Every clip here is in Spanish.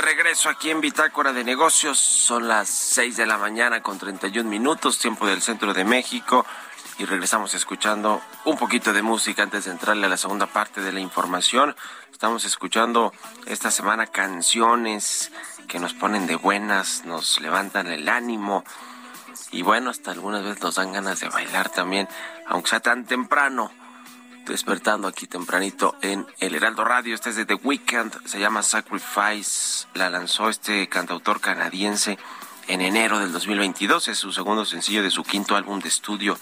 De regreso aquí en Bitácora de Negocios. Son las 6 de la mañana con 31 minutos, tiempo del centro de México. Y regresamos escuchando un poquito de música antes de entrarle a la segunda parte de la información. Estamos escuchando esta semana canciones que nos ponen de buenas, nos levantan el ánimo. Y bueno, hasta algunas veces nos dan ganas de bailar también, aunque sea tan temprano despertando aquí tempranito en el Heraldo Radio. Este es de The Weeknd, se llama Sacrifice. La lanzó este cantautor canadiense en enero del 2022. Es su segundo sencillo de su quinto álbum de estudio.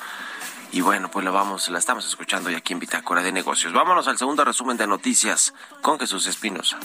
Y bueno, pues la vamos, la estamos escuchando ya aquí en Bitácora de Negocios. Vámonos al segundo resumen de noticias con Jesús Espinosa.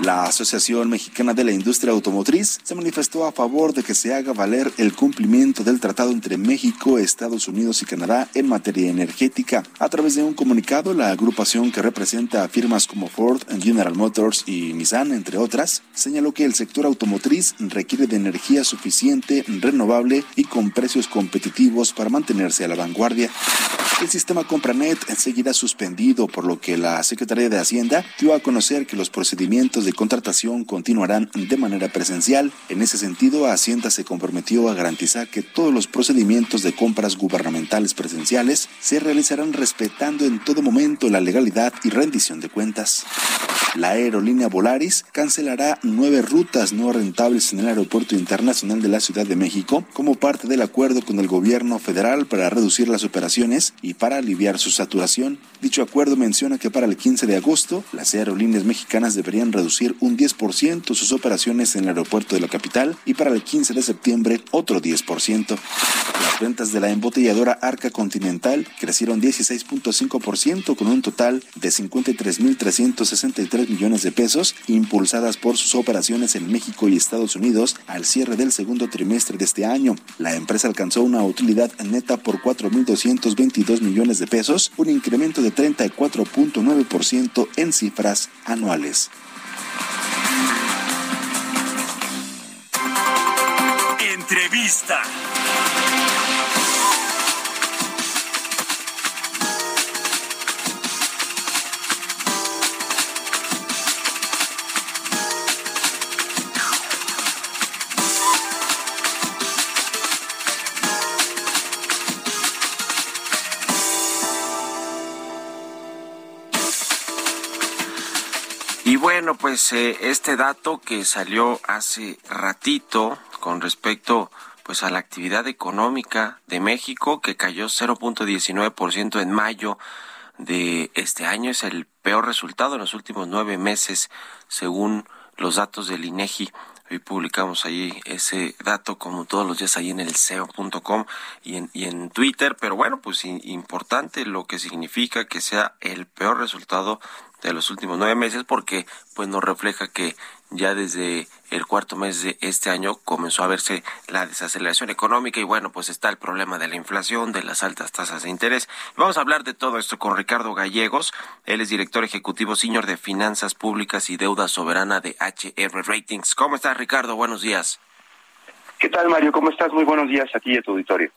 La Asociación Mexicana de la Industria Automotriz se manifestó a favor de que se haga valer el cumplimiento del tratado entre México, Estados Unidos y Canadá en materia energética. A través de un comunicado, la agrupación que representa a firmas como Ford, General Motors y Nissan, entre otras, señaló que el sector automotriz requiere de energía suficiente, renovable y con precios competitivos para mantenerse a la vanguardia. El sistema Compranet seguirá suspendido, por lo que la Secretaría de Hacienda dio a conocer que los procedimientos de contratación continuarán de manera presencial. En ese sentido, Hacienda se comprometió a garantizar que todos los procedimientos de compras gubernamentales presenciales se realizarán respetando en todo momento la legalidad y rendición de cuentas. La aerolínea Volaris cancelará nueve rutas no rentables en el Aeropuerto Internacional de la Ciudad de México como parte del acuerdo con el gobierno federal para reducir las operaciones y para aliviar su saturación. Dicho acuerdo menciona que para el 15 de agosto las aerolíneas mexicanas deberían reducir un 10% sus operaciones en el aeropuerto de la capital y para el 15 de septiembre otro 10%. Las ventas de la embotelladora Arca Continental crecieron 16.5% con un total de 53.363 millones de pesos impulsadas por sus operaciones en México y Estados Unidos al cierre del segundo trimestre de este año. La empresa alcanzó una utilidad neta por 4.222 millones de pesos, un incremento de 34.9% en cifras anuales. Entrevista. Bueno, pues eh, este dato que salió hace ratito con respecto pues a la actividad económica de México que cayó 0.19% en mayo de este año. Es el peor resultado en los últimos nueve meses, según los datos del INEGI. Hoy publicamos ahí ese dato como todos los días ahí en el SEO.com y en, y en Twitter, pero bueno, pues importante lo que significa que sea el peor resultado de los últimos nueve meses porque pues nos refleja que ya desde el cuarto mes de este año comenzó a verse la desaceleración económica y bueno, pues está el problema de la inflación, de las altas tasas de interés. Vamos a hablar de todo esto con Ricardo Gallegos. Él es director ejecutivo senior de Finanzas Públicas y Deuda Soberana de HR Ratings. ¿Cómo estás, Ricardo? Buenos días. ¿Qué tal, Mario? ¿Cómo estás? Muy buenos días aquí a tu auditorio.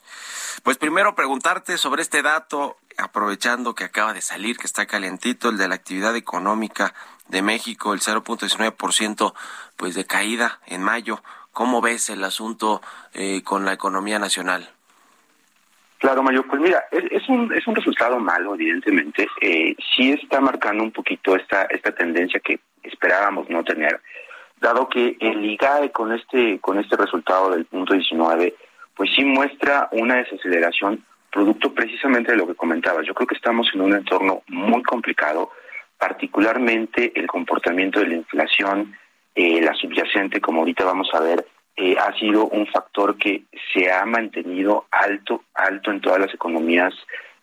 Pues primero preguntarte sobre este dato, aprovechando que acaba de salir, que está calientito, el de la actividad económica de México, el 0.19% pues de caída en mayo. ¿Cómo ves el asunto eh, con la economía nacional? Claro, Mario, pues mira, es, un, es un resultado malo, evidentemente. Eh, sí está marcando un poquito esta, esta tendencia que esperábamos no tener, dado que el IGAE con este, con este resultado del punto 19, pues sí muestra una desaceleración producto precisamente de lo que comentaba. Yo creo que estamos en un entorno muy complicado, particularmente el comportamiento de la inflación, eh, la subyacente, como ahorita vamos a ver, eh, ha sido un factor que se ha mantenido alto, alto en todas las economías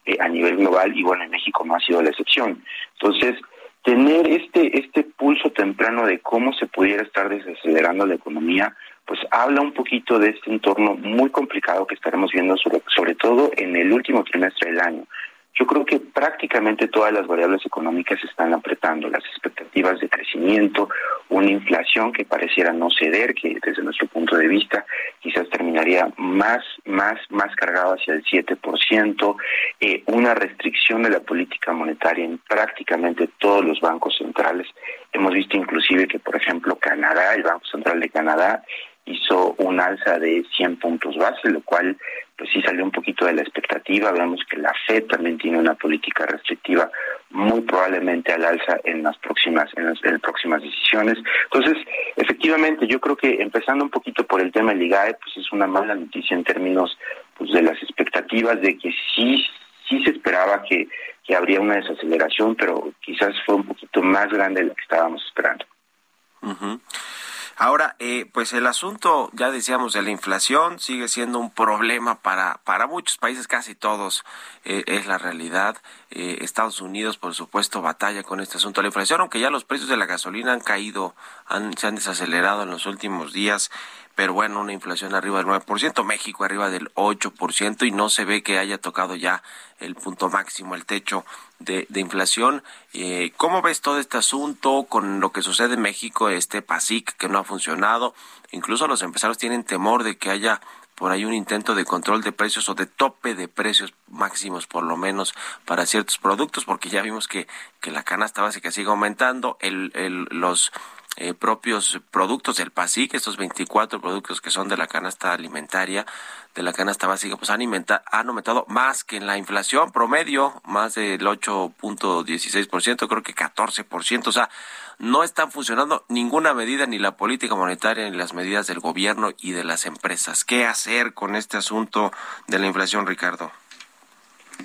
eh, a nivel global y bueno, en México no ha sido la excepción. Entonces, tener este, este pulso temprano de cómo se pudiera estar desacelerando la economía, pues habla un poquito de este entorno muy complicado que estaremos viendo sobre, sobre todo en el último trimestre del año. Yo creo que prácticamente todas las variables económicas están apretando las expectativas de crecimiento, una inflación que pareciera no ceder, que desde nuestro punto de vista quizás terminaría más, más, más cargado hacia el 7%, eh, una restricción de la política monetaria en prácticamente todos los bancos centrales. Hemos visto inclusive que, por ejemplo, Canadá, el Banco Central de Canadá, hizo un alza de 100 puntos base, lo cual pues sí salió un poquito de la expectativa. Vemos que la Fed también tiene una política restrictiva muy probablemente al alza en las próximas en las, próximas decisiones. Entonces, efectivamente, yo creo que empezando un poquito por el tema del IGAE, pues es una mala noticia en términos pues de las expectativas de que sí sí se esperaba que, que habría una desaceleración, pero quizás fue un poquito más grande de lo que estábamos esperando. Ahora, eh, pues el asunto, ya decíamos, de la inflación sigue siendo un problema para, para muchos países, casi todos, eh, es la realidad. Eh, Estados Unidos, por supuesto, batalla con este asunto de la inflación, aunque ya los precios de la gasolina han caído, han, se han desacelerado en los últimos días pero bueno, una inflación arriba del 9%, México arriba del 8% y no se ve que haya tocado ya el punto máximo, el techo de, inflación. Eh, ¿Cómo ves todo este asunto con lo que sucede en México, este PASIC que no ha funcionado? Incluso los empresarios tienen temor de que haya por ahí un intento de control de precios o de tope de precios máximos por lo menos para ciertos productos porque ya vimos que, que la canasta básica sigue aumentando el, el, los eh, propios productos del PASIC, estos 24 productos que son de la canasta alimentaria, de la canasta básica, pues han, han aumentado más que en la inflación promedio, más del 8.16%, creo que 14%, o sea, no están funcionando ninguna medida, ni la política monetaria, ni las medidas del gobierno y de las empresas. ¿Qué hacer con este asunto de la inflación, Ricardo?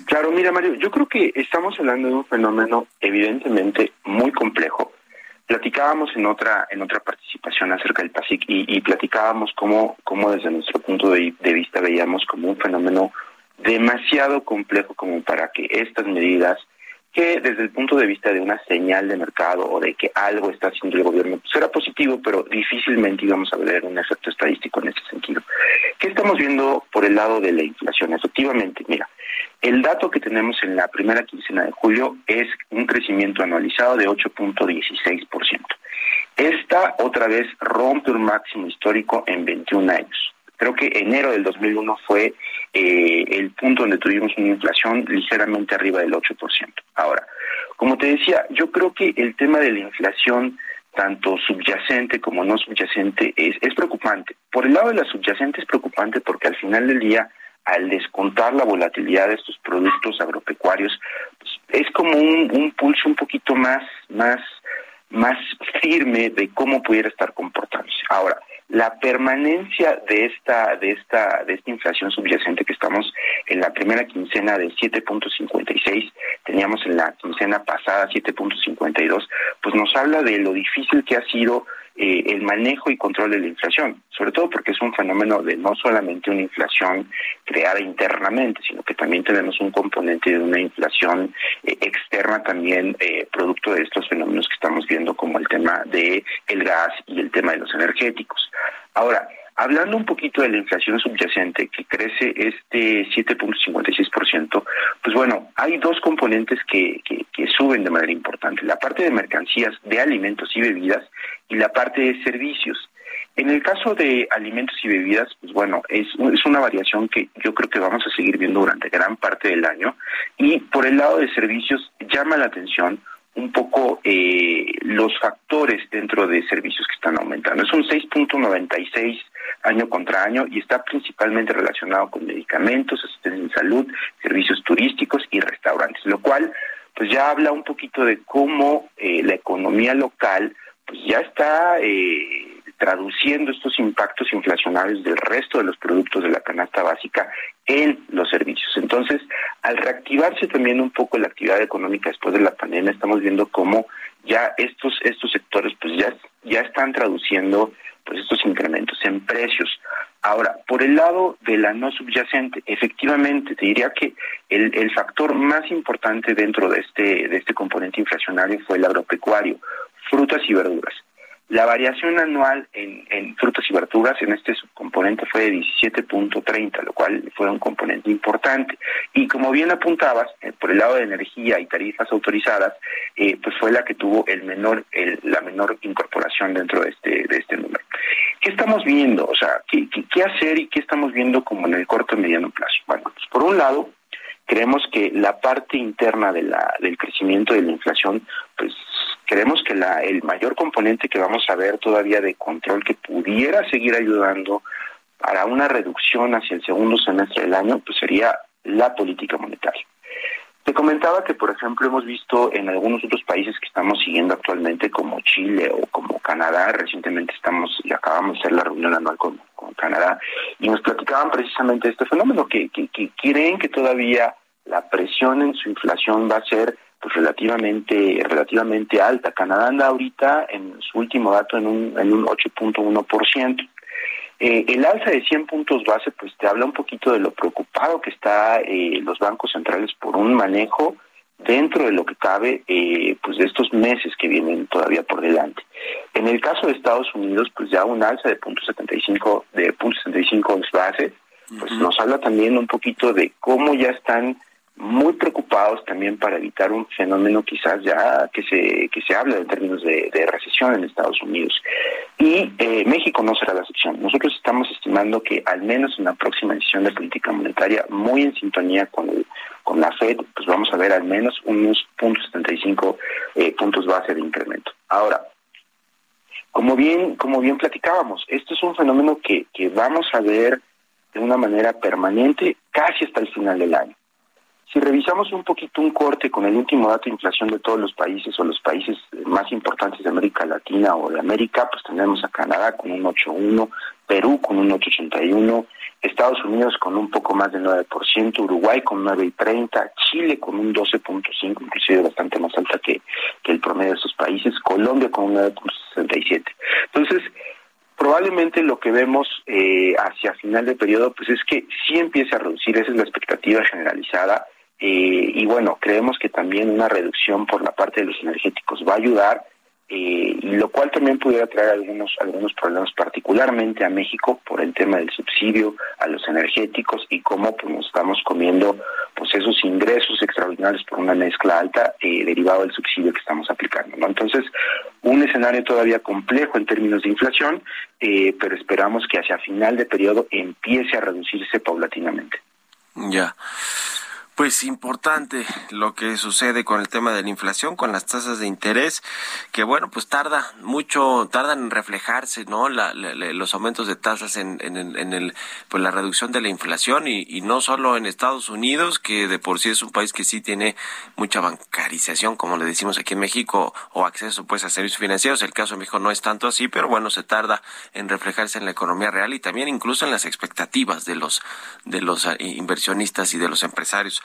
Claro, mira Mario, yo creo que estamos hablando de un fenómeno evidentemente muy complejo Platicábamos en otra en otra participación acerca del PASIC y, platicábamos cómo, cómo desde nuestro punto de, vista veíamos como un fenómeno demasiado complejo como para que estas medidas que desde el punto de vista de una señal de mercado o de que algo está haciendo el gobierno pues será positivo, pero difícilmente íbamos a ver un efecto estadístico en ese sentido. ¿Qué estamos viendo por el lado de la inflación? Efectivamente, mira, el dato que tenemos en la primera quincena de julio es un crecimiento anualizado de 8.16%. Esta otra vez rompe un máximo histórico en 21 años. Creo que enero del 2001 fue eh, el punto donde tuvimos una inflación ligeramente arriba del 8%. Ahora, como te decía, yo creo que el tema de la inflación tanto subyacente como no subyacente es, es preocupante. Por el lado de la subyacente es preocupante porque al final del día al descontar la volatilidad de estos productos agropecuarios, pues, es como un, pulso un poquito más, más, más firme de cómo pudiera estar comportándose. Ahora, la permanencia de esta de esta de esta inflación subyacente que estamos en la primera quincena de 7.56 teníamos en la quincena pasada 7.52 pues nos habla de lo difícil que ha sido eh, el manejo y control de la inflación, sobre todo porque es un fenómeno de no solamente una inflación creada internamente, sino que también tenemos un componente de una inflación eh, externa también eh, producto de estos fenómenos que estamos viendo como el tema de el gas y el tema de los energéticos. Ahora, Hablando un poquito de la inflación subyacente, que crece este 7.56%, pues bueno, hay dos componentes que, que, que, suben de manera importante. La parte de mercancías, de alimentos y bebidas, y la parte de servicios. En el caso de alimentos y bebidas, pues bueno, es, es una variación que yo creo que vamos a seguir viendo durante gran parte del año. Y por el lado de servicios, llama la atención un poco eh, los factores dentro de servicios que están aumentando. Es un 6.96 año contra año y está principalmente relacionado con medicamentos, asistencia en salud, servicios turísticos y restaurantes, lo cual pues ya habla un poquito de cómo eh, la economía local pues ya está eh, traduciendo estos impactos inflacionarios del resto de los productos de la canasta básica en los servicios. Entonces, al reactivarse también un poco la actividad económica después de la pandemia, estamos viendo cómo ya estos estos sectores pues ya ya están traduciendo pues estos incrementos en precios. Ahora, por el lado de la no subyacente, efectivamente, te diría que el, el factor más importante dentro de este, de este componente inflacionario fue el agropecuario, frutas y verduras. La variación anual en, en, frutas y verduras en este subcomponente fue de 17.30, lo cual fue un componente importante. Y como bien apuntabas, eh, por el lado de energía y tarifas autorizadas, eh, pues fue la que tuvo el menor, el, la menor incorporación dentro de este, de este número. ¿Qué estamos viendo? O sea, ¿qué, qué, qué hacer y qué estamos viendo como en el corto y mediano plazo? Bueno, pues por un lado, creemos que la parte interna de la, del crecimiento de la inflación, pues creemos que la, el mayor componente que vamos a ver todavía de control que pudiera seguir ayudando para una reducción hacia el segundo semestre del año, pues sería la política monetaria. Te comentaba que, por ejemplo, hemos visto en algunos otros países que estamos siguiendo actualmente, como Chile o como Canadá, recientemente estamos y acabamos de hacer la reunión anual con, con Canadá, y nos platicaban precisamente este fenómeno, que, que, que creen que todavía la presión en su inflación va a ser pues relativamente relativamente alta. Canadá anda ahorita en su último dato en un en un 8.1%. Eh, el alza de 100 puntos base pues te habla un poquito de lo preocupado que está eh, los bancos centrales por un manejo dentro de lo que cabe eh, pues de estos meses que vienen todavía por delante. En el caso de Estados Unidos pues ya un alza de punto 75 de punto 75 base pues uh -huh. nos habla también un poquito de cómo ya están muy preocupados también para evitar un fenómeno quizás ya que se que se habla en términos de, recesión en Estados Unidos y eh, México no será la excepción. Nosotros estamos estimando que al menos en la próxima decisión de política monetaria, muy en sintonía con el, con la Fed, pues vamos a ver al menos unos puntos 75 eh, puntos base de incremento. Ahora, como bien como bien platicábamos, esto es un fenómeno que que vamos a ver de una manera permanente casi hasta el final del año. Si revisamos un poquito un corte con el último dato de inflación de todos los países o los países más importantes de América Latina o de América, pues tenemos a Canadá con un 8.1, Perú con un 8.81, Estados Unidos con un poco más del 9%, Uruguay con 9.30, Chile con un 12.5, inclusive bastante más alta que, que el promedio de estos países, Colombia con un 9.67. Entonces, probablemente lo que vemos eh, hacia final de periodo pues es que sí empieza a reducir, esa es la expectativa generalizada, eh, y bueno, creemos que también una reducción por la parte de los energéticos va a ayudar, eh, lo cual también pudiera traer algunos algunos problemas, particularmente a México por el tema del subsidio a los energéticos y cómo pues, nos estamos comiendo pues esos ingresos extraordinarios por una mezcla alta eh, derivado del subsidio que estamos aplicando. ¿no? Entonces, un escenario todavía complejo en términos de inflación, eh, pero esperamos que hacia final de periodo empiece a reducirse paulatinamente. Ya. Pues importante lo que sucede con el tema de la inflación, con las tasas de interés, que bueno, pues tarda mucho, tardan en reflejarse, ¿no? los aumentos de tasas en, en, el, pues la reducción de la inflación y, y, no solo en Estados Unidos, que de por sí es un país que sí tiene mucha bancarización, como le decimos aquí en México, o acceso pues a servicios financieros. El caso de México no es tanto así, pero bueno, se tarda en reflejarse en la economía real y también incluso en las expectativas de los, de los eh, inversionistas y de los empresarios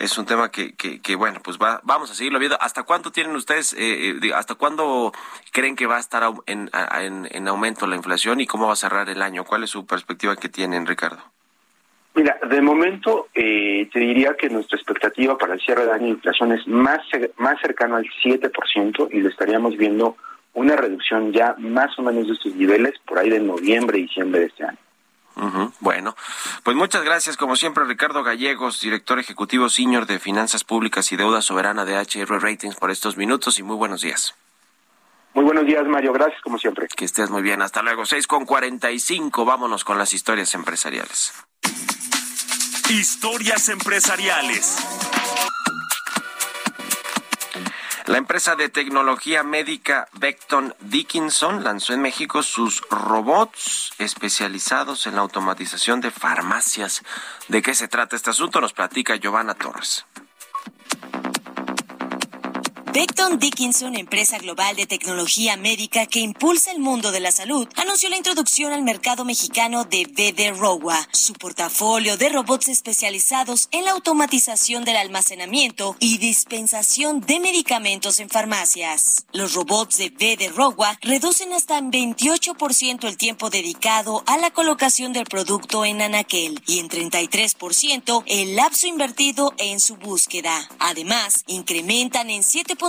es un tema que, que, bueno, pues va, vamos a seguirlo viendo. ¿Hasta cuánto tienen ustedes, eh, eh, hasta cuándo creen que va a estar en, en, aumento la inflación y cómo va a cerrar el año? ¿Cuál es su perspectiva que tienen, Ricardo? Mira, de momento eh, te diría que nuestra expectativa para el cierre de año de inflación es más, más cercano al 7% y estaríamos viendo una reducción ya más o menos de estos niveles por ahí de noviembre, diciembre de este año. Bueno, pues muchas gracias, como siempre, Ricardo Gallegos, director ejecutivo senior de Finanzas Públicas y Deuda Soberana de HR Ratings, por estos minutos y muy buenos días. Muy buenos días, Mario. Gracias, como siempre. Que estés muy bien. Hasta luego. Seis con cuarenta y cinco. Vámonos con las historias empresariales. Historias empresariales. La empresa de tecnología médica Becton Dickinson lanzó en México sus robots especializados en la automatización de farmacias. ¿De qué se trata este asunto? Nos platica Giovanna Torres. Becton Dickinson, empresa global de tecnología médica que impulsa el mundo de la salud, anunció la introducción al mercado mexicano de BD Rowa, su portafolio de robots especializados en la automatización del almacenamiento y dispensación de medicamentos en farmacias. Los robots de BD Rowa reducen hasta en 28% el tiempo dedicado a la colocación del producto en anaquel y en 33% el lapso invertido en su búsqueda. Además, incrementan en 7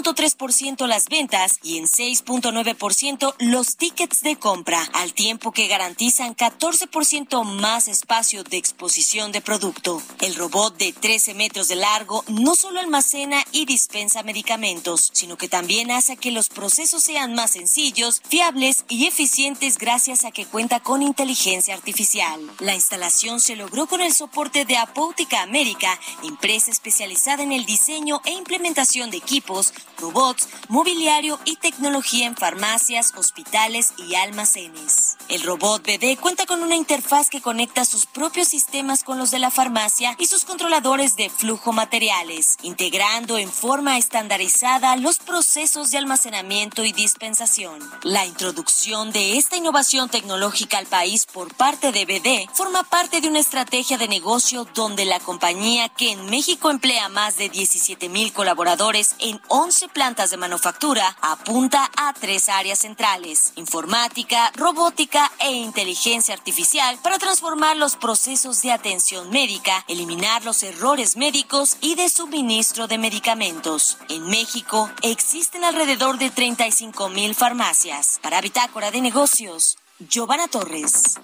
ciento las ventas y en 6.9% los tickets de compra, al tiempo que garantizan 14% más espacio de exposición de producto. El robot de 13 metros de largo no solo almacena y dispensa medicamentos, sino que también hace que los procesos sean más sencillos, fiables y eficientes gracias a que cuenta con inteligencia artificial. La instalación se logró con el soporte de Apótica América, empresa especializada en el diseño e implementación de equipos robots, mobiliario y tecnología en farmacias, hospitales y almacenes. El robot BD cuenta con una interfaz que conecta sus propios sistemas con los de la farmacia y sus controladores de flujo materiales, integrando en forma estandarizada los procesos de almacenamiento y dispensación. La introducción de esta innovación tecnológica al país por parte de BD forma parte de una estrategia de negocio donde la compañía que en México emplea más de 17 mil colaboradores en 11 plantas de manufactura, apunta a tres áreas centrales, informática, robótica e inteligencia artificial, para transformar los procesos de atención médica, eliminar los errores médicos y de suministro de medicamentos. En México existen alrededor de 35 mil farmacias. Para Bitácora de Negocios, Giovanna Torres.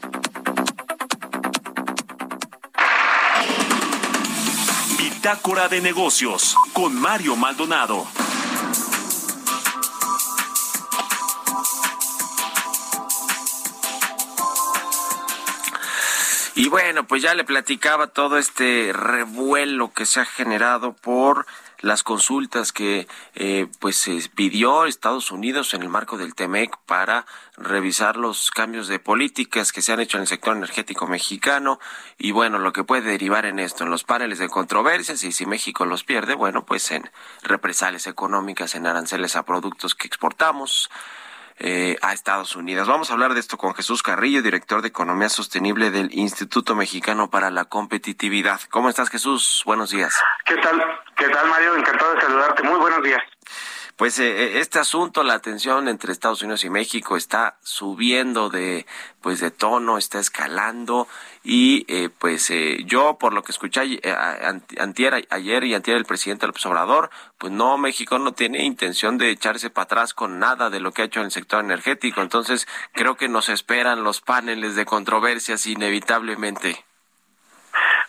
Bitácora de Negocios con Mario Maldonado. Y bueno, pues ya le platicaba todo este revuelo que se ha generado por las consultas que eh, pues se pidió Estados Unidos en el marco del TEMEC para revisar los cambios de políticas que se han hecho en el sector energético mexicano. Y bueno, lo que puede derivar en esto, en los paneles de controversias y si México los pierde, bueno, pues en represalias económicas, en aranceles a productos que exportamos, eh, a Estados Unidos. Vamos a hablar de esto con Jesús Carrillo, director de Economía Sostenible del Instituto Mexicano para la Competitividad. ¿Cómo estás, Jesús? Buenos días. ¿Qué tal? ¿Qué tal, Mario? Encantado de saludarte. Muy buenos días. Pues eh, eh, este asunto, la tensión entre Estados Unidos y México está subiendo de pues de tono, está escalando y eh, pues yo por lo que escuché antier, ayer y antier el presidente López Obrador, pues no, México no tiene intención de echarse para atrás con nada de lo que ha hecho en el sector energético, entonces creo que nos esperan los paneles de controversias inevitablemente.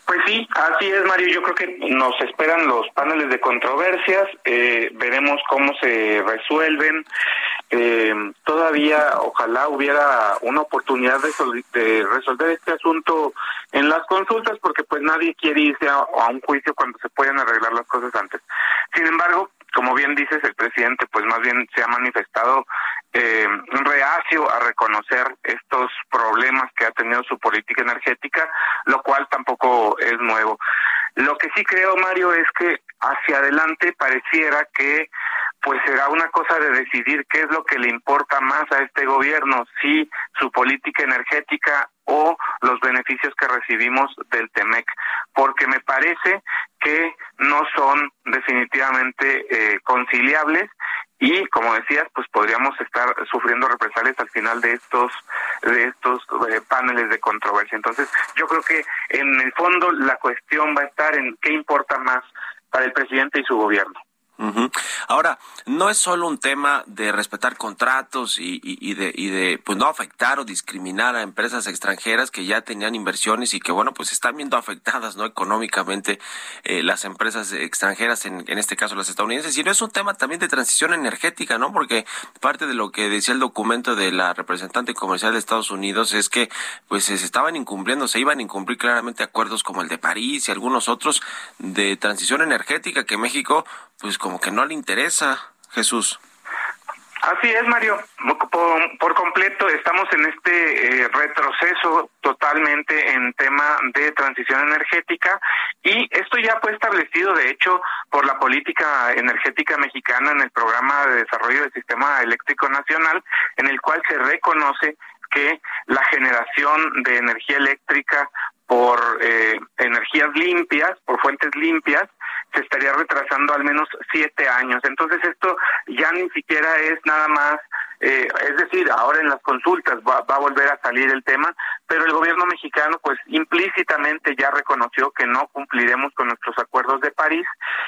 Pues sí, así es, Mario. Yo creo que nos esperan los paneles de controversias, eh, veremos cómo se resuelven. eh, todavía ojalá hubiera una oportunidad de, de, resolver este asunto en las consultas porque pues nadie quiere irse a, a, un juicio cuando se pueden arreglar las cosas antes. Sin embargo, como bien dices, el presidente pues más bien se ha manifestado eh, reacio a reconocer estos problemas que ha tenido su política energética, lo cual tampoco es nuevo. Lo que sí creo, Mario, es que hacia adelante pareciera que pues será una cosa de decidir qué es lo que le importa más a este gobierno, si su política energética o los beneficios que recibimos del TEMEC, porque me parece que no son definitivamente eh, conciliables y como decías pues podríamos estar sufriendo represalias al final de estos de estos eh, paneles de controversia. Entonces yo creo que en el fondo la cuestión va a estar en qué importa más para el presidente y su gobierno Ahora, no es solo un tema de respetar contratos y, y, de, y de pues no afectar o discriminar a empresas extranjeras que ya tenían inversiones y que bueno pues están viendo afectadas no económicamente eh, las empresas extranjeras en, en este caso las estadounidenses. Sino es un tema también de transición energética no porque parte de lo que decía el documento de la representante comercial de Estados Unidos es que pues se estaban incumpliendo se iban a incumplir claramente acuerdos como el de París y algunos otros de transición energética que México pues como que no le interesa, Jesús. Así es, Mario. Por, completo estamos en este eh, retroceso totalmente en tema de transición energética y esto ya fue establecido, de hecho, por la política energética mexicana en el programa de desarrollo del sistema eléctrico nacional, en el cual se reconoce que la generación de energía eléctrica por eh, energías limpias, por fuentes limpias, se estaría retrasando al menos siete años. Entonces esto ya ni siquiera es nada más, eh, es decir, ahora en las consultas va, va, a volver a salir el tema, pero el gobierno mexicano pues implícitamente ya reconoció que no cumpliremos con nuestros acuerdos de París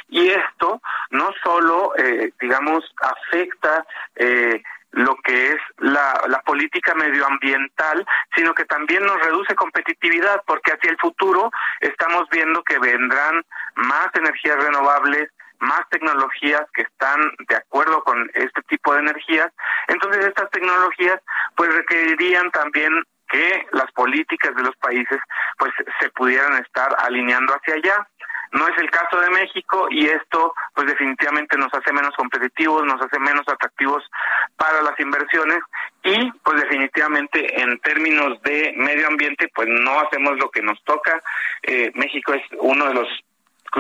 y esto no solo, eh, digamos, afecta eh, lo que es la, la política medioambiental, sino que también nos reduce competitividad, porque hacia el futuro estamos viendo que vendrán más energías renovables, más tecnologías que están de acuerdo con este tipo de energías. Entonces estas tecnologías pues requerirían también que las políticas de los países pues se pudieran estar alineando hacia allá. No es el caso de México y esto pues definitivamente nos hace menos competitivos, nos hace menos atractivos para las inversiones y pues definitivamente en términos de medio ambiente pues no hacemos lo que nos toca. Eh, México es uno de los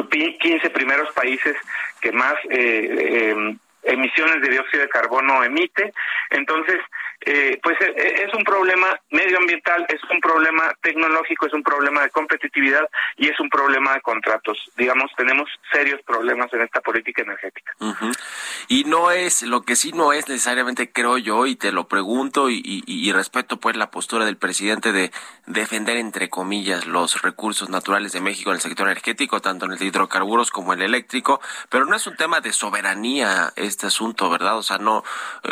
15 primeros países que más eh, eh, emisiones de dióxido de carbono emite. Entonces, eh, pues eh, eh, es un problema medioambiental, es un problema tecnológico, es un problema de competitividad y es un problema de contratos. Digamos, tenemos serios problemas en esta política energética. Y no es, lo que sí no es necesariamente, creo yo, y te lo pregunto y, y, respeto pues la postura del presidente de defender, entre comillas, los recursos naturales de México en el sector energético, tanto en el de hidrocarburos como el eléctrico, pero no es un tema de soberanía este asunto, ¿verdad? O sea, no,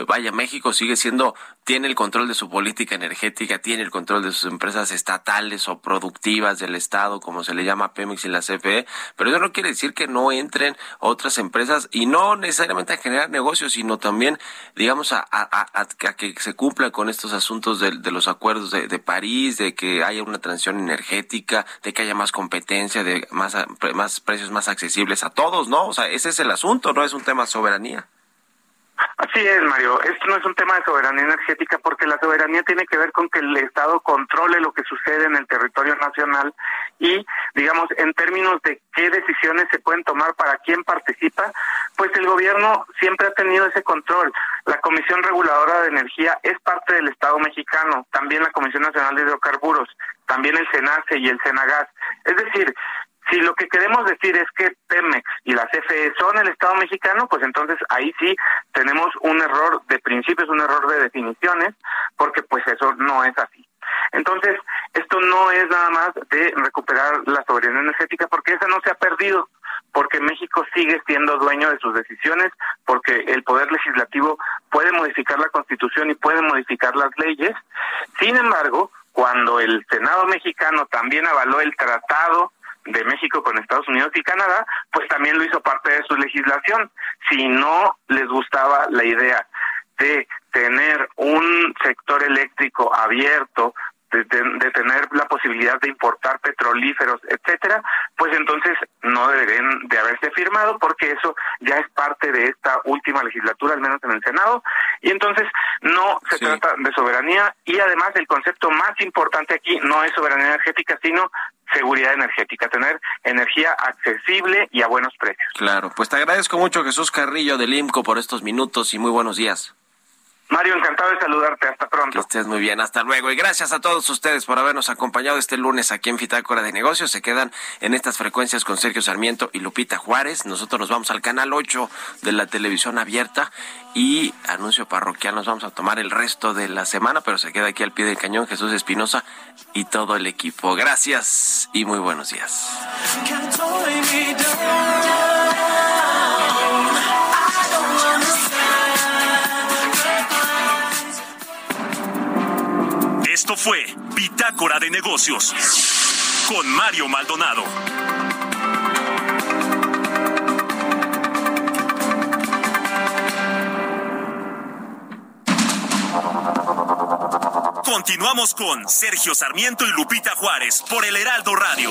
vaya, México sigue siendo tiene el control de su política energética, tiene el control de sus empresas estatales o productivas del Estado, como se le llama Pemex y la CFE, pero eso no quiere decir que no entren otras empresas y no necesariamente a generar negocios, sino también, digamos, a, a, que se cumplan con estos asuntos de, los acuerdos de, de, París, de que haya una transición energética, de que haya más competencia, de más, más precios más accesibles a todos, ¿no? O sea, ese es el asunto, no es un tema de soberanía. Así es, Mario. Esto no es un tema de soberanía energética porque la soberanía tiene que ver con que el Estado controle lo que sucede en el territorio nacional y, digamos, en términos de qué decisiones se pueden tomar para quién participa, pues el gobierno siempre ha tenido ese control. La Comisión Reguladora de Energía es parte del Estado mexicano, también la Comisión Nacional de Hidrocarburos, también el SENACE y el SENAGAS. Es decir, si lo que queremos decir es que Pemex y son el Estado mexicano, pues entonces ahí sí tenemos un error de principios, un error de definiciones, porque pues eso no es así. Entonces, esto no es nada más de recuperar la soberanía energética, porque esa no se ha perdido, porque México sigue siendo dueño de sus decisiones, porque el Poder Legislativo puede modificar la Constitución y puede modificar las leyes. Sin embargo, cuando el Senado mexicano también avaló el tratado de México con Estados Unidos y Canadá, pues también lo hizo parte de su legislación. Si no les gustaba la idea de tener un sector eléctrico abierto, de, tener la posibilidad de importar petrolíferos, etcétera, pues entonces no deberían de haberse firmado porque eso ya es parte de esta última legislatura, al menos en el Senado, y entonces no se trata de soberanía y además el concepto más importante aquí no es soberanía energética, sino seguridad energética, tener energía accesible y a buenos precios. Claro, pues te agradezco mucho Jesús Carrillo del IMCO por estos minutos y muy buenos días. Mario, encantado de saludarte. Hasta pronto. Que estés muy bien. Hasta luego. Y gracias a todos ustedes por habernos acompañado este lunes aquí en Fitácora de Negocios. Se quedan en estas frecuencias con Sergio Sarmiento y Lupita Juárez. Nosotros nos vamos al canal 8 de la televisión abierta y anuncio parroquial. Nos vamos a tomar el resto de la semana, pero se queda aquí al pie del cañón Jesús Espinosa y todo el equipo. Gracias y muy buenos días. Fue Bitácora de Negocios con Mario Maldonado. Continuamos con Sergio Sarmiento y Lupita Juárez por el Heraldo Radio.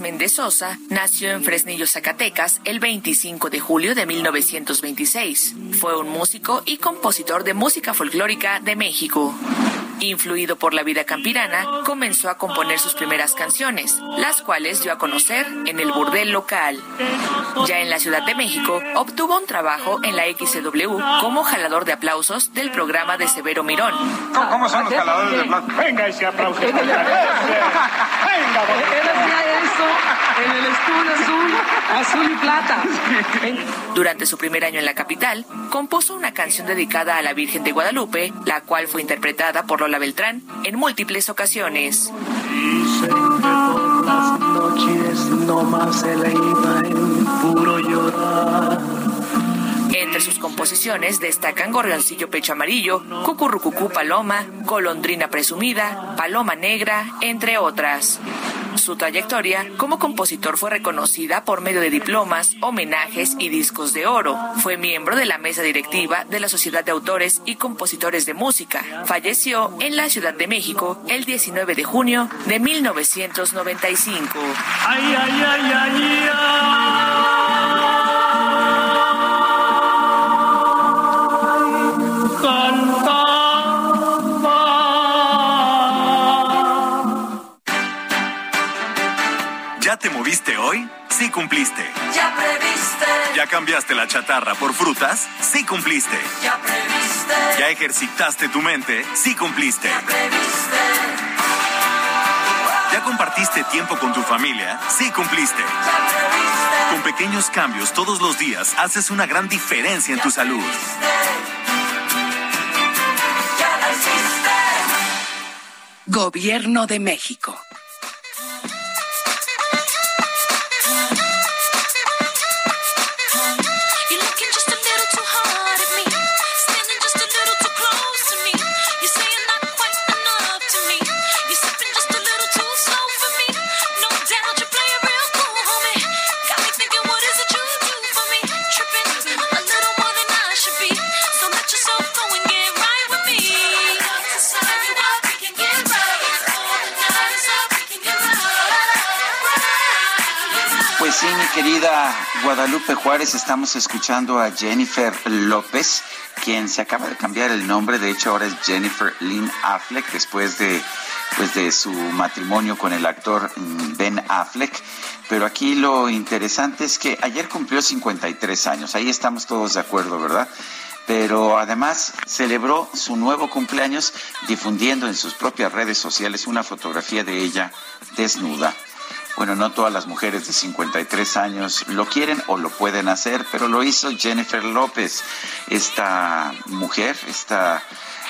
Méndez Sosa nació en Fresnillo, Zacatecas, el 25 de julio de 1926. Fue un músico y compositor de música folclórica de México. Influido por la vida campirana, comenzó a componer sus primeras canciones, las cuales dio a conocer en el burdel local. Ya en la Ciudad de México, obtuvo un trabajo en la XW como jalador de aplausos del programa de Severo Mirón. ¿Cómo, son los jaladores de aplausos? Venga ese aplauso. Venga, eso en el estudio azul, azul y plata. Durante su primer año en la capital, compuso una canción dedicada a la Virgen de Guadalupe, la cual fue interpretada por Lola Beltrán en múltiples ocasiones. Dicen que por las noches no más se le iba en puro llorar. Entre sus composiciones destacan Gorrioncillo Pecho Amarillo, Cucurrucucú Paloma, Golondrina Presumida, Paloma Negra, entre otras. Su trayectoria como compositor fue reconocida por medio de diplomas, homenajes y discos de oro. Fue miembro de la mesa directiva de la Sociedad de Autores y Compositores de Música. Falleció en la Ciudad de México el 19 de junio de 1995. Ay, ay, ay, ¿Ya te moviste hoy? Sí cumpliste. Ya previste. ¿Ya cambiaste la chatarra por frutas? Sí cumpliste. Ya previste. ¿Ya ejercitaste tu mente? Sí cumpliste. Ya previste. ¿Ya compartiste tiempo con tu familia? Sí cumpliste. Ya previste. Con pequeños cambios todos los días haces una gran diferencia en tu salud. Gobierno de México. Querida Guadalupe Juárez, estamos escuchando a Jennifer López, quien se acaba de cambiar el nombre, de hecho ahora es Jennifer Lynn Affleck, después de, pues de su matrimonio con el actor mm, Ben Affleck. Pero aquí lo interesante es que ayer cumplió 53 años, ahí estamos todos de acuerdo, ¿verdad? pero además celebró su nuevo cumpleaños difundiendo en sus propias redes sociales una fotografía de ella desnuda. Bueno, no todas las mujeres de 53 años lo quieren o lo pueden hacer, pero lo hizo Jennifer López, esta mujer, esta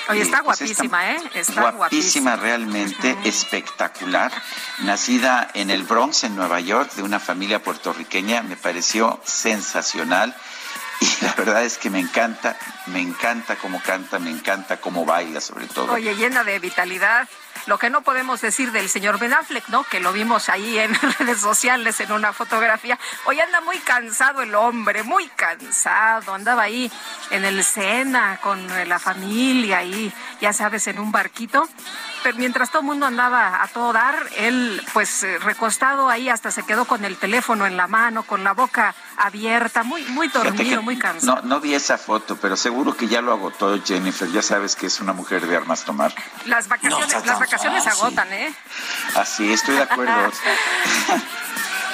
Oye, está eh, pues guapísima, ¿eh? Está guapísima, guapísima. realmente, espectacular. Nacida en el Bronx, en Nueva York, de una familia puertorriqueña, me pareció sensacional. Y la verdad es que me encanta, me encanta cómo canta, me encanta cómo baila, sobre todo. Oye, llena de vitalidad. Lo que no podemos decir del señor Ben Affleck, ¿no? Que lo vimos ahí en redes sociales en una fotografía. Hoy anda muy cansado el hombre, muy cansado. Andaba ahí en el Sena con la familia ahí, ya sabes, en un barquito. Pero mientras todo el mundo andaba a todo dar, él pues eh, recostado ahí hasta se quedó con el teléfono en la mano, con la boca abierta, muy muy dormido, muy cansado. No, no vi esa foto, pero seguro que ya lo agotó Jennifer. Ya sabes que es una mujer de armas tomar. Las vacaciones, No las vacaciones fácil. agotan, ¿eh? Así, estoy de acuerdo.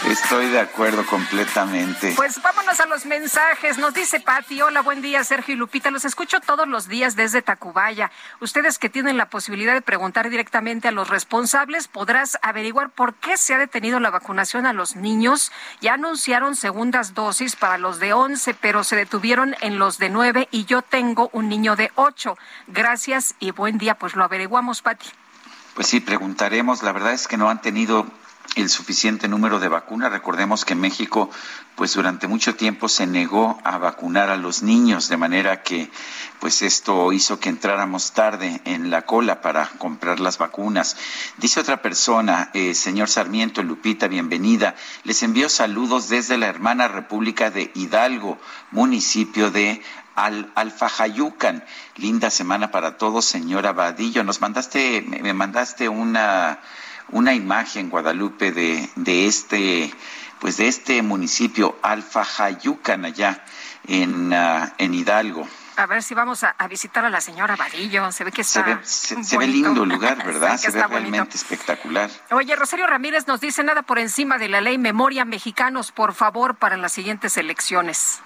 estoy de acuerdo completamente. Pues vámonos a los mensajes. Nos dice Pati, hola, buen día, Sergio y Lupita. Los escucho todos los días desde Tacubaya. Ustedes que tienen la posibilidad de preguntar directamente a los responsables, podrás averiguar por qué se ha detenido la vacunación a los niños. Ya anunciaron segundas dosis para los de 11, pero se detuvieron en los de 9 y yo tengo un niño de 8. Gracias y buen día. Pues lo averiguamos, Pati. Pues sí, preguntaremos. La verdad es que no han tenido el suficiente número de vacunas. Recordemos que México, pues durante mucho tiempo se negó a vacunar a los niños, de manera que, pues esto hizo que entráramos tarde en la cola para comprar las vacunas. Dice otra persona, eh, señor Sarmiento, Lupita, bienvenida. Les envío saludos desde la hermana República de Hidalgo, municipio de al Alfajayucan. Linda semana para todos, señora Vadillo. Nos mandaste, me mandaste una, una imagen, Guadalupe, de, de este, pues de este municipio, Alfajayucan, allá en, ah, en Hidalgo. A ver si vamos a, a visitar a la señora Vadillo. Se ve que Se ve, se, se ve lindo el lugar, ¿verdad? Se ve bonito. realmente espectacular. Oye, Rosario Ramírez nos dice nada por encima de la ley Memoria Mexicanos, por favor, para las siguientes elecciones.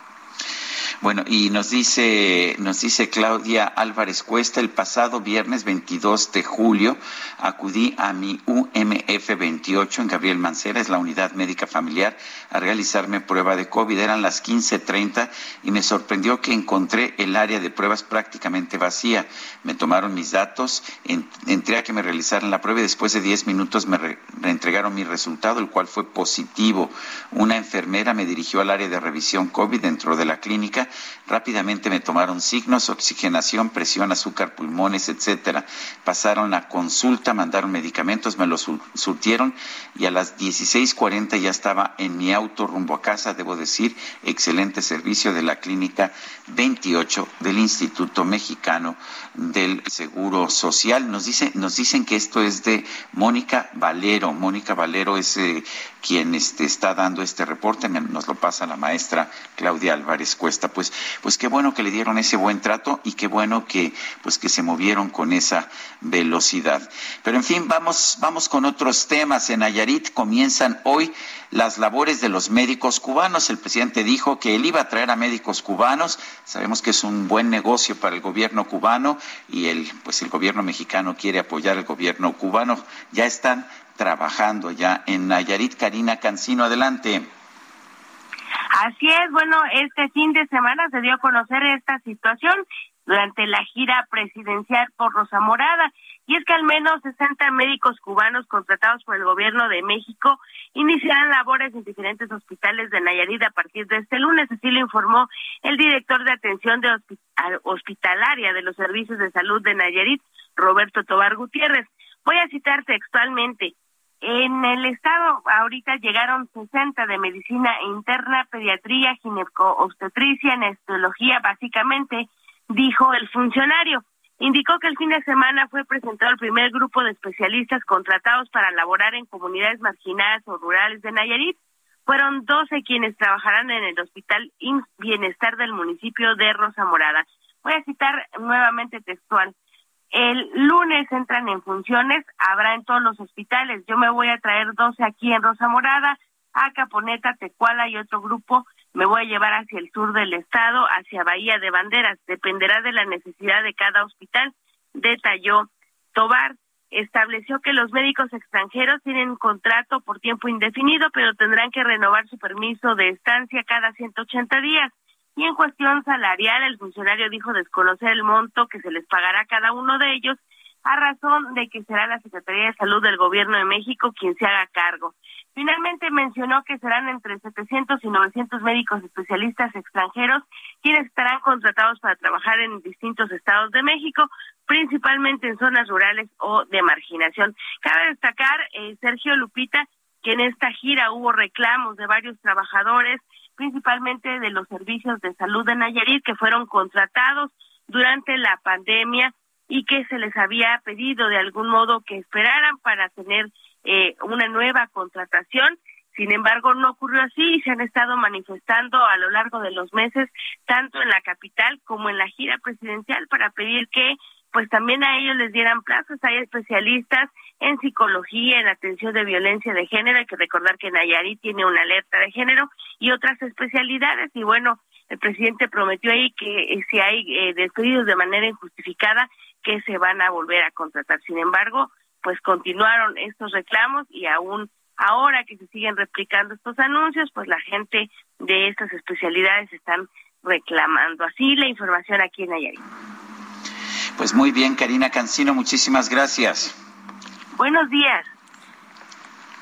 Bueno, y nos dice, nos dice Claudia Álvarez Cuesta, el pasado viernes 22 de julio acudí a mi UMF 28 en Gabriel Mancera, es la unidad médica familiar, a realizarme prueba de COVID. Eran las 15.30 y me sorprendió que encontré el área de pruebas prácticamente vacía. Me tomaron mis datos, en- entré a que me realizaran la prueba y después de 10 minutos me re- reentregaron mi resultado, el cual fue positivo. Una enfermera me dirigió al área de revisión COVID dentro de la clínica. Rápidamente me tomaron signos, oxigenación, presión, azúcar, pulmones, etcétera. Pasaron la consulta, mandaron medicamentos, me los sur- surtieron y a las 16:40 ya estaba en mi auto rumbo a casa, debo decir, excelente servicio de la clínica 28 del Instituto Mexicano del Seguro Social. Nos dicen que esto es de Mónica Valero. Mónica Valero es eh, quien este, está dando este reporte, nos lo pasa la maestra Claudia Álvarez Cuesta. Pues, pues qué bueno que le dieron ese buen trato y qué bueno que, pues que se movieron con esa velocidad. Pero en fin, vamos, vamos con otros temas. En Nayarit comienzan hoy las labores de los médicos cubanos. El presidente dijo que él iba a traer a médicos cubanos. Sabemos que es un buen negocio para el gobierno cubano y el, pues el gobierno mexicano quiere apoyar al gobierno cubano. Ya están trabajando ya en Nayarit. Karina Cancino, adelante. Así es, bueno, este fin de semana se dio a conocer esta situación durante la gira presidencial por Rosa Morada. Y es que al menos 60 médicos cubanos contratados por el gobierno de México iniciarán labores en diferentes hospitales de Nayarit a partir de este lunes. Así lo informó el director de atención de hospitalaria de los servicios de salud de Nayarit, Roberto Tobar Gutiérrez. Voy a citar textualmente. En el estado ahorita llegaron 60 de medicina interna, pediatría, gineco-obstetricia, anestesiología, básicamente, dijo el funcionario. Indicó que el fin de semana fue presentado el primer grupo de especialistas contratados para laborar en comunidades marginadas o rurales de Nayarit. Fueron 12 quienes trabajarán en el Hospital Bienestar del municipio de Rosa Morada. Voy a citar nuevamente textual. El lunes entran en funciones, habrá en todos los hospitales. Yo me voy a traer 12 aquí en Rosa Morada, a Caponeta, Tecuala y otro grupo me voy a llevar hacia el sur del estado, hacia Bahía de Banderas. Dependerá de la necesidad de cada hospital, detalló Tobar. Estableció que los médicos extranjeros tienen contrato por tiempo indefinido, pero tendrán que renovar su permiso de estancia cada 180 días. Y en cuestión salarial, el funcionario dijo desconocer el monto que se les pagará a cada uno de ellos a razón de que será la Secretaría de Salud del Gobierno de México quien se haga cargo. Finalmente mencionó que serán entre 700 y 900 médicos especialistas extranjeros quienes estarán contratados para trabajar en distintos estados de México, principalmente en zonas rurales o de marginación. Cabe destacar, eh, Sergio Lupita, que en esta gira hubo reclamos de varios trabajadores, principalmente de los servicios de salud de Nayarit, que fueron contratados durante la pandemia y que se les había pedido de algún modo que esperaran para tener eh, una nueva contratación. Sin embargo, no ocurrió así y se han estado manifestando a lo largo de los meses, tanto en la capital como en la gira presidencial, para pedir que pues también a ellos les dieran plazos. Hay especialistas en psicología, en atención de violencia de género. Hay que recordar que Nayarit tiene una alerta de género y otras especialidades. Y bueno, el presidente prometió ahí que eh, si hay eh, despedidos de manera injustificada, que se van a volver a contratar. Sin embargo, pues continuaron estos reclamos y aún ahora que se siguen replicando estos anuncios, pues la gente de estas especialidades están reclamando. Así la información aquí en Nayarit. Pues muy bien, Karina Cancino, muchísimas gracias. Buenos días.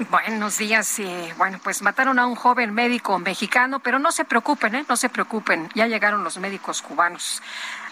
Buenos días. eh, bueno, pues mataron a un joven médico mexicano, pero no se preocupen, ¿eh? no se preocupen. Ya llegaron los médicos cubanos.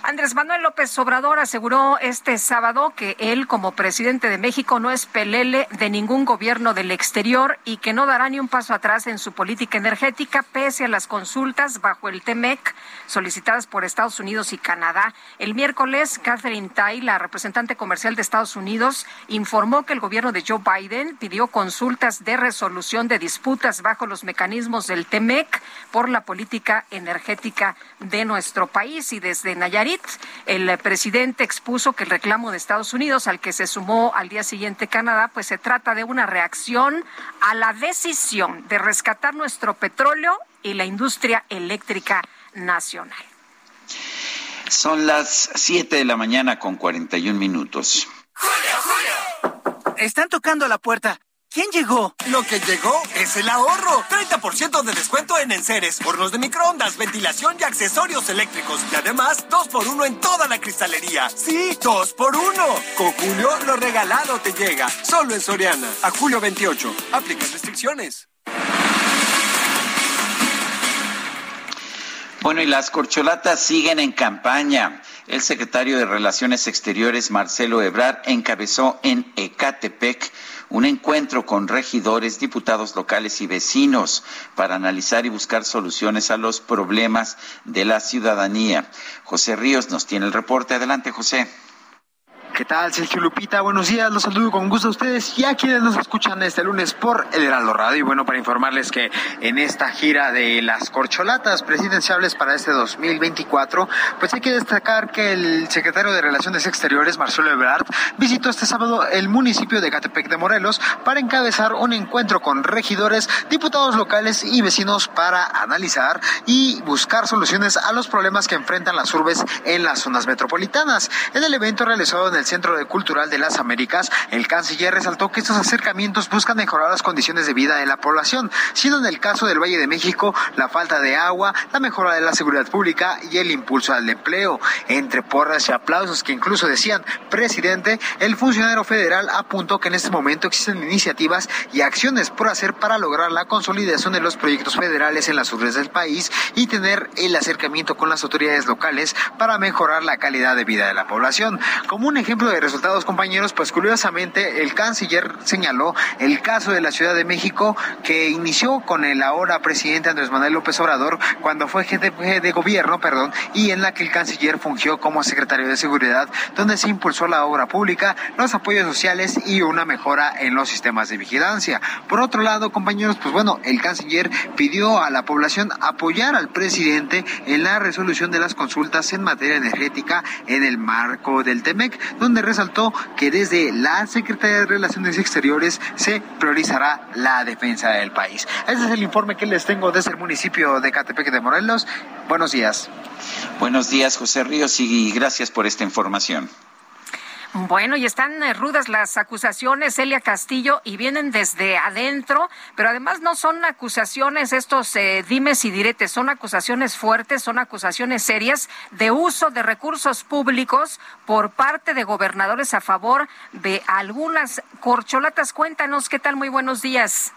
Andrés Manuel López Obrador aseguró este sábado que él, como presidente de México, no es pelele de ningún gobierno del exterior y que no dará ni un paso atrás en su política energética, pese a las consultas bajo el TEMEC solicitadas por Estados Unidos y Canadá. El miércoles, Catherine Tai, la representante comercial de Estados Unidos, informó que el gobierno de Joe Biden pidió consultas de resolución de disputas bajo los mecanismos del TEMEC por la política energética de nuestro país y desde Nayarit el presidente expuso que el reclamo de Estados Unidos, al que se sumó al día siguiente Canadá, pues se trata de una reacción a la decisión de rescatar nuestro petróleo y la industria eléctrica nacional. Son las 7 de la mañana con 41 minutos. Están tocando la puerta. ¿Quién llegó? Lo que llegó es el ahorro. 30% de descuento en enseres, hornos de microondas, ventilación y accesorios eléctricos. Y además, 2x1 en toda la cristalería. Sí, 2x1. Con Julio, lo regalado te llega. Solo en Soriana. A julio 28. Aplica restricciones. Bueno, y las corcholatas siguen en campaña. El secretario de Relaciones Exteriores, Marcelo Ebrard, encabezó en Ecatepec un encuentro con regidores, diputados locales y vecinos para analizar y buscar soluciones a los problemas de la ciudadanía. José Ríos nos tiene el reporte. Adelante, José. ¿Qué tal, Sergio Lupita? Buenos días, los saludo con gusto a ustedes y a quienes nos escuchan este lunes por El Heraldo Radio. Y bueno, para informarles que en esta gira de las corcholatas presidenciales para este 2024, pues hay que destacar que el secretario de Relaciones Exteriores, Marcelo Ebrard, visitó este sábado el municipio de Catepec de Morelos para encabezar un encuentro con regidores, diputados locales y vecinos para analizar y buscar soluciones a los problemas que enfrentan las urbes en las zonas metropolitanas. En el evento realizado en el Centro Cultural de las Américas, el canciller resaltó que estos acercamientos buscan mejorar las condiciones de vida de la población, siendo en el caso del Valle de México la falta de agua, la mejora de la seguridad pública y el impulso al empleo. Entre porras y aplausos que incluso decían, presidente, el funcionario federal apuntó que en este momento existen iniciativas y acciones por hacer para lograr la consolidación de los proyectos federales en las urbes del país y tener el acercamiento con las autoridades locales para mejorar la calidad de vida de la población. Como un ejemplo de resultados, compañeros, pues curiosamente el canciller señaló el caso de la Ciudad de México que inició con el ahora presidente Andrés Manuel López Obrador cuando fue jefe de gobierno, perdón, y en la que el canciller fungió como secretario de Seguridad, donde se impulsó la obra pública, los apoyos sociales y una mejora en los sistemas de vigilancia. Por otro lado, compañeros, pues bueno, el canciller pidió a la población apoyar al presidente en la resolución de las consultas en materia energética en el marco del TEMEC, donde resaltó que desde la Secretaría de Relaciones Exteriores se priorizará la defensa del país. Ese es el informe que les tengo desde el municipio de Catepec de Morelos. Buenos días. Buenos días, José Ríos, y gracias por esta información. Bueno, y están eh, rudas las acusaciones, Elia Castillo, y vienen desde adentro, pero además no son acusaciones estos eh, dimes y diretes, son acusaciones fuertes, son acusaciones serias de uso de recursos públicos por parte de gobernadores a favor de algunas corcholatas. Cuéntanos, ¿qué tal? Muy buenos días.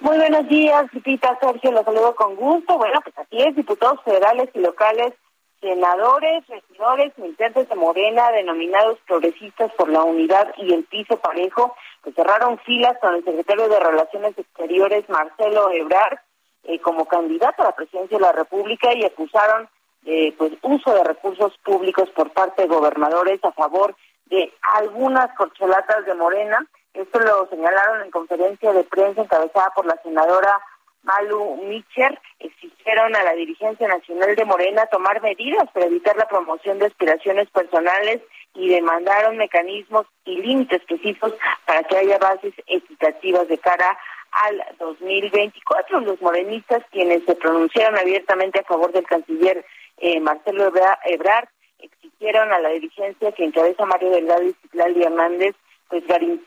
Muy buenos días, Lupita, Sergio, los saludo con gusto. Bueno, pues así es, diputados federales y locales senadores, regidores, militantes de Morena, denominados progresistas por la unidad y el piso parejo, que cerraron filas con el secretario de Relaciones Exteriores, Marcelo Ebrard, eh, como candidato a la presidencia de la República y acusaron eh, pues uso de recursos públicos por parte de gobernadores a favor de algunas corcholatas de Morena. Esto lo señalaron en conferencia de prensa encabezada por la senadora Malu Micher exigieron a la dirigencia nacional de Morena tomar medidas para evitar la promoción de aspiraciones personales y demandaron mecanismos y límites precisos para que haya bases equitativas de cara al 2024. Los morenistas, quienes se pronunciaron abiertamente a favor del canciller eh, Marcelo Ebrard, exigieron a la dirigencia que encabeza Mario Delgado y Citlali Hernández pues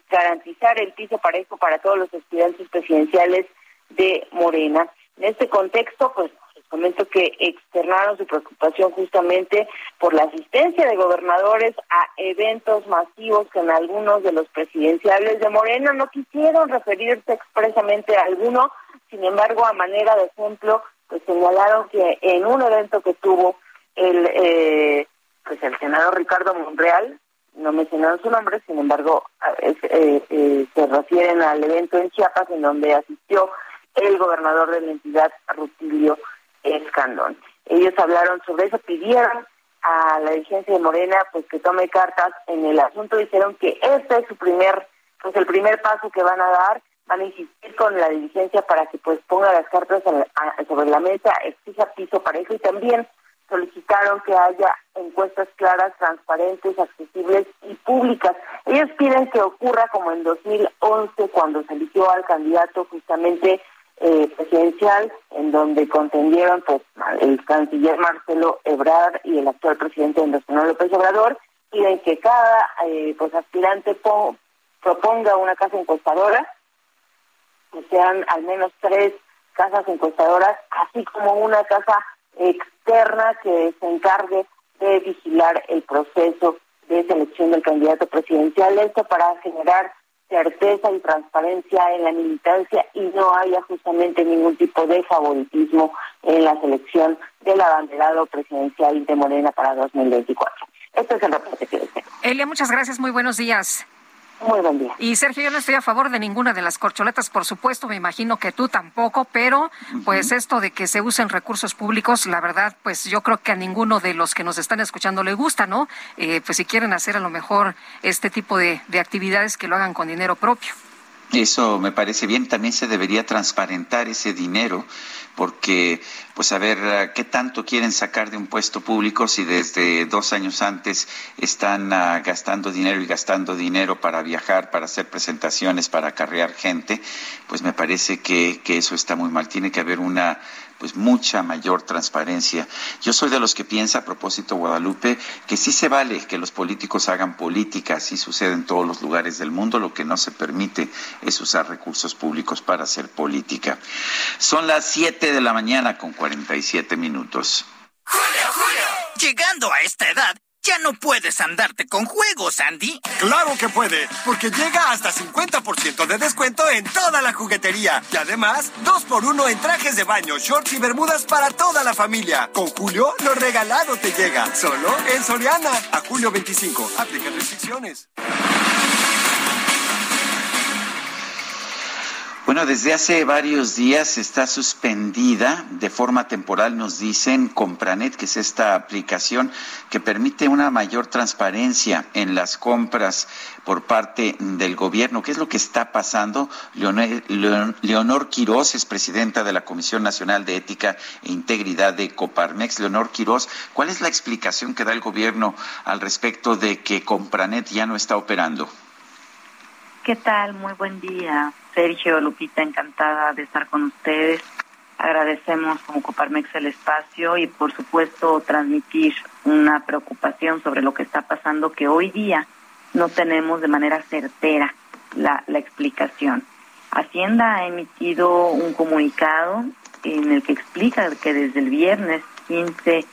garantizar el piso parejo para todos los aspirantes presidenciales de Morena. En este contexto, pues les comento que externaron su preocupación justamente por la asistencia de gobernadores a eventos masivos que en algunos de los presidenciales de Morena no quisieron referirse expresamente a alguno, sin embargo, a manera de ejemplo, pues señalaron que en un evento que tuvo el eh, pues el senador Ricardo Monreal, no mencionaron su nombre, sin embargo, eh, eh, se refieren al evento en Chiapas en donde asistió el gobernador de la entidad, Rutilio Escandón. Ellos hablaron sobre eso, pidieron a la dirigencia de Morena pues que tome cartas en el asunto, dijeron que este es su primer, pues el primer paso que van a dar, van a insistir con la dirigencia para que pues ponga las cartas sobre la mesa, exija piso parejo y también solicitaron que haya encuestas claras, transparentes, accesibles y públicas. Ellos piden que ocurra como en 2011 cuando se eligió al candidato justamente eh, presidencial en donde contendieron pues el canciller Marcelo Ebrard y el actual presidente Andrés Manuel López Obrador piden que cada eh, pues aspirante proponga una casa encuestadora que sean al menos tres casas encuestadoras así como una casa externa que se encargue de vigilar el proceso de selección del candidato presidencial. Esto para generar certeza y transparencia en la militancia y no haya justamente ningún tipo de favoritismo en la selección del abanderado presidencial de Morena para 2024. Este es el reporte que les tengo. Elia, muchas gracias, muy buenos días. Muy buen día. Y Sergio, yo no estoy a favor de ninguna de las corcholetas, por supuesto, me imagino que tú tampoco, pero pues esto de que se usen recursos públicos, la verdad, pues yo creo que a ninguno de los que nos están escuchando le gusta, ¿no? Eh, pues si quieren hacer a lo mejor este tipo de, de actividades, que lo hagan con dinero propio. Eso me parece bien. También se debería transparentar ese dinero, porque, pues, a ver, ¿qué tanto quieren sacar de un puesto público si desde dos años antes están ah, gastando dinero y gastando dinero para viajar, para hacer presentaciones, para acarrear gente? Pues me parece que, que eso está muy mal. Tiene que haber una pues mucha mayor transparencia. Yo soy de los que piensa a propósito Guadalupe que sí se vale que los políticos hagan política, así sucede en todos los lugares del mundo, lo que no se permite es usar recursos públicos para hacer política. Son las 7 de la mañana con 47 minutos. Llegando a esta edad, ya no puedes andarte con juegos, Andy. Claro que puede, porque llega hasta 50% de descuento en toda la juguetería. Y además, 2 por 1 en trajes de baño, shorts y bermudas para toda la familia. Con Julio, lo regalado te llega. Solo en Soriana. A julio 25. Aplican restricciones. Bueno, desde hace varios días está suspendida de forma temporal, nos dicen, Compranet, que es esta aplicación que permite una mayor transparencia en las compras por parte del gobierno. ¿Qué es lo que está pasando? Leonor, Leonor Quirós es presidenta de la Comisión Nacional de Ética e Integridad de Coparmex. Leonor Quirós, ¿cuál es la explicación que da el gobierno al respecto de que Compranet ya no está operando? ¿Qué tal? Muy buen día. Sergio, Lupita, encantada de estar con ustedes. Agradecemos como Coparmex el espacio y por supuesto transmitir una preocupación sobre lo que está pasando que hoy día no tenemos de manera certera la, explicación. Hacienda ha emitido un comunicado en el que explica que desde el viernes 15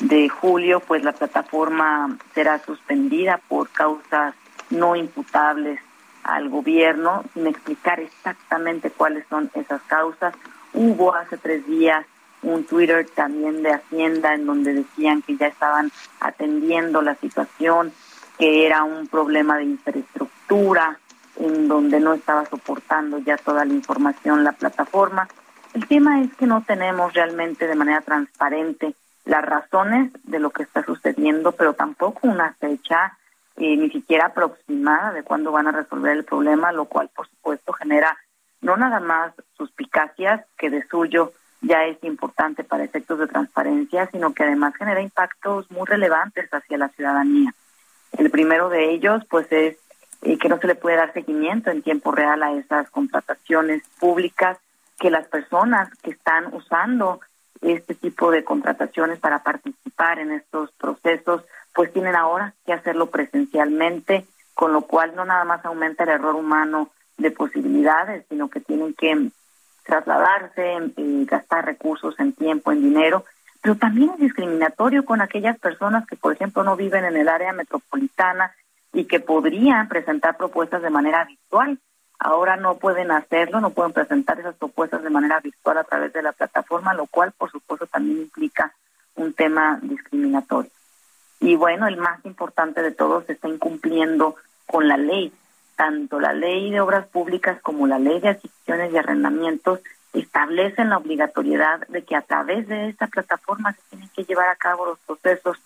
de julio pues la plataforma será suspendida por causas no imputables al gobierno sin explicar exactamente cuáles son esas causas. Hubo hace tres días un Twitter también de Hacienda en donde decían que ya estaban atendiendo la situación, que era un problema de infraestructura, en donde no estaba soportando ya toda la información la plataforma. El tema es que no tenemos realmente de manera transparente las razones de lo que está sucediendo, pero tampoco una fecha eh, ni siquiera aproximada de cuándo van a resolver el problema, lo cual por supuesto genera no nada más suspicacias, que de suyo ya es importante para efectos de transparencia, sino que además genera impactos muy relevantes hacia la ciudadanía. El primero de ellos, pues, es eh, que no se le puede dar seguimiento en tiempo real a esas contrataciones públicas, que las personas que están usando este tipo de contrataciones para participar en estos procesos pues tienen ahora que hacerlo presencialmente, con lo cual no nada más aumenta el error humano de posibilidades, sino que tienen que trasladarse, y gastar recursos en tiempo, en dinero, pero también es discriminatorio con aquellas personas que, por ejemplo, no viven en el área metropolitana y que podrían presentar propuestas de manera virtual. Ahora no pueden hacerlo, no pueden presentar esas propuestas de manera virtual a través de la plataforma, lo cual, por supuesto, también implica un tema discriminatorio. Y bueno, el más importante de todos está incumpliendo con la ley. Tanto la ley de obras públicas como la ley de adquisiciones y arrendamientos establecen la obligatoriedad de que a través de esta plataforma se tienen que llevar a cabo los procesos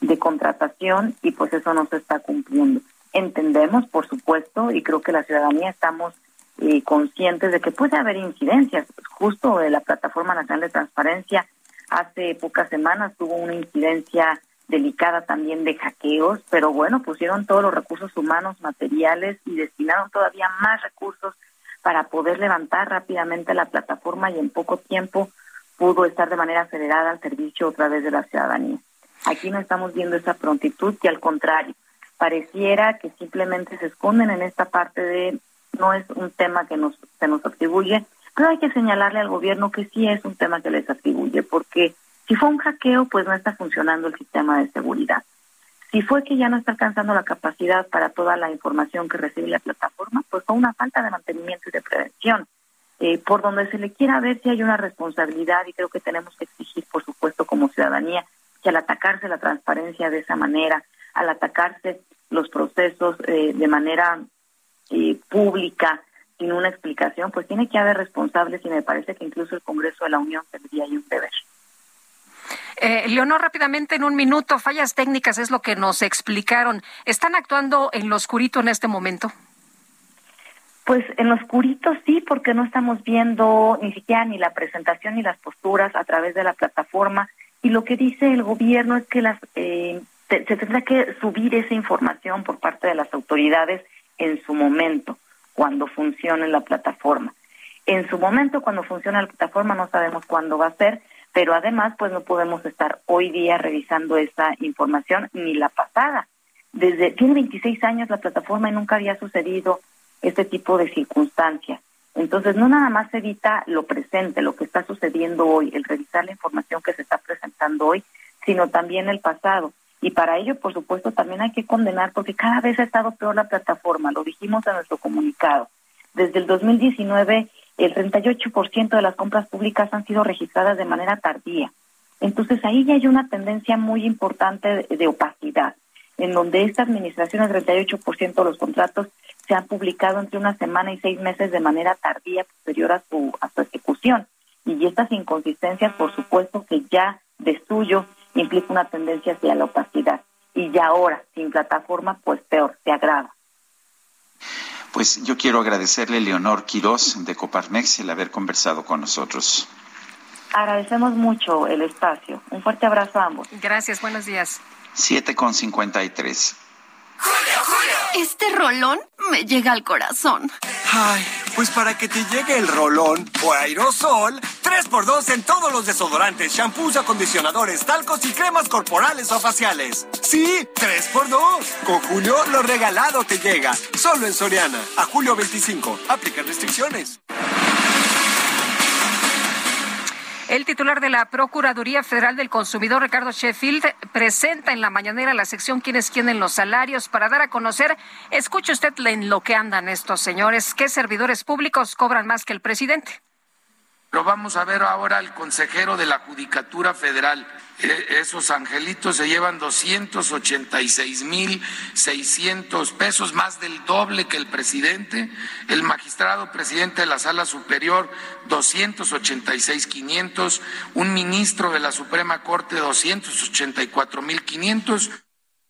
de contratación y pues eso no se está cumpliendo. Entendemos, por supuesto, y creo que la ciudadanía estamos eh, conscientes de que puede haber incidencias. Justo de la Plataforma Nacional de Transparencia hace pocas semanas tuvo una incidencia delicada también de hackeos, pero bueno, pusieron todos los recursos humanos, materiales y destinaron todavía más recursos para poder levantar rápidamente la plataforma y en poco tiempo pudo estar de manera acelerada al servicio otra vez de la ciudadanía. Aquí no estamos viendo esa prontitud y al contrario, pareciera que simplemente se esconden en esta parte de no es un tema que nos se nos atribuye, pero hay que señalarle al gobierno que sí es un tema que les atribuye porque si fue un hackeo, pues no está funcionando el sistema de seguridad. Si fue que ya no está alcanzando la capacidad para toda la información que recibe la plataforma, pues fue una falta de mantenimiento y de prevención. Eh, por donde se le quiera ver si hay una responsabilidad y creo que tenemos que exigir, por supuesto, como ciudadanía, que al atacarse la transparencia de esa manera, al atacarse los procesos eh, de manera eh, pública, sin una explicación, pues tiene que haber responsables y me parece que incluso el Congreso de la Unión tendría ahí un deber. Eh, Leonor, rápidamente en un minuto, fallas técnicas es lo que nos explicaron. ¿Están actuando en lo oscurito en este momento? Pues en lo oscurito sí, porque no estamos viendo ni siquiera ni la presentación ni las posturas a través de la plataforma. Y lo que dice el gobierno es que las, eh, se tendrá que subir esa información por parte de las autoridades en su momento, cuando funcione la plataforma. En su momento, cuando funcione la plataforma, no sabemos cuándo va a ser, pero además pues no podemos estar hoy día revisando esa información ni la pasada. Desde tiene 26 años la plataforma y nunca había sucedido este tipo de circunstancias. Entonces, no nada más evita lo presente, lo que está sucediendo hoy, el revisar la información que se está presentando hoy, sino también el pasado. Y para ello, por supuesto, también hay que condenar, porque cada vez ha estado peor la plataforma, lo dijimos en nuestro comunicado. Desde el 2019 el 38% de las compras públicas han sido registradas de manera tardía. Entonces ahí ya hay una tendencia muy importante de, opacidad, en donde esta administración, el 38% de los contratos se han publicado entre una semana y seis meses de manera tardía posterior a su, a su ejecución. Y estas inconsistencias, por supuesto que ya de suyo implica una tendencia hacia la opacidad. Y ya ahora, sin plataforma, pues peor, se agrava. Pues yo quiero agradecerle a Leonor Quirós de Coparmex el haber conversado con nosotros. Agradecemos mucho el espacio. Un fuerte abrazo a ambos. Gracias, buenos días. 7 con 53. Este rolón me llega al corazón. Ay, pues para que te llegue el rolón o aerosol, 3x2 en todos los desodorantes, shampoos, acondicionadores, talcos y cremas corporales o faciales. Sí, 3x2. Con Julio, lo regalado te llega. Solo en Soriana. A julio 25. Aplica restricciones. El titular de la Procuraduría Federal del Consumidor, Ricardo Sheffield, presenta en la mañanera la sección Quiénes quieren los salarios para dar a conocer, escuche usted en lo que andan estos señores, qué servidores públicos cobran más que el presidente. Lo vamos a ver ahora al consejero de la Judicatura Federal. Eh, esos angelitos se llevan 286 mil 600 pesos, más del doble que el presidente. El magistrado presidente de la Sala Superior, 286 500. Un ministro de la Suprema Corte, 284 mil 500.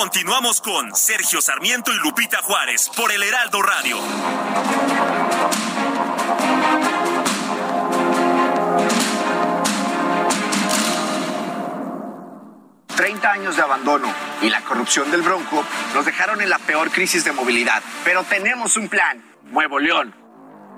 Continuamos con Sergio Sarmiento y Lupita Juárez por el Heraldo Radio. Treinta años de abandono y la corrupción del Bronco nos dejaron en la peor crisis de movilidad. Pero tenemos un plan, Nuevo León.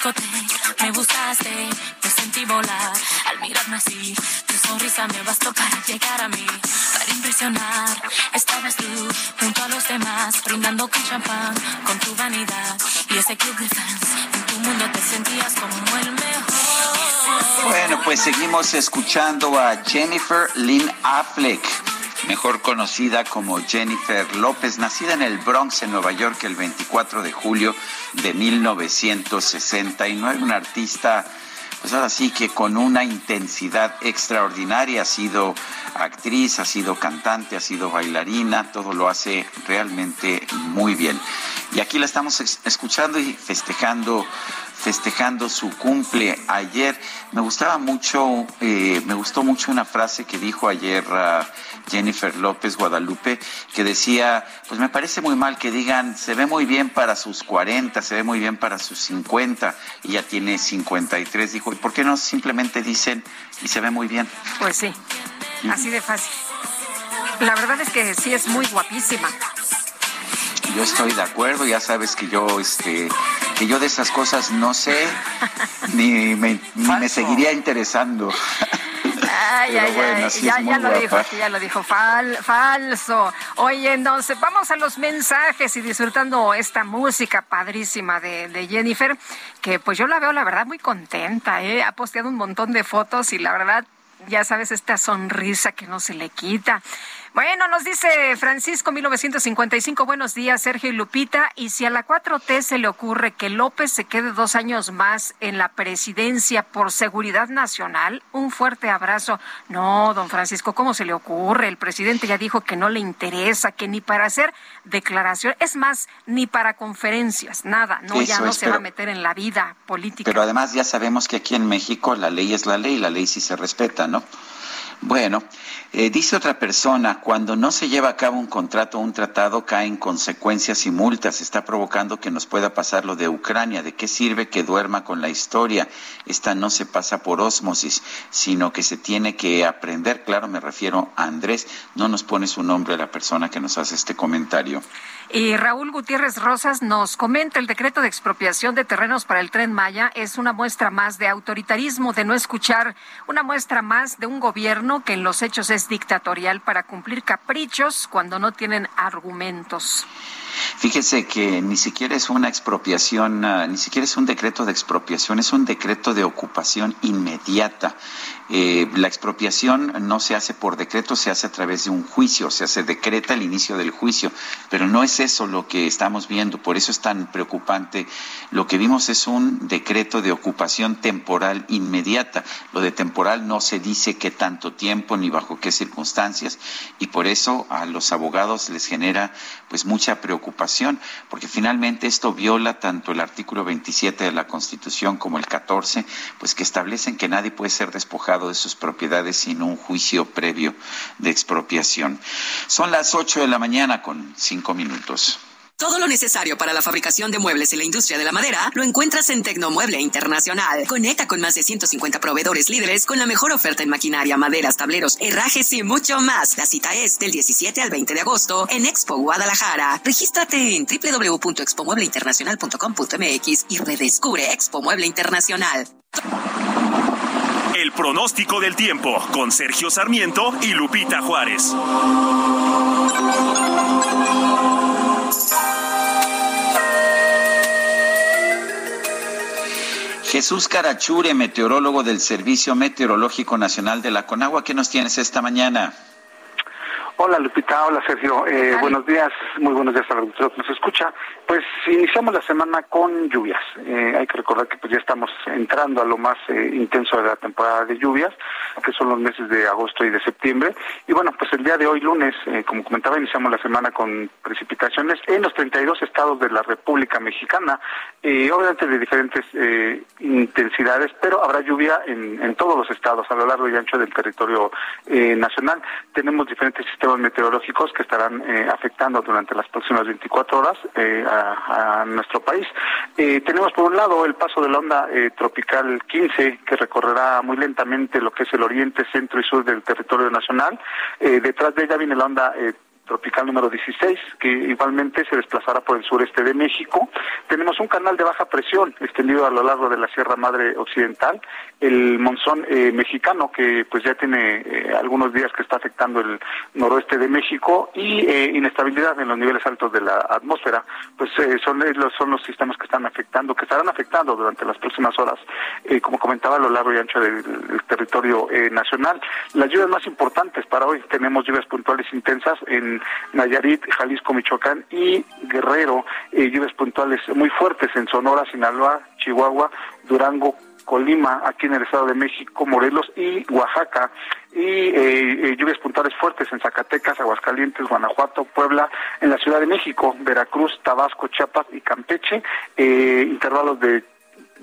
Discoteca me buscaste, me sentí volar al mirarme así. Tu sonrisa me bastó para llegar a mí, para impresionar. Estabas tú junto a los demás, brindando con champán, con tu vanidad y ese club de fans. En tu mundo te sentías como el mejor. Bueno, pues seguimos escuchando a Jennifer Lynn Affleck, mejor conocida como Jennifer López, nacida en el Bronx, en Nueva York, el 24 de julio de 1969, una artista, pues ahora sí que con una intensidad extraordinaria, ha sido actriz, ha sido cantante, ha sido bailarina, todo lo hace realmente muy bien. Y aquí la estamos escuchando y festejando festejando su cumple ayer. Me gustaba mucho, eh, me gustó mucho una frase que dijo ayer ah, Jennifer López Guadalupe, que decía, pues me parece muy mal que digan, se ve muy bien para sus 40, se ve muy bien para sus 50, y ya tiene 53. Dijo, ¿y por qué no simplemente dicen, y se ve muy bien? Pues sí, así de fácil. La verdad es que sí es muy guapísima. Yo estoy de acuerdo, ya sabes que yo, este, que yo de esas cosas no sé, ni me, ni me seguiría interesando. Ay, ay, bueno, ay, ya, ya lo dijo, ya lo dijo, fal- falso. Oye, entonces vamos a los mensajes y disfrutando esta música padrísima de, de Jennifer, que pues yo la veo la verdad muy contenta, ¿eh? ha posteado un montón de fotos y la verdad, ya sabes, esta sonrisa que no se le quita. Bueno, nos dice Francisco 1955, buenos días Sergio y Lupita, y si a la 4T se le ocurre que López se quede dos años más en la presidencia por seguridad nacional, un fuerte abrazo. No, don Francisco, ¿cómo se le ocurre? El presidente ya dijo que no le interesa, que ni para hacer declaración, es más, ni para conferencias, nada, no, ya no es, se va a meter en la vida política. Pero además ya sabemos que aquí en México la ley es la ley, la ley sí se respeta, ¿no? Bueno, eh, dice otra persona, cuando no se lleva a cabo un contrato o un tratado caen consecuencias y multas, está provocando que nos pueda pasar lo de Ucrania. ¿De qué sirve que duerma con la historia? Esta no se pasa por ósmosis, sino que se tiene que aprender. Claro, me refiero a Andrés, no nos pone su nombre la persona que nos hace este comentario. Y Raúl Gutiérrez Rosas nos comenta el decreto de expropiación de terrenos para el tren Maya es una muestra más de autoritarismo, de no escuchar, una muestra más de un gobierno que en los hechos es dictatorial para cumplir caprichos cuando no tienen argumentos. Fíjese que ni siquiera es una expropiación, ah, ni siquiera es un decreto de expropiación, es un decreto de ocupación inmediata. Eh, la expropiación no se hace por decreto, se hace a través de un juicio, o sea, se decreta el inicio del juicio, pero no es eso lo que estamos viendo, por eso es tan preocupante. Lo que vimos es un decreto de ocupación temporal inmediata. Lo de temporal no se dice qué tanto tiempo ni bajo qué circunstancias, y por eso a los abogados les genera pues mucha preocupación, porque finalmente esto viola tanto el artículo 27 de la Constitución como el 14, pues que establecen que nadie puede ser despojado de sus propiedades sin un juicio previo de expropiación. Son las 8 de la mañana con cinco minutos. Todo lo necesario para la fabricación de muebles y la industria de la madera lo encuentras en Tecnomueble Internacional. Conecta con más de 150 proveedores líderes con la mejor oferta en maquinaria, maderas, tableros, herrajes y mucho más. La cita es del 17 al 20 de agosto en Expo Guadalajara. Regístrate en www.expomuebleinternacional.com.mx y redescubre Expo Mueble Internacional. El pronóstico del tiempo con Sergio Sarmiento y Lupita Juárez. Jesús Carachure, meteorólogo del Servicio Meteorológico Nacional de la Conagua, ¿qué nos tienes esta mañana? Hola Lupita, hola Sergio, eh, buenos días, muy buenos días a la auditorio que nos escucha. Pues iniciamos la semana con lluvias. Eh, hay que recordar que pues ya estamos entrando a lo más eh, intenso de la temporada de lluvias, que son los meses de agosto y de septiembre. Y bueno, pues el día de hoy lunes, eh, como comentaba, iniciamos la semana con precipitaciones en los 32 estados de la República Mexicana, eh, obviamente de diferentes eh, intensidades, pero habrá lluvia en, en todos los estados a lo largo y ancho del territorio nacional. Tenemos diferentes sistemas meteorológicos que estarán eh, afectando durante las próximas 24 horas eh, a, nuestro país. Eh, tenemos por un lado el paso de la onda tropical 15 que recorrerá muy lentamente lo que es el oriente, centro y sur del territorio nacional. Detrás de ella viene la onda tropical número 16, que igualmente se desplazará por el sureste de México. Tenemos un canal de baja presión extendido a lo largo de la Sierra Madre Occidental, el monzón eh, mexicano, que pues ya tiene eh, algunos días que está afectando el noroeste de México, y eh, inestabilidad en los niveles altos de la atmósfera, pues eh, son, los, son los sistemas que están afectando, que estarán afectando durante las próximas horas, eh, como comentaba, a lo largo y ancho del, territorio nacional. Las lluvias más importantes para hoy, tenemos lluvias puntuales intensas en Nayarit, Jalisco, Michoacán y Guerrero, eh, lluvias puntuales muy fuertes en Sonora, Sinaloa, Chihuahua, Durango, Colima, aquí en el Estado de México, Morelos y Oaxaca, y eh, eh, lluvias puntuales fuertes en Zacatecas, Aguascalientes, Guanajuato, Puebla, en la Ciudad de México, Veracruz, Tabasco, Chiapas y Campeche, eh, intervalos de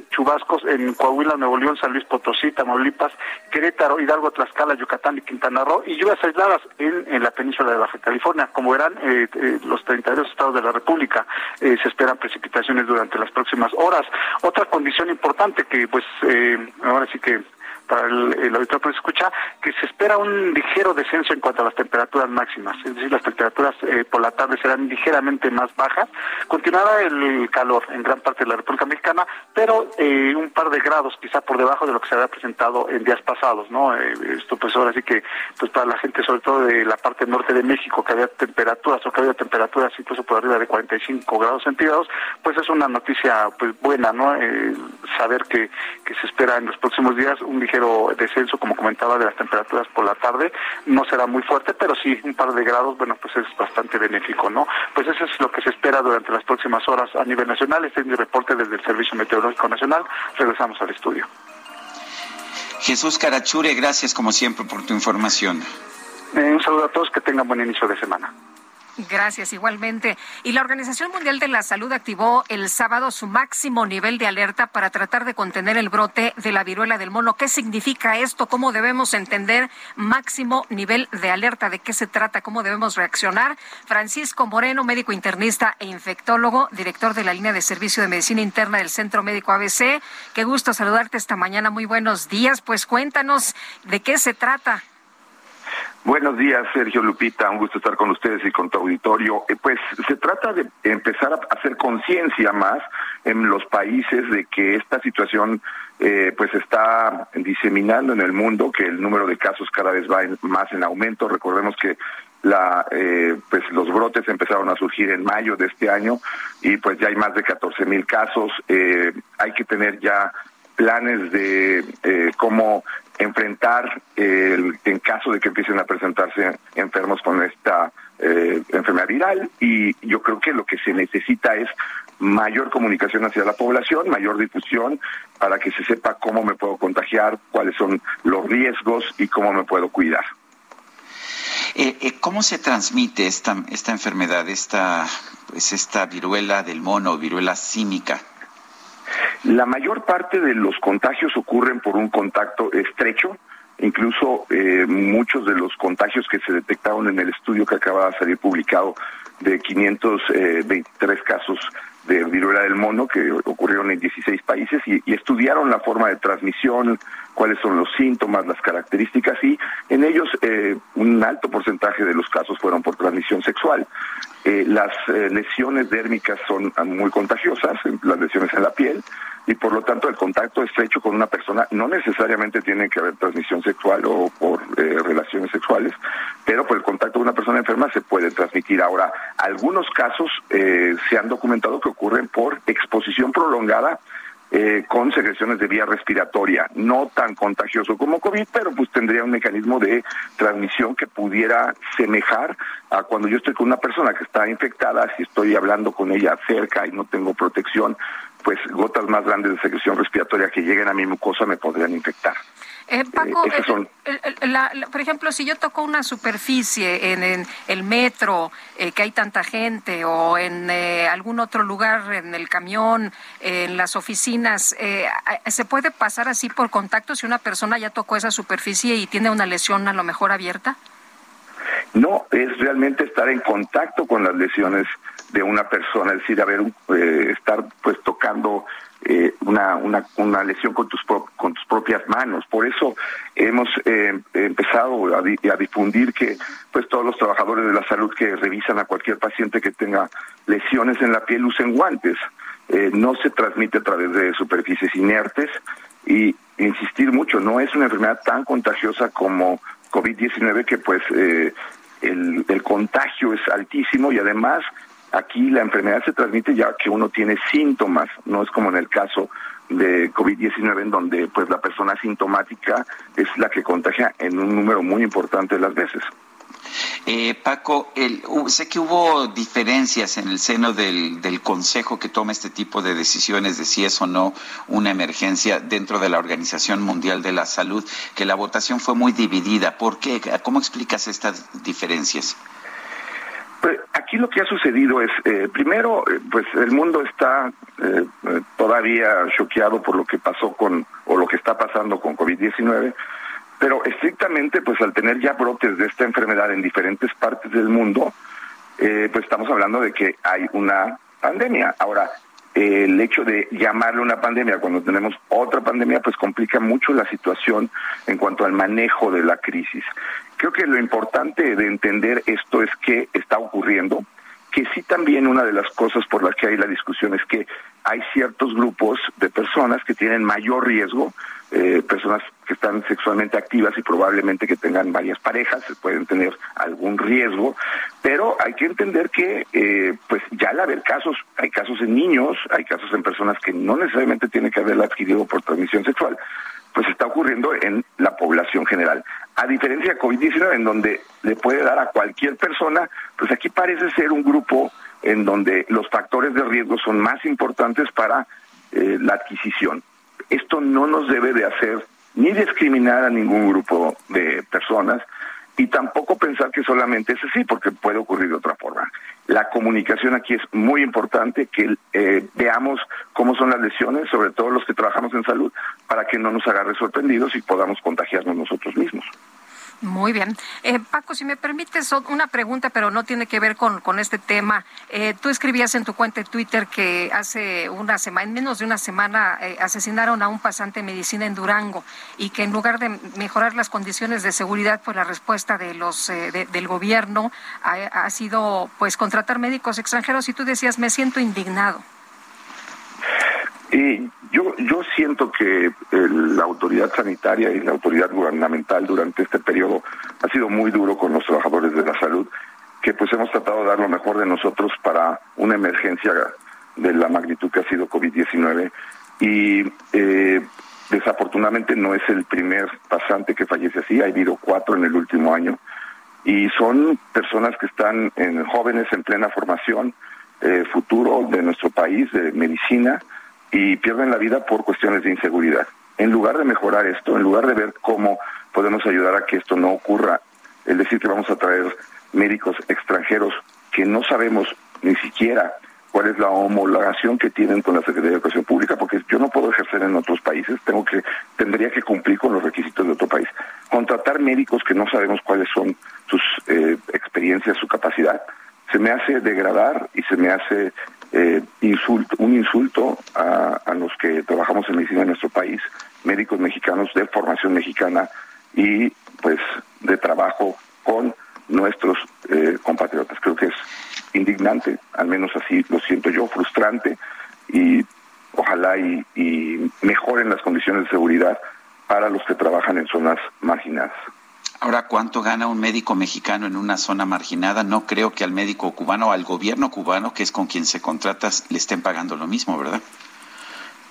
chubascos en Coahuila, Nuevo León, San Luis Potosí, Tamaulipas, Querétaro, Hidalgo, Tlaxcala, Yucatán y Quintana Roo, y lluvias aisladas en, en la península de Baja California. Como verán, eh, eh, los 32 estados de la República eh, se esperan precipitaciones durante las próximas horas. Otra condición importante que, pues, eh, ahora sí que para el, el auditorio que escucha, que se espera un ligero descenso en cuanto a las temperaturas máximas, es decir, las temperaturas eh, por la tarde serán ligeramente más bajas. Continuará el calor en gran parte de la República Mexicana, pero eh, un par de grados quizá por debajo de lo que se había presentado en días pasados, ¿no? Eh, esto pues ahora sí que pues para la gente sobre todo de la parte norte de México que había temperaturas o que había temperaturas incluso por arriba de 45 grados centígrados, pues es una noticia pues buena, ¿no? Eh, saber que, que se espera en los próximos días un ligero descenso, como comentaba, de las temperaturas por la tarde, no será muy fuerte, pero sí un par de grados, bueno, pues es bastante benéfico, ¿no? Pues eso es lo que se espera durante las próximas horas a nivel nacional, este es mi reporte desde el Servicio Meteorológico Nacional, regresamos al estudio. Jesús Carachure, gracias como siempre por tu información. Eh, un saludo a todos, que tengan buen inicio de semana. Gracias, igualmente. Y la Organización Mundial de la Salud activó el sábado su máximo nivel de alerta para tratar de contener el brote de la viruela del mono. ¿Qué significa esto? ¿Cómo debemos entender máximo nivel de alerta? ¿De qué se trata? ¿Cómo debemos reaccionar? Francisco Moreno, médico internista e infectólogo, director de la línea de servicio de medicina interna del Centro Médico ABC. Qué gusto saludarte esta mañana. Muy buenos días. Pues cuéntanos de qué se trata. Buenos días, Sergio Lupita. Un gusto estar con ustedes y con tu auditorio. Eh, pues se trata de empezar a hacer conciencia más en los países de que esta situación eh, pues está diseminando en el mundo, que el número de casos cada vez va en- más en aumento. Recordemos que la eh, pues los brotes empezaron a surgir en mayo de este año y pues ya hay más de 14 mil casos. Eh, hay que tener ya planes de eh, cómo enfrentar el, en caso de que empiecen a presentarse enfermos con esta eh, enfermedad viral y yo creo que lo que se necesita es mayor comunicación hacia la población, mayor difusión para que se sepa cómo me puedo contagiar, cuáles son los riesgos y cómo me puedo cuidar. Eh, eh, ¿Cómo se transmite esta, esta enfermedad, esta, pues esta viruela del mono, viruela símica? La mayor parte de los contagios ocurren por un contacto estrecho, incluso eh, muchos de los contagios que se detectaron en el estudio que acaba de salir publicado de 523 casos de viruela del mono que ocurrieron en 16 países y, y estudiaron la forma de transmisión, cuáles son los síntomas, las características y en ellos eh, un alto porcentaje de los casos fueron por transmisión sexual. Eh, las eh, lesiones dérmicas son muy contagiosas, las lesiones en la piel, y por lo tanto el contacto estrecho con una persona no necesariamente tiene que haber transmisión sexual o por eh, relaciones sexuales, pero por el contacto con una persona enferma se puede transmitir. Ahora, algunos casos eh, se han documentado que ocurren por exposición prolongada eh, con secreciones de vía respiratoria, no tan contagioso como COVID, pero pues tendría un mecanismo de transmisión que pudiera semejar a cuando yo estoy con una persona que está infectada, si estoy hablando con ella cerca y no tengo protección, pues gotas más grandes de secreción respiratoria que lleguen a mi mucosa me podrían infectar. Eh, Paco, Eh, esos el- son- la- la- por ejemplo, si yo toco una superficie en, en el metro, eh, que hay tanta gente, o en eh, algún otro lugar, en el camión, eh, en las oficinas, eh, ¿se puede pasar así por contacto si una persona ya tocó esa superficie y tiene una lesión a lo mejor abierta? No, es realmente estar en contacto con las lesiones de una persona, es decir, haber, eh, estar pues tocando eh, una, una, una lesión con tus, pro- con tus propias manos. Por eso hemos eh, empezado a, di- a difundir que pues todos los trabajadores de la salud que revisan a cualquier paciente que tenga lesiones en la piel usen guantes. Eh, no se transmite a través de superficies inertes y insistir mucho, no es una enfermedad tan contagiosa como COVID-19 que pues eh, el, el contagio es altísimo y además aquí la enfermedad se transmite ya que uno tiene síntomas, no es como en el caso de COVID-19 en donde pues la persona asintomática es la que contagia en un número muy importante de las veces. Eh, Paco, el- sé que hubo diferencias en el seno del, del Consejo que toma este tipo de decisiones de si es o no una emergencia dentro de la Organización Mundial de la Salud, que la votación fue muy dividida. ¿Por qué? ¿Cómo explicas estas diferencias? Pues aquí lo que ha sucedido es, eh, primero, eh, pues el mundo está eh, todavía choqueado por lo que pasó con, o lo que está pasando con COVID-19, pero estrictamente, pues al tener ya brotes de esta enfermedad en diferentes partes del mundo, eh, pues estamos hablando de que hay una pandemia. Ahora, el hecho de llamarle una pandemia cuando tenemos otra pandemia, pues complica mucho la situación en cuanto al manejo de la crisis. Creo que lo importante de entender esto es qué está ocurriendo, que sí también una de las cosas por las que hay la discusión es que hay ciertos grupos de personas que tienen mayor riesgo, eh, personas que están sexualmente activas y probablemente que tengan varias parejas, pueden tener algún riesgo, pero hay que entender que eh, pues ya al haber casos, hay casos en niños, hay casos en personas que no necesariamente tienen que haberla adquirido por transmisión sexual, pues está ocurriendo en la población general. A diferencia de COVID-19, en donde le puede dar a cualquier persona, pues aquí parece ser un grupo en donde los factores de riesgo son más importantes para eh, la adquisición. Esto no nos debe de hacer ni discriminar a ningún grupo de personas y tampoco pensar que solamente es así, porque puede ocurrir de otra forma. La comunicación aquí es muy importante, que eh, veamos cómo son las lesiones, sobre todo los que trabajamos en salud, para que no nos agarre sorprendidos y podamos contagiarnos nosotros mismos. Muy bien. Eh, Paco, si me permites una pregunta, pero no tiene que ver con, con este tema. Eh, tú escribías en tu cuenta de Twitter que hace una semana, en menos de una semana, eh, asesinaron a un pasante de medicina en Durango y que en lugar de mejorar las condiciones de seguridad, pues la respuesta de los de- del gobierno ha, ha sido pues contratar médicos extranjeros y tú decías, me siento indignado. Y yo, yo siento que eh, la autoridad sanitaria y la autoridad gubernamental durante este periodo ha sido muy duro con los trabajadores de la salud, que pues hemos tratado de dar lo mejor de nosotros para una emergencia de la magnitud que ha sido COVID-19 y eh, desafortunadamente no es el primer pasante que fallece así, ha habido cuatro en el último año y son personas que están en jóvenes en plena formación, eh, futuro de nuestro país, de medicina, y pierden la vida por cuestiones de inseguridad. En lugar de mejorar esto, en lugar de ver cómo podemos ayudar a que esto no ocurra, es decir, que vamos a traer médicos extranjeros que no sabemos ni siquiera cuál es la homologación que tienen con la Secretaría de Educación Pública, porque yo no puedo ejercer en otros países, tengo que tendría que cumplir con los requisitos de otro país. Contratar médicos que no sabemos cuáles son sus eh, experiencias, su capacidad, se me hace degradar y se me hace eh, insulto, un insulto a, a los que trabajamos en medicina en nuestro país, médicos mexicanos de formación mexicana y pues de trabajo con nuestros eh, compatriotas. Creo que es indignante, al menos así lo siento yo, frustrante y ojalá y, y mejoren las condiciones de seguridad para los que trabajan en zonas marginadas. Ahora, ¿cuánto gana un médico mexicano en una zona marginada? No creo que al médico cubano o al gobierno cubano, que es con quien se contrata, le estén pagando lo mismo, ¿verdad?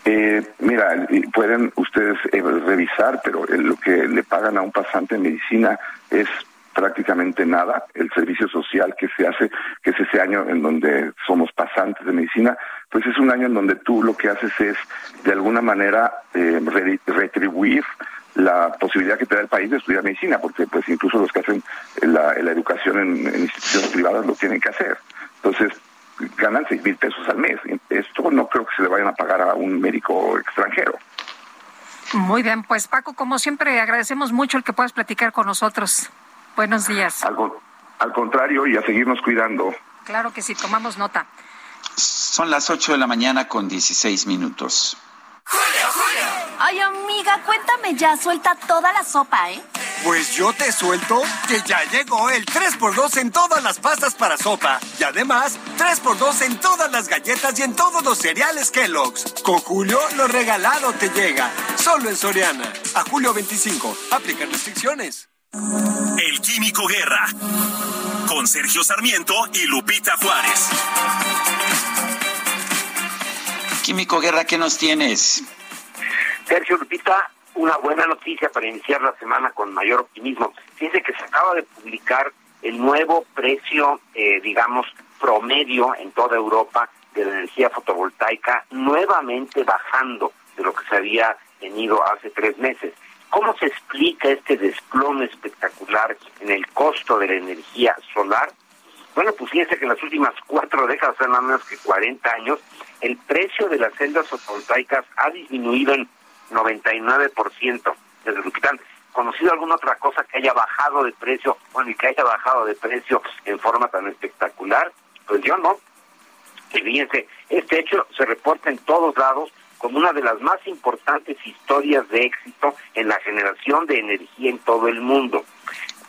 Eh, mira, pueden ustedes eh, revisar, pero eh, lo que le pagan a un pasante en medicina es prácticamente nada. El servicio social que se hace, que es ese año en donde somos pasantes de medicina, pues es un año en donde tú lo que haces es, de alguna manera, eh, re- retribuir la posibilidad que te da el país de estudiar medicina, porque pues incluso los que hacen la, la educación en, en instituciones privadas lo tienen que hacer. Entonces, ganan seis mil pesos al mes. Esto no creo que se le vayan a pagar a un médico extranjero. Muy bien, pues Paco, como siempre, agradecemos mucho el que puedas platicar con nosotros. Buenos días. Algo, al contrario, y a seguirnos cuidando. Claro que sí, tomamos nota. Son las 8 de la mañana con 16 minutos. Ay, amiga, cuéntame ya, suelta toda la sopa, ¿eh? Pues yo te suelto que ya llegó el 3x2 en todas las pastas para sopa. Y además, 3x2 en todas las galletas y en todos los cereales Kellogg's. Con Julio, lo regalado te llega. Solo en Soriana. A julio 25. Aplican restricciones. El Químico Guerra. Con Sergio Sarmiento y Lupita Juárez. Químico Guerra, ¿qué nos tienes? Sergio Lupita, una buena noticia para iniciar la semana con mayor optimismo. Fíjense que se acaba de publicar el nuevo precio, eh, digamos, promedio en toda Europa de la energía fotovoltaica, nuevamente bajando de lo que se había tenido hace tres meses. ¿Cómo se explica este desplome espectacular en el costo de la energía solar? Bueno, pues fíjense que en las últimas cuatro décadas, o sea, menos que 40 años, el precio de las celdas fotovoltaicas ha disminuido en 99% desde Lupitán. ¿Conocido alguna otra cosa que haya bajado de precio, bueno, y que haya bajado de precio en forma tan espectacular? Pues yo no. Y fíjense Este hecho se reporta en todos lados como una de las más importantes historias de éxito en la generación de energía en todo el mundo.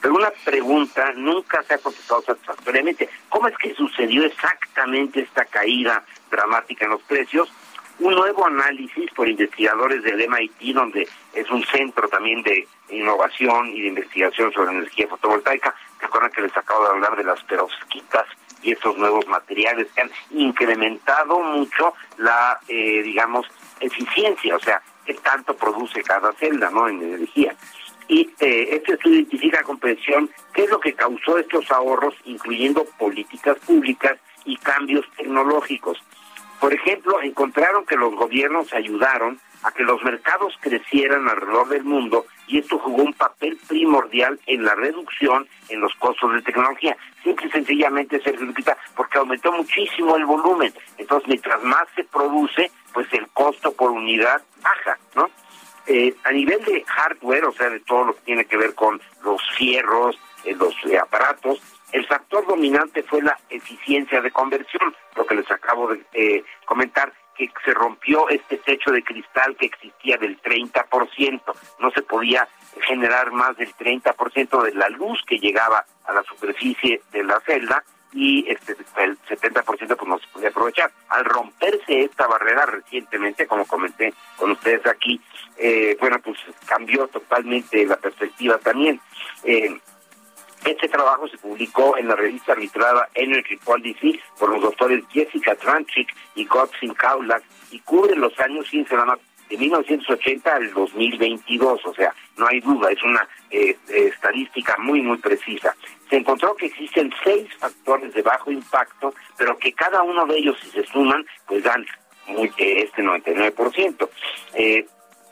Pero una pregunta nunca se ha contestado satisfactoriamente. ¿Cómo es que sucedió exactamente esta caída dramática en los precios? Un nuevo análisis por investigadores del MIT, donde es un centro también de innovación y de investigación sobre energía fotovoltaica. Recuerdan que les acabo de hablar de las perovskitas y estos nuevos materiales que han incrementado mucho la, eh, digamos, eficiencia, o sea, qué tanto produce cada celda, ¿no? En energía. Y eh, este estudio identifica con precisión qué es lo que causó estos ahorros, incluyendo políticas públicas y cambios tecnológicos. Por ejemplo, encontraron que los gobiernos ayudaron a que los mercados crecieran alrededor del mundo y esto jugó un papel primordial en la reducción en los costos de tecnología. Simple y sencillamente, Sergio Lupita, porque aumentó muchísimo el volumen. Entonces, mientras más se produce, pues el costo por unidad baja, ¿no? Eh, a nivel de hardware, o sea, de todo lo que tiene que ver con los fierros, eh, los eh, aparatos, el factor dominante fue la eficiencia de conversión, lo que les acabo de eh, comentar, que se rompió este techo de cristal que existía del 30%, no se podía generar más del 30% de la luz que llegaba a la superficie de la celda y este el 70% pues no se podía aprovechar. Al romperse esta barrera recientemente, como comenté con ustedes aquí, eh, bueno, pues cambió totalmente la perspectiva también. Eh, este trabajo se publicó en la revista arbitrada Energy Policy por los doctores Jessica Tranchik y Godfrey Kaulak y cubre los años sin de 1980 al 2022, o sea, no hay duda, es una eh, estadística muy, muy precisa. Se encontró que existen seis factores de bajo impacto, pero que cada uno de ellos, si se suman, pues dan muy, eh, este 99%. Eh,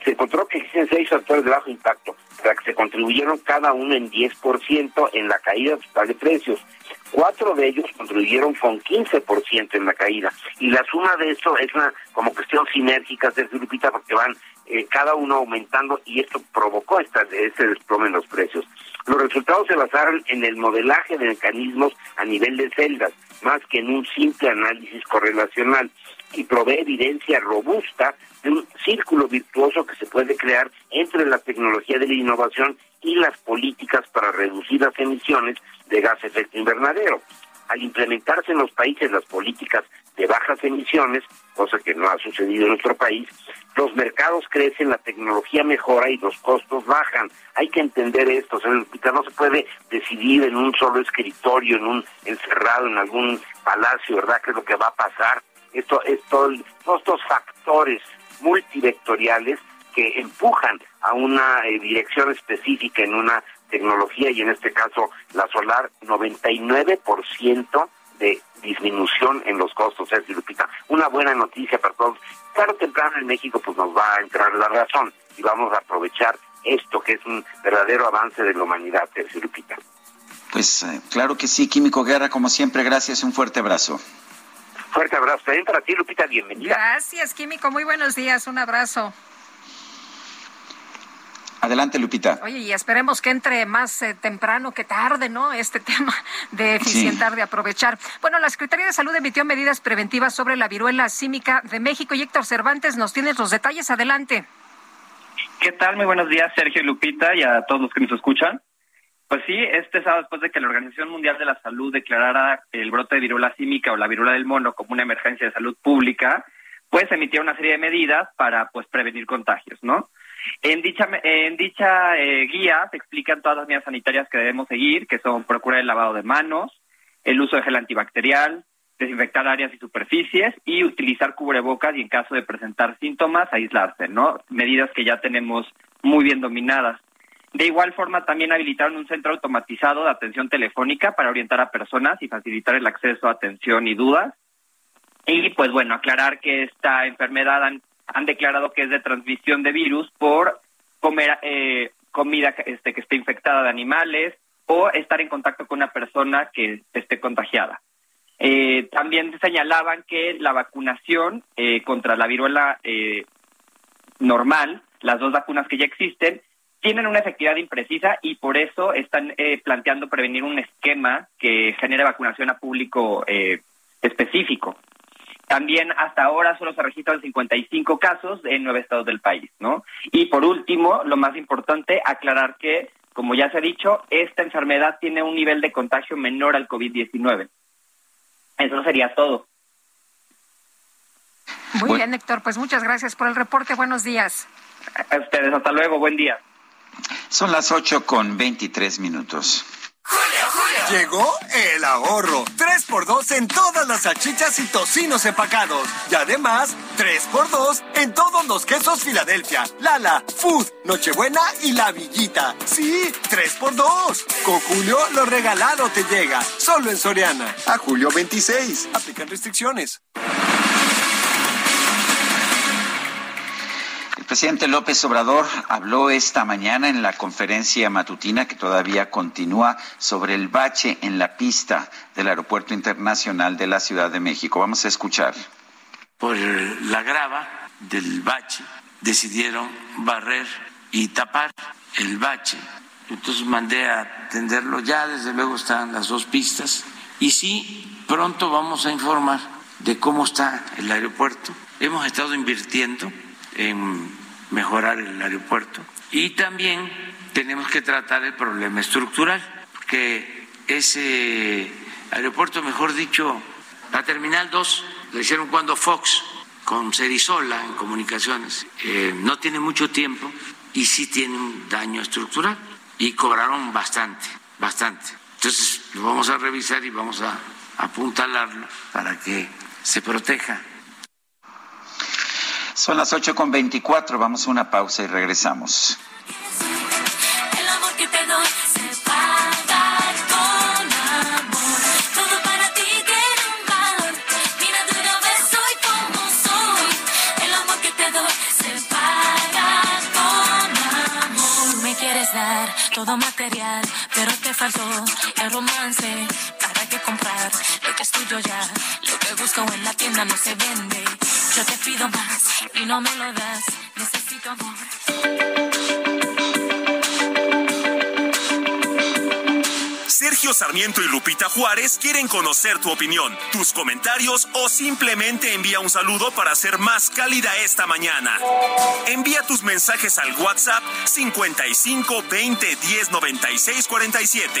se encontró que existen seis factores de bajo impacto, para que se contribuyeron cada uno en 10% en la caída total de precios. Cuatro de ellos contribuyeron con 15% en la caída. Y la suma de eso es una como cuestión sinérgica, Sergio Lupita, porque van eh, cada uno aumentando y esto provocó esta, este desplome en los precios. Los resultados se basaron en el modelaje de mecanismos a nivel de celdas, más que en un simple análisis correlacional y provee evidencia robusta de un círculo virtuoso que se puede crear entre la tecnología de la innovación y las políticas para reducir las emisiones de gas efecto invernadero. Al implementarse en los países las políticas de bajas emisiones, cosa que no ha sucedido en nuestro país, los mercados crecen, la tecnología mejora y los costos bajan. Hay que entender esto, o sea, no se puede decidir en un solo escritorio, en un encerrado en algún palacio, ¿verdad? ¿Qué es lo que va a pasar? Esto, esto, todos estos factores multivectoriales que empujan a una eh, dirección específica en una tecnología y en este caso la solar 99% de disminución en los costos, Sergio Lupita. Una buena noticia para todos. Claro, temprano en México pues nos va a entrar la razón y vamos a aprovechar esto que es un verdadero avance de la humanidad, Sergio Lupita. Pues eh, claro que sí, Químico Guerra, como siempre, gracias, un fuerte abrazo. Fuerte abrazo también para ti, Lupita, bienvenida. Gracias, Químico. Muy buenos días. Un abrazo. Adelante, Lupita. Oye, y esperemos que entre más eh, temprano que tarde, ¿no? Este tema de eficientar, de aprovechar. Bueno, la Secretaría de Salud emitió medidas preventivas sobre la viruela símica de México y Héctor Cervantes nos tiene los detalles. Adelante. ¿Qué tal? Muy buenos días, Sergio y Lupita, y a todos los que nos escuchan. Pues sí, este sábado después de que la Organización Mundial de la Salud declarara el brote de viruela símica o la viruela del mono como una emergencia de salud pública, pues emitía una serie de medidas para pues prevenir contagios, ¿no? En dicha en dicha eh, guía se explican todas las medidas sanitarias que debemos seguir, que son procurar el lavado de manos, el uso de gel antibacterial, desinfectar áreas y superficies y utilizar cubrebocas y en caso de presentar síntomas aislarse, ¿no? Medidas que ya tenemos muy bien dominadas. De igual forma, también habilitaron un centro automatizado de atención telefónica para orientar a personas y facilitar el acceso a atención y dudas. Y pues bueno, aclarar que esta enfermedad han, declarado que es de transmisión de virus por comer eh, comida este, que esté infectada de animales o estar en contacto con una persona que esté contagiada. Eh, también señalaban que la vacunación eh, contra la viruela eh, normal, las dos vacunas que ya existen, tienen una efectividad imprecisa y por eso están eh, planteando prevenir un esquema que genere vacunación a público eh, específico. También hasta ahora solo se registran 55 casos en nueve estados del país, ¿no? Y por último, lo más importante, aclarar que, como ya se ha dicho, esta enfermedad tiene un nivel de contagio menor al COVID-19. Eso sería todo. Muy bien, Héctor. Pues muchas gracias por el reporte. Buenos días. A ustedes, hasta luego, buen día. Son las 8 con 23 minutos. Llegó el ahorro. 3x2 en todas las salchichas y tocinos empacados. Y además, 3x2 en todos los quesos Filadelfia, Lala, Food, Nochebuena y La Villita. Sí, 3x2. Con Julio, lo regalado te llega. Solo en Soriana. A julio 26. Aplican restricciones. Presidente López Obrador habló esta mañana en la conferencia matutina que todavía continúa sobre el bache en la pista del Aeropuerto Internacional de la Ciudad de México. Vamos a escuchar. Por la grava del bache decidieron barrer y tapar el bache. Entonces mandé a atenderlo. Ya desde luego están las dos pistas. Y sí, pronto vamos a informar de cómo está el aeropuerto. Hemos estado invirtiendo en mejorar el aeropuerto y también tenemos que tratar el problema estructural, porque ese aeropuerto, mejor dicho, la Terminal 2, lo hicieron cuando Fox, con Cerizola en comunicaciones, eh, no tiene mucho tiempo y sí tiene un daño estructural y cobraron bastante, bastante. Entonces lo vamos a revisar y vamos a apuntalarlo para que se proteja Son las 8 con 24. Vamos a una pausa y regresamos. El amor que te doy se paga con amor. Todo para ti tiene un valor. Mira de una vez soy como soy. El amor que te doy se paga con amor. Tú me quieres dar todo material, pero te faltó el romance. ¿Para qué comprar lo que es tuyo ya? Lo que busco en la tienda no se vende. Yo te pido más y no me lo das. Necesito amor. Sergio Sarmiento y Lupita Juárez quieren conocer tu opinión, tus comentarios o simplemente envía un saludo para ser más cálida esta mañana. Envía tus mensajes al WhatsApp 55 20 10 96 47.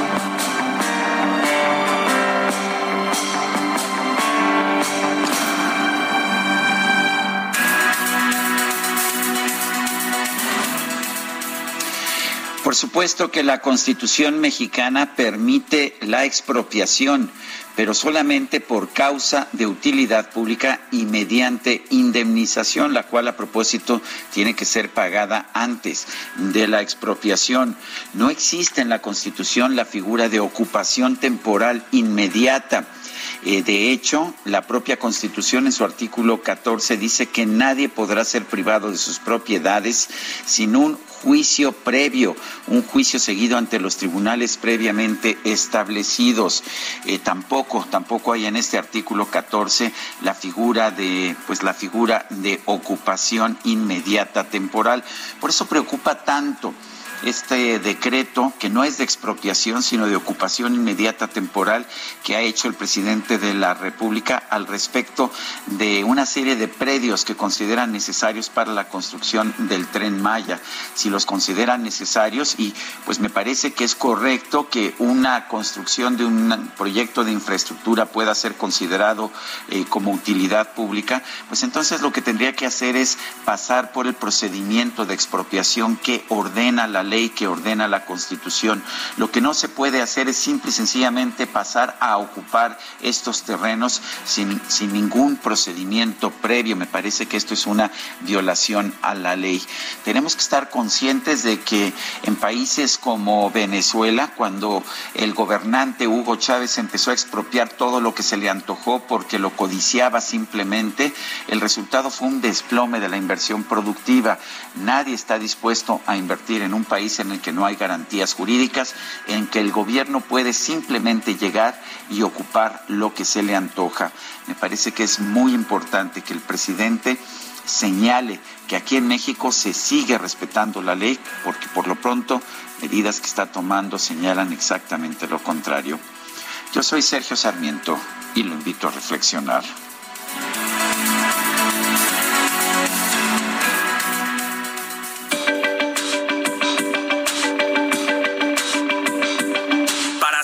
Por supuesto que la Constitución mexicana permite la expropiación, pero solamente por causa de utilidad pública y mediante indemnización, la cual a propósito tiene que ser pagada antes de la expropiación. No existe en la Constitución la figura de ocupación temporal inmediata. Eh, de hecho, la propia Constitución en su artículo 14 dice que nadie podrá ser privado de sus propiedades sin un juicio previo, un juicio seguido ante los tribunales previamente establecidos. Eh, tampoco, tampoco hay en este artículo 14 la figura de, pues la figura de ocupación inmediata temporal. Por eso preocupa tanto este decreto, que no es de expropiación, sino de ocupación inmediata temporal, que ha hecho el presidente de la República al respecto de una serie de predios que consideran necesarios para la construcción del tren Maya. Si los consideran necesarios, y pues me parece que es correcto que una construcción de un proyecto de infraestructura pueda ser considerado eh, como utilidad pública, pues entonces lo que tendría que hacer es pasar por el procedimiento de expropiación que ordena la ley que ordena la Constitución. Lo que no se puede hacer es simple y sencillamente pasar a ocupar estos terrenos sin, sin ningún procedimiento previo. Me parece que esto es una violación a la ley. Tenemos que estar conscientes de que en países como Venezuela, cuando el gobernante Hugo Chávez empezó a expropiar todo lo que se le antojó porque lo codiciaba simplemente, el resultado fue un desplome de la inversión productiva. Nadie está dispuesto a invertir en un país en el que no hay garantías jurídicas, en que el gobierno puede simplemente llegar y ocupar lo que se le antoja. Me parece que es muy importante que el presidente señale que aquí en México se sigue respetando la ley, porque por lo pronto medidas que está tomando señalan exactamente lo contrario. Yo soy Sergio Sarmiento y lo invito a reflexionar.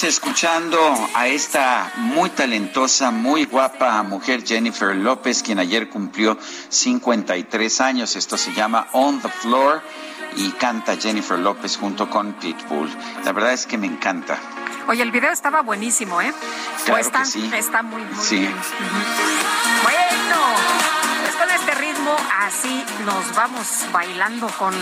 seguimos escuchando a esta muy talentosa, muy guapa mujer Jennifer López, quien ayer cumplió 53 años. Esto se llama On the Floor y canta Jennifer López junto con Pitbull. La verdad es que me encanta. Oye, el video estaba buenísimo, ¿eh? Claro está, que sí. está muy, muy Sí. bien. Así nos vamos bailando con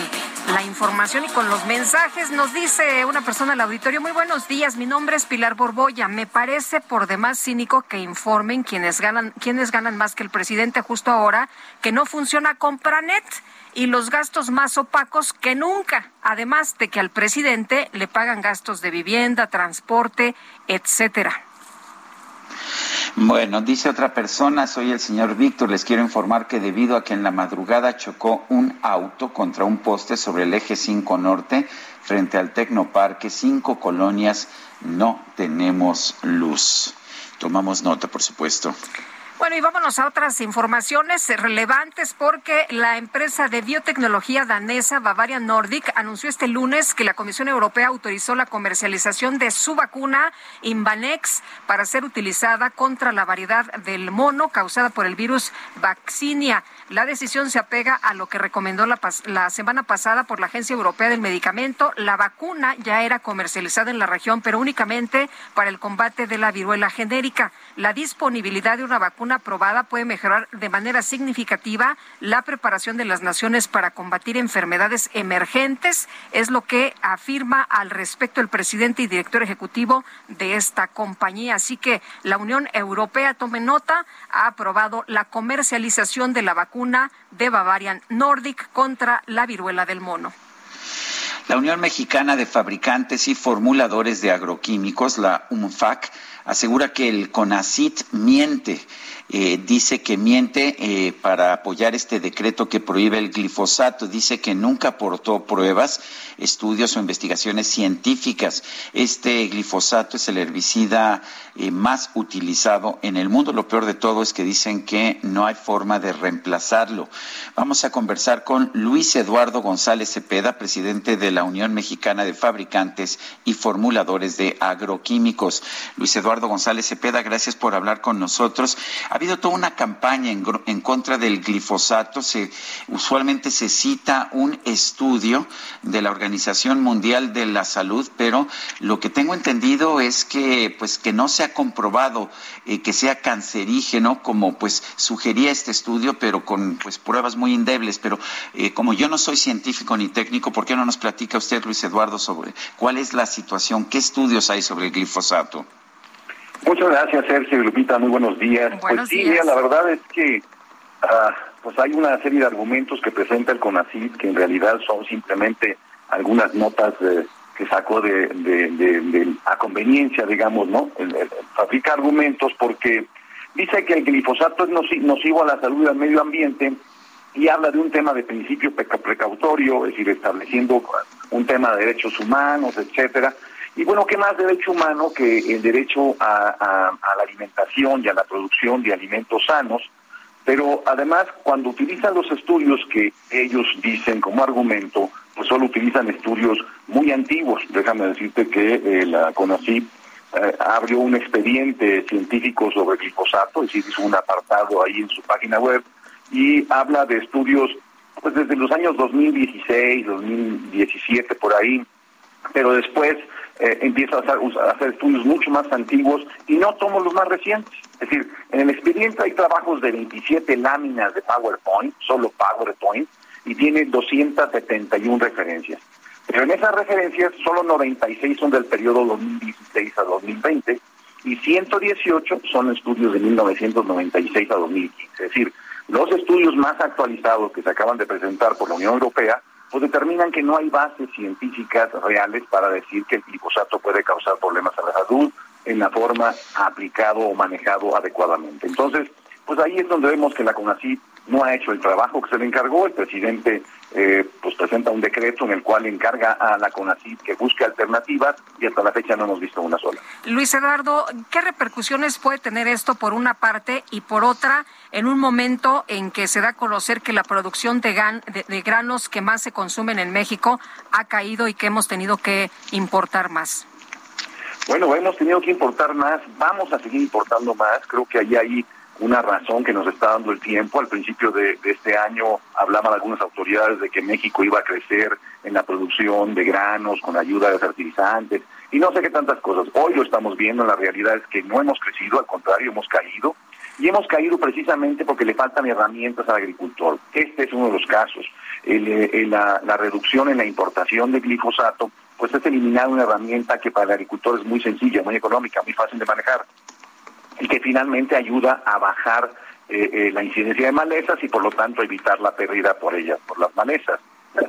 la información y con los mensajes. Nos dice una persona al auditorio, muy buenos días, mi nombre es Pilar Borboya. Me parece por demás cínico que informen quienes ganan, quienes ganan más que el presidente justo ahora, que no funciona Compranet y los gastos más opacos que nunca, además de que al presidente le pagan gastos de vivienda, transporte, etcétera. Bueno, dice otra persona, soy el señor Víctor, les quiero informar que debido a que en la madrugada chocó un auto contra un poste sobre el eje 5 norte frente al Tecnoparque, cinco colonias no tenemos luz. Tomamos nota, por supuesto. Bueno, y vámonos a otras informaciones relevantes porque la empresa de biotecnología danesa Bavaria Nordic anunció este lunes que la Comisión Europea autorizó la comercialización de su vacuna Invanex para ser utilizada contra la variedad del mono causada por el virus Vaccinia. La decisión se apega a lo que recomendó la, semana pasada por la Agencia Europea del Medicamento. La vacuna ya era comercializada en la región, pero únicamente para el combate de la viruela genérica. La disponibilidad de una vacuna aprobada puede mejorar de manera significativa la preparación de las naciones para combatir enfermedades emergentes, es lo que afirma al respecto el presidente y director ejecutivo de esta compañía. Así que la Unión Europea, tome nota, ha aprobado la comercialización de la vacuna de Bavarian Nordic contra la viruela del mono. La Unión Mexicana de Fabricantes y Formuladores de Agroquímicos, la UMFAC, asegura que el CONACIT miente eh, dice que miente eh, para apoyar este decreto que prohíbe el glifosato. Dice que nunca aportó pruebas, estudios o investigaciones científicas. Este glifosato es el herbicida eh, más utilizado en el mundo. Lo peor de todo es que dicen que no hay forma de reemplazarlo. Vamos a conversar con Luis Eduardo González Cepeda, presidente de la Unión Mexicana de Fabricantes y Formuladores de Agroquímicos. Luis Eduardo González Cepeda, gracias por hablar con nosotros. Ha habido toda una campaña en, en contra del glifosato. Se, usualmente se cita un estudio de la Organización Mundial de la Salud, pero lo que tengo entendido es que, pues, que no se ha comprobado eh, que sea cancerígeno, como pues sugería este estudio, pero con pues pruebas muy endebles. Pero eh, como yo no soy científico ni técnico, ¿por qué no nos platica usted, Luis Eduardo, sobre cuál es la situación, qué estudios hay sobre el glifosato? Muchas gracias, Sergio y Lupita. Muy buenos días. pues sí, la verdad es que ah, pues hay una serie de argumentos que presenta el CONACYT que en realidad son simplemente algunas notas que sacó de, de, a conveniencia, digamos, ¿no? fabrica argumentos porque dice que el glifosato es nocivo a la salud y al medio ambiente y habla de un tema de principio precautorio, es decir, estableciendo un tema de derechos humanos, etcétera y bueno, ¿qué más derecho humano que el derecho a, la alimentación y a la producción de alimentos sanos? Pero además, cuando utilizan los estudios que ellos dicen como argumento, pues solo utilizan estudios muy antiguos. Déjame decirte que eh, la CONACYT eh, abrió un expediente científico sobre glifosato, es decir, hizo un apartado ahí en su página web y habla de estudios pues desde los años 2016, 2017 por ahí, pero después eh, empieza a hacer, estudios mucho más antiguos y no tomo los más recientes. Es decir, en el expediente hay trabajos de 27 láminas de PowerPoint, solo PowerPoint, y tiene 271 referencias. Pero en esas referencias, solo 96 son del periodo 2016 a 2020 y 118 son estudios de 1996 a 2015. Es decir, los estudios más actualizados que se acaban de presentar por la Unión Europea pues determinan que no hay bases científicas reales para decir que el glifosato puede causar problemas a la salud en la forma aplicado o manejado adecuadamente. Entonces, pues ahí es donde vemos que la CONACYT no ha hecho el trabajo que se le encargó. El presidente eh, pues presenta un decreto en el cual encarga a la CONACYT que busque alternativas y hasta la fecha no hemos visto una sola. Luis Eduardo, ¿qué repercusiones puede tener esto por una parte y por otra en un momento en que se da a conocer que la producción de, de granos que más se consumen en México ha caído y que hemos tenido que importar más? Bueno, hemos tenido que importar más, vamos a seguir importando más, creo que ahí hay una razón que nos está dando el tiempo. Al principio de, este año hablaban algunas autoridades de que México iba a crecer en la producción de granos con ayuda de fertilizantes y no sé qué tantas cosas. Hoy lo estamos viendo, la realidad es que no hemos crecido, al contrario, hemos caído. Y hemos caído precisamente porque le faltan herramientas al agricultor. Este es uno de los casos. la, la reducción en la importación de glifosato, pues es eliminar una herramienta que para el agricultor es muy sencilla, muy económica, muy fácil de manejar y que finalmente ayuda a bajar eh, eh, la incidencia de malezas y por lo tanto evitar la pérdida por ellas, por las malezas.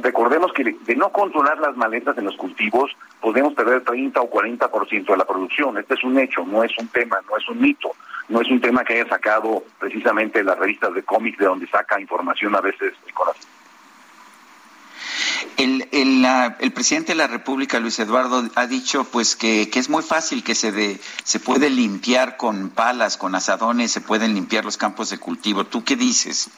Recordemos que de no controlar las malezas en los cultivos podemos perder 30 o 40% de la producción. Este es un hecho, no es un tema, no es un mito, no es un tema que haya sacado precisamente las revistas de cómics de donde saca información a veces el corazón. El, el, la- el presidente de la República, Luis Eduardo, ha dicho pues que, que es muy fácil que se de, se puede limpiar con palas, con asadones, se pueden limpiar los campos de cultivo. ¿Tú qué dices?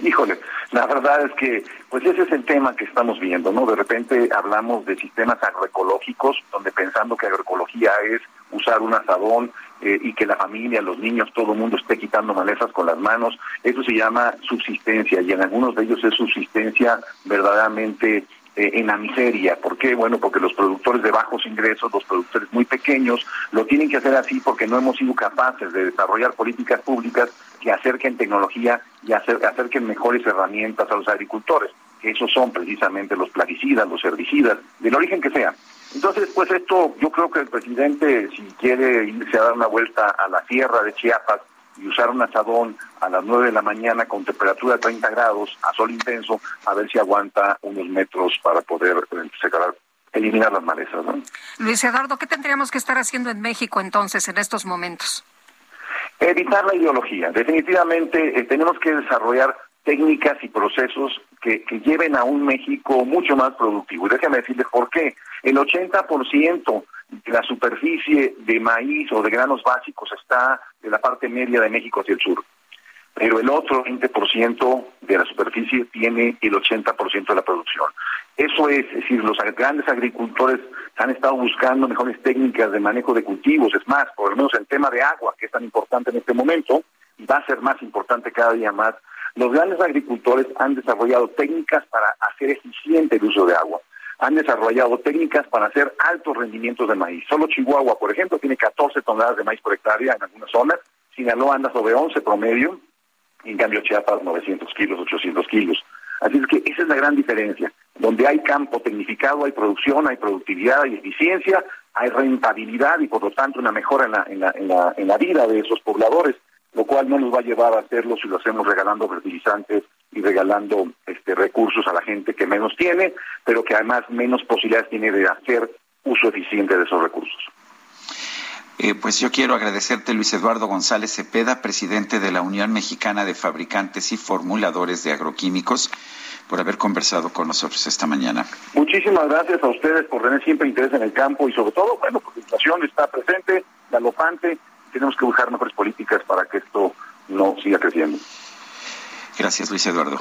Híjole, la verdad es que, pues ese es el tema que estamos viendo, ¿no? De repente hablamos de sistemas agroecológicos, donde pensando que agroecología es usar un asadón eh, y que la familia, los niños, todo el mundo esté quitando malezas con las manos, eso se llama subsistencia y en algunos de ellos es subsistencia verdaderamente eh, en la miseria. ¿Por qué? Bueno, porque los productores de bajos ingresos, los productores muy pequeños, lo tienen que hacer así porque no hemos sido capaces de desarrollar políticas públicas que acerquen tecnología y acer- acerquen mejores herramientas a los agricultores, esos son precisamente los plaguicidas, los herbicidas, del origen que sea. Entonces, pues esto, yo creo que el presidente, si quiere irse a dar una vuelta a la sierra de Chiapas y usar un asadón a las 9 de la mañana con temperatura de 30 grados, a sol intenso, a ver si aguanta unos metros para poder eh, separar- eliminar las malezas. ¿no? Luis Eduardo, ¿qué tendríamos que estar haciendo en México entonces en estos momentos? Evitar la ideología. Definitivamente eh, tenemos que desarrollar técnicas y procesos que, que lleven a un México mucho más productivo. Y déjame decirles por qué. El 80% de la superficie de maíz o de granos básicos está de la parte media de México hacia el sur. Pero el otro 20% de la superficie tiene el 80% de la producción. Eso es, es decir, los grandes agricultores han estado buscando mejores técnicas de manejo de cultivos. Es más, por lo menos el tema de agua, que es tan importante en este momento, y va a ser más importante cada día más, los grandes agricultores han desarrollado técnicas para hacer eficiente el uso de agua. Han desarrollado técnicas para hacer altos rendimientos de maíz. Solo Chihuahua, por ejemplo, tiene 14 toneladas de maíz por hectárea en algunas zonas. Sinaloa anda sobre 11 promedio. En cambio Chiapas 900 kilos, 800 kilos. Así es que esa es la gran diferencia. Donde hay campo tecnificado, hay producción, hay productividad, hay eficiencia, hay rentabilidad y por lo tanto una mejora en la, en la, en la, en la vida de esos pobladores, lo cual no nos va a llevar a hacerlo si lo hacemos regalando fertilizantes y regalando este, recursos a la gente que menos tiene, pero que además menos posibilidades tiene de hacer uso eficiente de esos recursos. Eh, pues yo quiero agradecerte, Luis Eduardo González Cepeda, presidente de la Unión Mexicana de Fabricantes y Formuladores de Agroquímicos, por haber conversado con nosotros esta mañana. Muchísimas gracias a ustedes por tener siempre interés en el campo y sobre todo, bueno, porque la inflación está presente, galopante, tenemos que buscar mejores políticas para que esto no siga creciendo. Gracias, Luis Eduardo.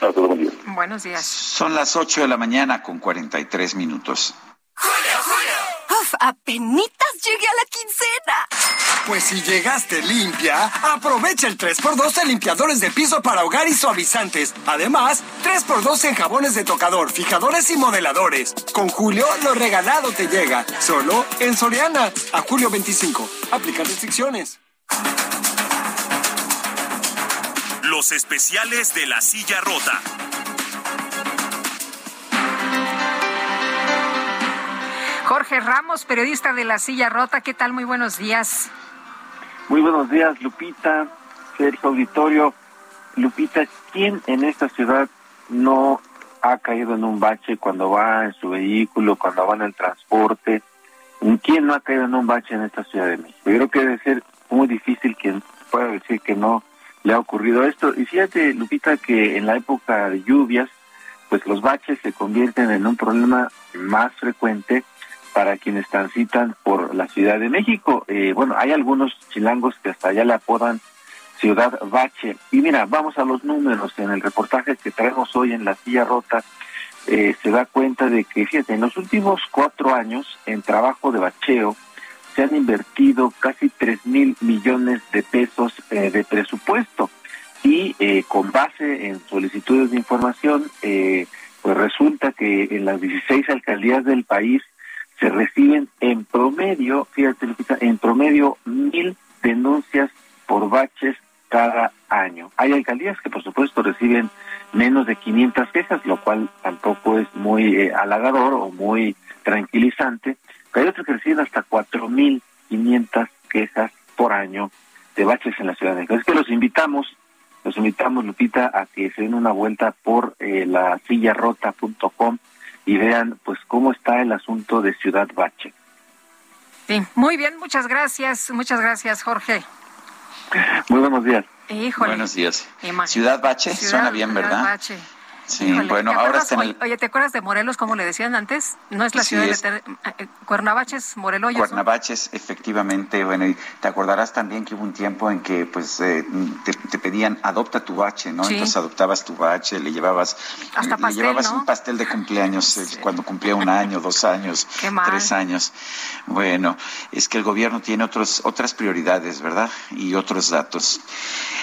A todos, buen día. Buenos días. Son las 8 de la mañana con 43 minutos. Uf, apenitas llegué a la quincena. Pues si llegaste limpia, aprovecha el 3x2 en limpiadores de piso para hogar y suavizantes. Además, 3x2 en jabones de tocador, fijadores y modeladores. Con Julio, lo regalado te llega. Solo en Soriana. A julio 25. Aplica restricciones. Los especiales de la silla rota. Jorge Ramos, periodista de La Silla Rota, ¿qué tal? Muy buenos días. Muy buenos días, Lupita, Sergio Auditorio. Lupita, ¿quién en esta ciudad no ha caído en un bache cuando va en su vehículo, cuando va en el transporte? ¿Quién no ha caído en un bache en esta Ciudad de México? Yo creo que debe ser muy difícil quien pueda decir que no le ha ocurrido esto. Y fíjate, Lupita, que en la época de lluvias, pues los baches se convierten en un problema más frecuente para quienes transitan por la Ciudad de México. Eh, bueno, hay algunos chilangos que hasta allá le apodan Ciudad Bache. Y mira, vamos a los números. En el reportaje que traemos hoy en La Silla Rota, eh, se da cuenta de que, fíjate, en los últimos cuatro años en trabajo de bacheo se han invertido casi tres mil millones de pesos eh, de presupuesto y eh, con base en solicitudes de información, eh, pues resulta que en las 16 alcaldías del país se reciben en promedio, fíjate, Lupita, en promedio mil denuncias por baches cada año. Hay alcaldías que por supuesto reciben menos de 500 quejas, lo cual tampoco es muy eh, halagador o muy tranquilizante, pero hay otros que reciben hasta 4.500 quejas por año de baches en la Ciudad de México. Es que los invitamos, los invitamos, Lupita, a que se den una vuelta por eh, la sillarrota.com y vean pues cómo está el asunto de Ciudad Bache. Sí, muy bien, muchas gracias, muchas gracias, Jorge. Muy buenos días. Híjole. Buenos días. Imagínate. Ciudad Bache, Ciudad- suena bien, Ciudad ¿verdad? Bache. Sí, Híjole, bueno, ¿te ahora está en el Oye, ¿te acuerdas de Morelos, como le decían antes? No es la Sí, ciudad de es- eter- eh, Cuernavaches, Moreloyos. ¿no? Cuernavaches, efectivamente, bueno, y te acordarás también que hubo un tiempo en que pues eh, te, te pedían adopta tu bache, ¿no? Sí. Entonces adoptabas tu bache, le llevabas Hasta le pastel, llevabas ¿no? un pastel de cumpleaños eh, cuando cumplía un año, dos años, Qué mal. tres años. Bueno, es que el gobierno tiene otros otras prioridades, ¿verdad? Y otros datos.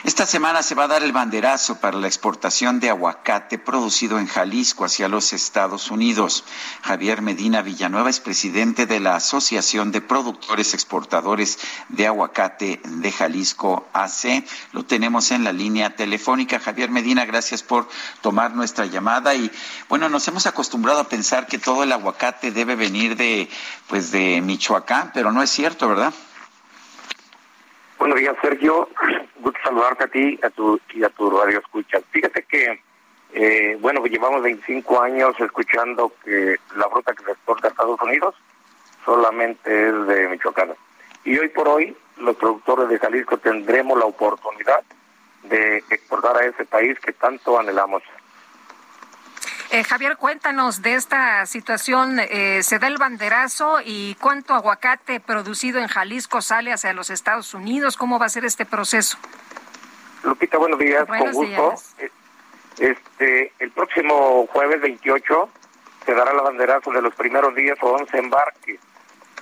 Esta semana se va a dar el banderazo para la exportación de aguacate producido en Jalisco hacia los Estados Unidos. Javier Medina Villanueva es presidente de la Asociación de Productores Exportadores de Aguacate de Jalisco AC. Lo tenemos en la línea telefónica. Javier Medina, gracias por tomar nuestra llamada y bueno, nos hemos acostumbrado a pensar que todo el aguacate debe venir de pues de Michoacán, pero no es cierto, ¿verdad? Buenos días, Sergio. Gusto saludarte a ti a tu, y a tu radio escucha. Fíjate que, eh, bueno, pues llevamos 25 años escuchando que la fruta que se exporta a Estados Unidos solamente es de Michoacán. Y hoy por hoy, los productores de Jalisco tendremos la oportunidad de exportar a ese país que tanto anhelamos. Eh, Javier, cuéntanos de esta situación. Eh, ¿Se da el banderazo y cuánto aguacate producido en Jalisco sale hacia los Estados Unidos? ¿Cómo va a ser este proceso? Lupita, buenos días, Buenos con gusto. días. Este, el próximo jueves 28 se dará la banderazo de los primeros 10 o 11 embarques.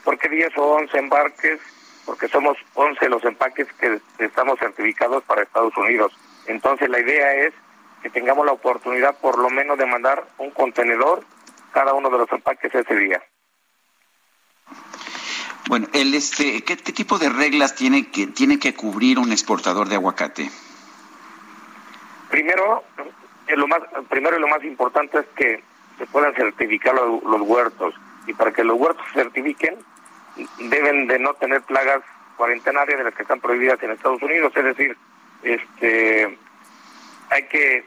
¿Por qué 10 o 11 embarques? Porque somos 11 los empaques que estamos certificados para Estados Unidos. Entonces la idea es que tengamos la oportunidad por lo menos de mandar un contenedor cada uno de los empaques ese día. Bueno, el este, ¿qué, qué tipo de reglas tiene que tiene que cubrir un exportador de aguacate? Primero, lo más, primero y lo más importante es que se puedan certificar los, los huertos. Y para que los huertos se certifiquen, deben de no tener plagas cuarentenarias de las que están prohibidas en Estados Unidos. Es decir, este hay que,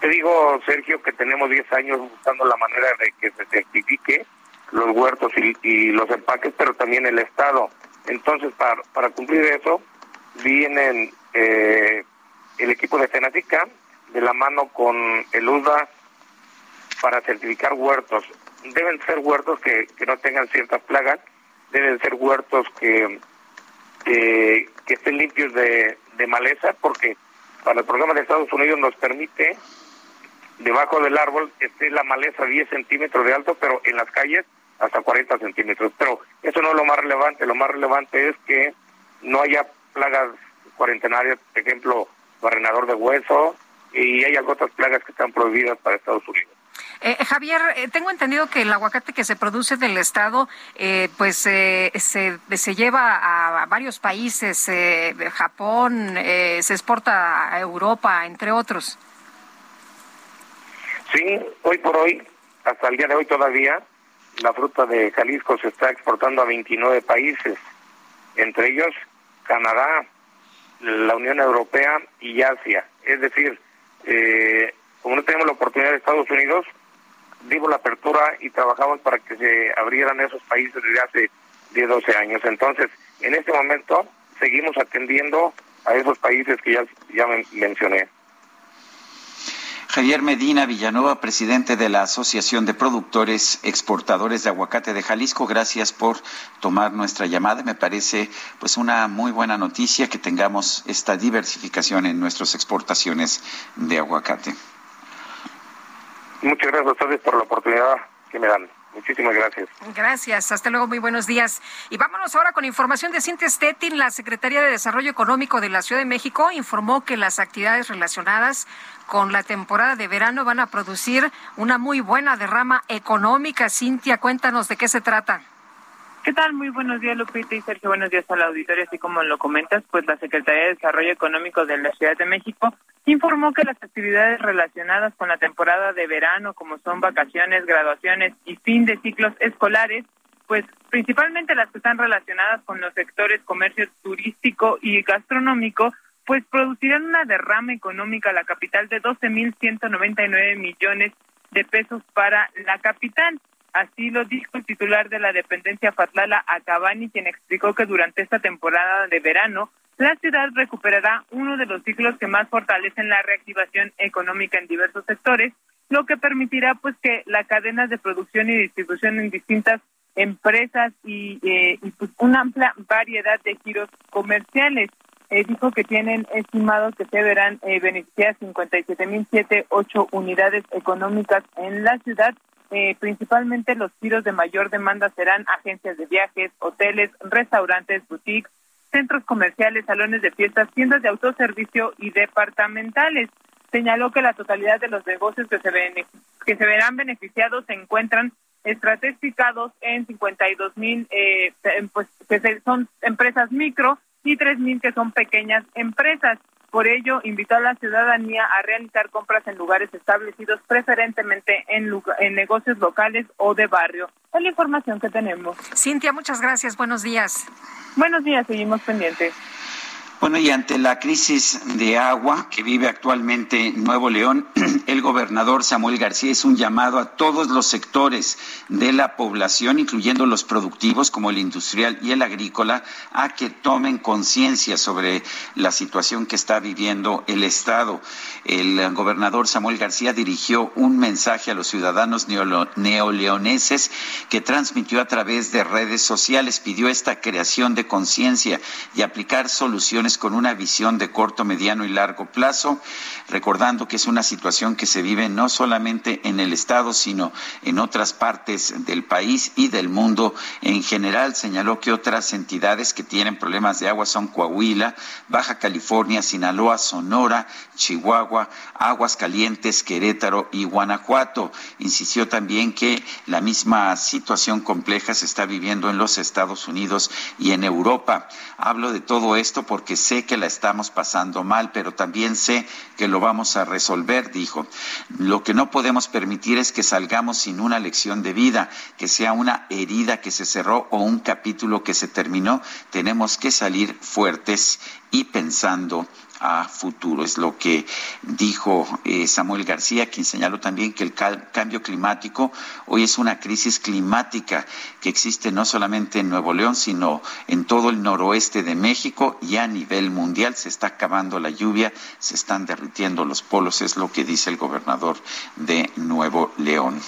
te digo, Sergio, que tenemos 10 años buscando la manera de que se certifique los huertos y, y los empaques, pero también el Estado. Entonces, para, para cumplir eso, vienen eh, el equipo de Tenatica de la mano con el UDA para certificar huertos. Deben ser huertos que, que no tengan ciertas plagas, deben ser huertos que, que, estén limpios de, de maleza, porque para el programa de Estados Unidos nos permite debajo del árbol esté la maleza 10 centímetros de alto, pero en las calles hasta 40 centímetros. Pero eso no es lo más relevante, lo más relevante es que no haya plagas cuarentenarias, por ejemplo, barrenador de hueso, y hay algunas otras plagas que están prohibidas para Estados Unidos. Eh, Javier, eh, tengo entendido que el aguacate que se produce del estado, eh, pues eh, se, se lleva a, varios países, eh, Japón, eh, se exporta a Europa, entre otros. Sí, hoy por hoy, hasta el día de hoy todavía, la fruta de Jalisco se está exportando a 29 países, entre ellos Canadá, la Unión Europea y Asia. Es decir, eh, como no tenemos la oportunidad de Estados Unidos, dimos la apertura y trabajamos para que se abrieran esos países desde hace 10, 12 años. Entonces, en este momento seguimos atendiendo a esos países que ya, ya men- mencioné. Javier Medina Villanueva, presidente de la Asociación de Productores Exportadores de Aguacate de Jalisco, gracias por tomar nuestra llamada. Me parece pues una muy buena noticia que tengamos esta diversificación en nuestras exportaciones de aguacate. Muchas gracias a ustedes por la oportunidad que me dan. Muchísimas gracias. Gracias, hasta luego, muy buenos días. Y vámonos ahora con información de Cintes Tetin. La Secretaría de Desarrollo Económico de la Ciudad de México informó que las actividades relacionadas con la temporada de verano van a producir una muy buena derrama económica. Cintia, cuéntanos de qué se trata. ¿Qué tal? Muy buenos días, Lupita y Sergio. Buenos días al auditorio. Así como lo comentas, pues la Secretaría de Desarrollo Económico de la Ciudad de México informó que las actividades relacionadas con la temporada de verano, como son vacaciones, graduaciones y fin de ciclos escolares, pues principalmente las que están relacionadas con los sectores comercio turístico y gastronómico, pues producirán una derrama económica a la capital de 12.199 millones de pesos para la capital. Así lo dijo el titular de la dependencia Fatlala Acabani, quien explicó que durante esta temporada de verano la ciudad recuperará uno de los ciclos que más fortalecen la reactivación económica en diversos sectores, lo que permitirá pues que la cadena de producción y distribución en distintas empresas y, eh, pues una amplia variedad de giros comerciales. Eh, dijo que tienen estimado que se verán eh, beneficiadas 57.078 unidades económicas en la ciudad. Eh, principalmente los giros de mayor demanda serán agencias de viajes, hoteles, restaurantes, boutiques, centros comerciales, salones de fiestas, tiendas de autoservicio y departamentales. Señaló que la totalidad de los negocios que se, ven, que se verán beneficiados se encuentran estratificados en 52 mil, eh, pues que son empresas micro y 3 mil que son pequeñas empresas. Por ello, invitó a la ciudadanía a realizar compras en lugares establecidos, preferentemente en, en negocios locales o de barrio. Es la información que tenemos. Cintia, muchas gracias. Buenos días. Buenos días, seguimos pendientes. Bueno, y ante la crisis de agua que vive actualmente Nuevo León, el gobernador Samuel García es un llamado a todos los sectores de la población, incluyendo los productivos como el industrial y el agrícola, a que tomen conciencia sobre la situación que está viviendo el Estado. El gobernador Samuel García dirigió un mensaje a los ciudadanos neoleoneses que transmitió a través de redes sociales. Pidió esta creación de conciencia y aplicar soluciones con una visión de corto, mediano y largo plazo, recordando que es una situación que se vive no solamente en el Estado, sino en otras partes del país y del mundo en general. Señaló que otras entidades que tienen problemas de agua son Coahuila, Baja California, Sinaloa, Sonora, Chihuahua, Aguas Calientes, Querétaro y Guanajuato. Insistió también que la misma situación compleja se está viviendo en los Estados Unidos y en Europa. Hablo de todo esto porque sé que la estamos pasando mal, pero también sé que lo vamos a resolver, dijo. Lo que no podemos permitir es que salgamos sin una lección de vida, que sea una herida que se cerró o un capítulo que se terminó. Tenemos que salir fuertes y pensando a futuro. Es lo que dijo eh, Samuel García, quien señaló también que el cambio climático hoy es una crisis climática que existe no solamente en Nuevo León, sino en todo el noroeste de México y a nivel mundial. Se está acabando la lluvia, se están derritiendo los polos, es lo que dice el gobernador de Nuevo León.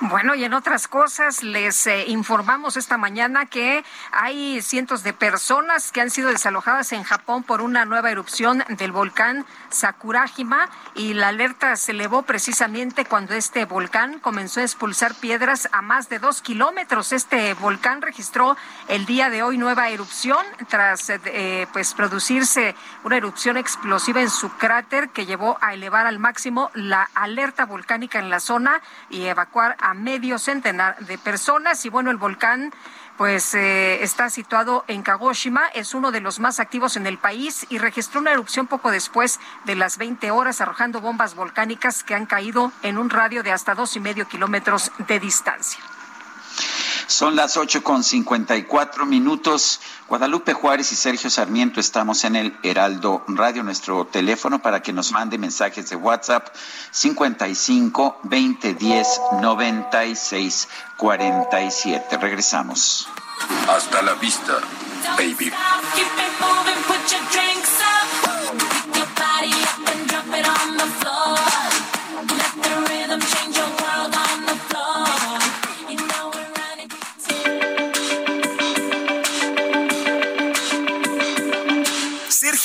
Bueno, y en otras cosas, les eh, informamos esta mañana que hay cientos de personas que han sido desalojadas en Japón por una nueva erupción del volcán Sakurajima y la alerta se elevó precisamente cuando este volcán comenzó a expulsar piedras a más de dos kilómetros. Este volcán registró el día de hoy nueva erupción tras eh, pues producirse una erupción explosiva en su cráter que llevó a elevar al máximo la alerta volcánica en la zona y evacuar a medio centenar de personas. Y bueno, el volcán pues eh, está situado en Kagoshima, es uno de los más activos en el país y registró una erupción poco después de las 20 horas arrojando bombas volcánicas que han caído en un radio de hasta dos y medio kilómetros de distancia. Son las ocho con cincuenta y cuatro minutos. Guadalupe Juárez y Sergio Sarmiento estamos en el Heraldo Radio, nuestro teléfono para que nos mande mensajes de WhatsApp 55 20 10 96 47. Regresamos. Hasta la vista, baby.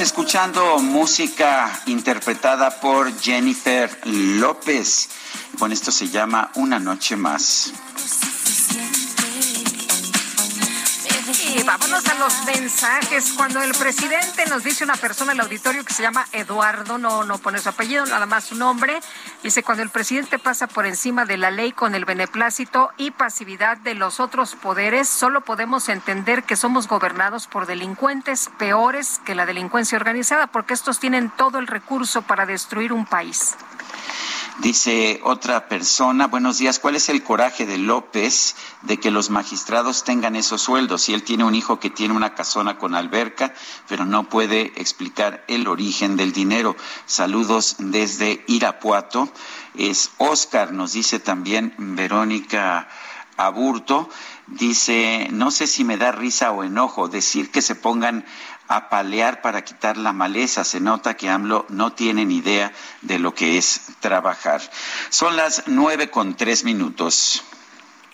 Escuchando música interpretada por Jennifer López. Bueno, esto se llama Una Noche Más. Y vámonos a los mensajes. Cuando el presidente nos dice una persona en el auditorio que se llama Eduardo, no, no pone su apellido, nada más su nombre, dice cuando el presidente pasa por encima de la ley con el beneplácito y pasividad de los otros poderes, solo podemos entender que somos gobernados por delincuentes peores que la delincuencia organizada, porque estos tienen todo el recurso para destruir un país. Dice otra persona, buenos días, ¿cuál es el coraje de López de que los magistrados tengan esos sueldos? Si él tiene un hijo que tiene una casona con alberca, pero no puede explicar el origen del dinero. Saludos desde Irapuato. Es Oscar, nos dice también Verónica Aburto. Dice, no sé si me da risa o enojo decir que se pongan a palear para quitar la maleza. Se nota que AMLO no tiene ni idea de lo que es trabajar. Son las nueve con tres minutos.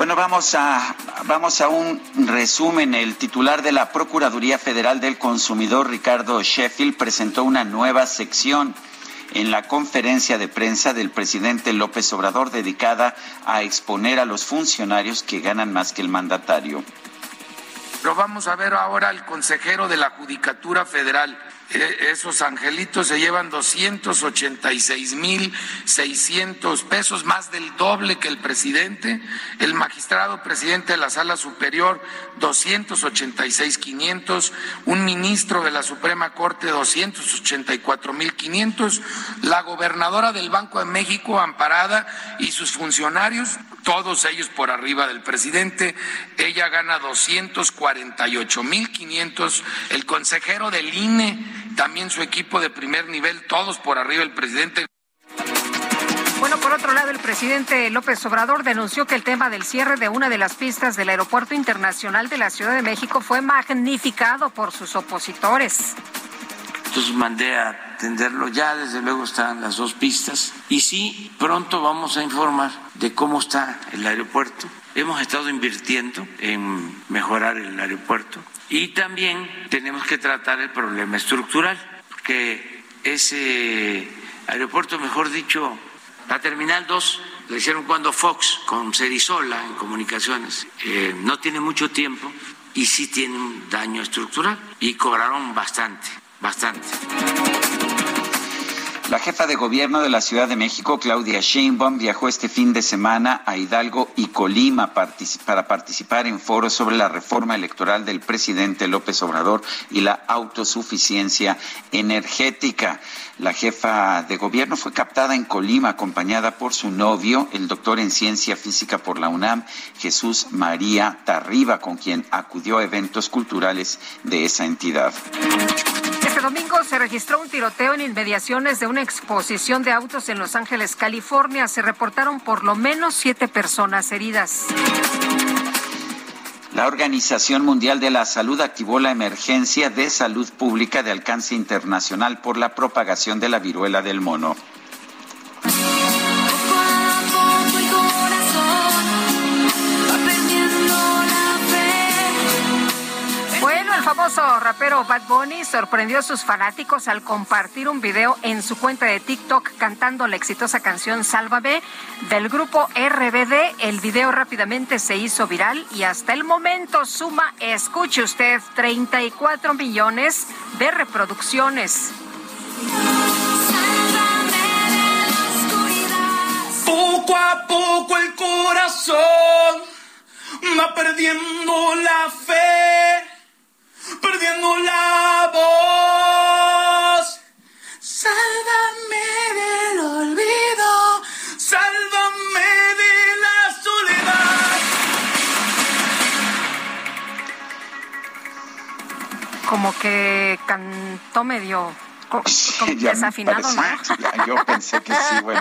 Bueno, vamos a, vamos a un resumen. El titular de la Procuraduría Federal del Consumidor, Ricardo Sheffield, presentó una nueva sección en la conferencia de prensa del presidente López Obrador dedicada a exponer a los funcionarios que ganan más que el mandatario. Pero vamos a ver ahora al consejero de la Judicatura Federal. Eh, Esos angelitos se llevan 286 mil 600 pesos, más del doble que el presidente. El magistrado presidente de la Sala Superior, 286 500. Un ministro de la Suprema Corte, 284 mil 500. La gobernadora del Banco de México, Amparada, y sus funcionarios, todos ellos por arriba del presidente. Ella gana 248 mil 500. El consejero del INE, también su equipo de primer nivel, todos por arriba del presidente. Bueno, por otro lado, el presidente López Obrador denunció que el tema del cierre de una de las pistas del Aeropuerto Internacional de la Ciudad de México fue magnificado por sus opositores. Entonces mandé a atenderlo. Ya desde luego están las dos pistas. Y sí, pronto vamos a informar de cómo está el aeropuerto. Hemos estado invirtiendo en mejorar el aeropuerto. Y también tenemos que tratar el problema estructural, que ese aeropuerto, mejor dicho, la Terminal 2 la hicieron cuando Fox con Cerizola en comunicaciones. Eh, no tiene mucho tiempo y sí tiene un daño estructural. Y cobraron bastante, bastante. La jefa de gobierno de la Ciudad de México, Claudia Sheinbaum, viajó este fin de semana a Hidalgo y Colima para participar en foros sobre la reforma electoral del presidente López Obrador y la autosuficiencia energética. La jefa de gobierno fue captada en Colima acompañada por su novio, el doctor en ciencia física por la UNAM, Jesús María Tarriba, con quien acudió a eventos culturales de esa entidad. Este Este domingo se registró un tiroteo en inmediaciones de una exposición de autos en Los Ángeles, California. Se reportaron por lo menos siete personas heridas. La Organización Mundial de la Salud activó la emergencia de salud pública de alcance internacional por la propagación de la viruela del mono. El famoso rapero Bad Bunny sorprendió a sus fanáticos al compartir un video en su cuenta de TikTok cantando la exitosa canción Sálvame del grupo RBD. El video rápidamente se hizo viral y hasta el momento suma, escuche usted, 34 millones de reproducciones. Poco a poco el corazón va perdiendo la fe, perdiendo la voz. Sálvame del olvido, sálvame de la soledad. Como que cantó medio co- me desafinado, ¿no? Yo pensé que sí, bueno.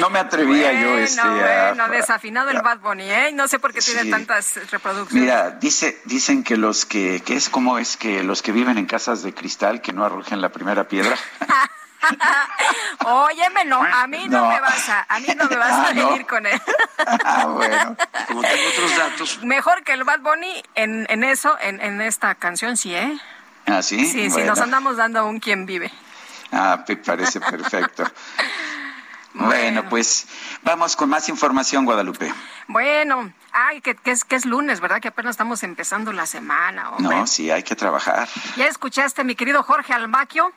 No me atrevía yo Bueno, este, a- bueno, desafinado el Bad Bunny, ¿eh? No sé por qué tiene Sí. tantas reproducciones. Mira, dice, dicen que los que, que es como es que los que viven en casas de cristal que no arrojen la primera piedra. Óyeme, no, a mí no, No. me vas a, a mí no me vas a Ah, ¿no? venir con él. Ah, bueno. Como tengo otros datos, Mejor que el Bad Bunny en, en eso, en, en esta canción, sí, ¿eh? ¿Ah, sí? Sí, sí, nos andamos dando un quien vive. Ah, me parece perfecto. bueno, pues vamos con más información, Guadalupe. Bueno, ay, que, que es, que es lunes, ¿verdad? Que apenas estamos empezando la semana, hombre. No, sí, hay que trabajar. ¿Ya escuchaste, mi querido Jorge Almaquio?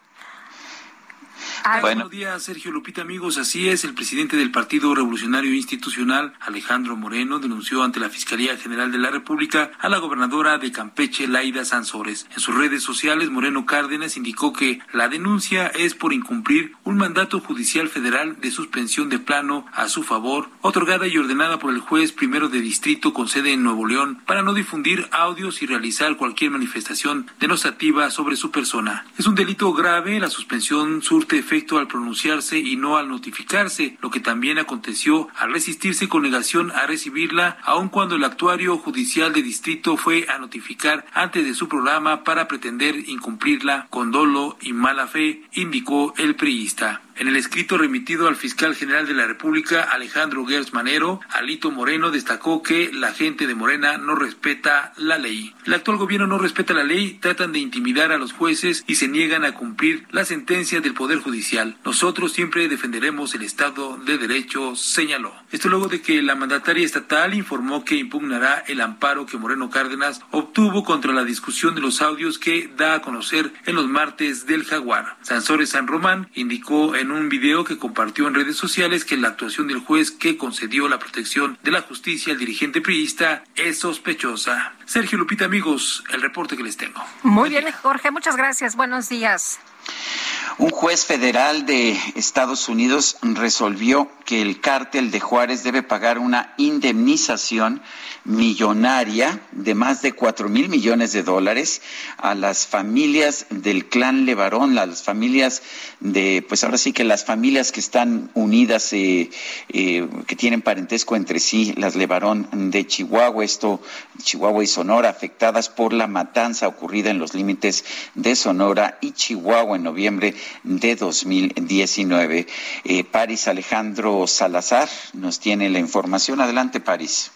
Ay, Buenos días, Sergio Lupita, amigos. Así es, el presidente del Partido Revolucionario Institucional, Alejandro Moreno, denunció ante la Fiscalía General de la República a la gobernadora de Campeche, Laida Sansores. En sus redes sociales, Moreno Cárdenas indicó que la denuncia es por incumplir un mandato judicial federal de suspensión de plano a su favor, otorgada y ordenada por el juez primero de distrito con sede en Nuevo León, para no difundir audios y realizar cualquier manifestación denostativa sobre su persona. Es un delito grave, la suspensión surte efecto al pronunciarse y no al notificarse, lo que también aconteció al resistirse con negación a recibirla, aun cuando el actuario judicial de distrito fue a notificar antes de su programa para pretender incumplirla con dolo y mala fe, indicó el priista. En el escrito remitido al fiscal general de la República, Alejandro Gers Manero, Alito Moreno destacó que la gente de Morena no respeta la ley. El actual gobierno no respeta la ley, tratan de intimidar a los jueces y se niegan a cumplir la sentencia del Poder Judicial. Nosotros siempre defenderemos el Estado de Derecho, señaló. Esto luego de que la mandataria estatal informó que impugnará el amparo que Moreno Cárdenas obtuvo contra la discusión de los audios que da a conocer en los martes del Jaguar. Sansores San Román indicó en un video que compartió en redes sociales que la actuación del juez que concedió la protección de la justicia al dirigente priista es sospechosa. Sergio Lupita, amigos, el reporte que les tengo. Muy bien, Jorge, muchas gracias. Buenos días. Un juez federal de Estados Unidos resolvió que el cártel de Juárez debe pagar una indemnización millonaria de más de cuatro mil millones de dólares a las familias del clan Levarón, las familias de, pues ahora sí que las familias que están unidas, eh, eh, que tienen parentesco entre sí, las Levarón de Chihuahua, esto, Chihuahua y Sonora, afectadas por la matanza ocurrida en los límites de Sonora y Chihuahua en noviembre de 2019. Eh, Paris Alejandro Salazar nos tiene la información. Adelante, Paris.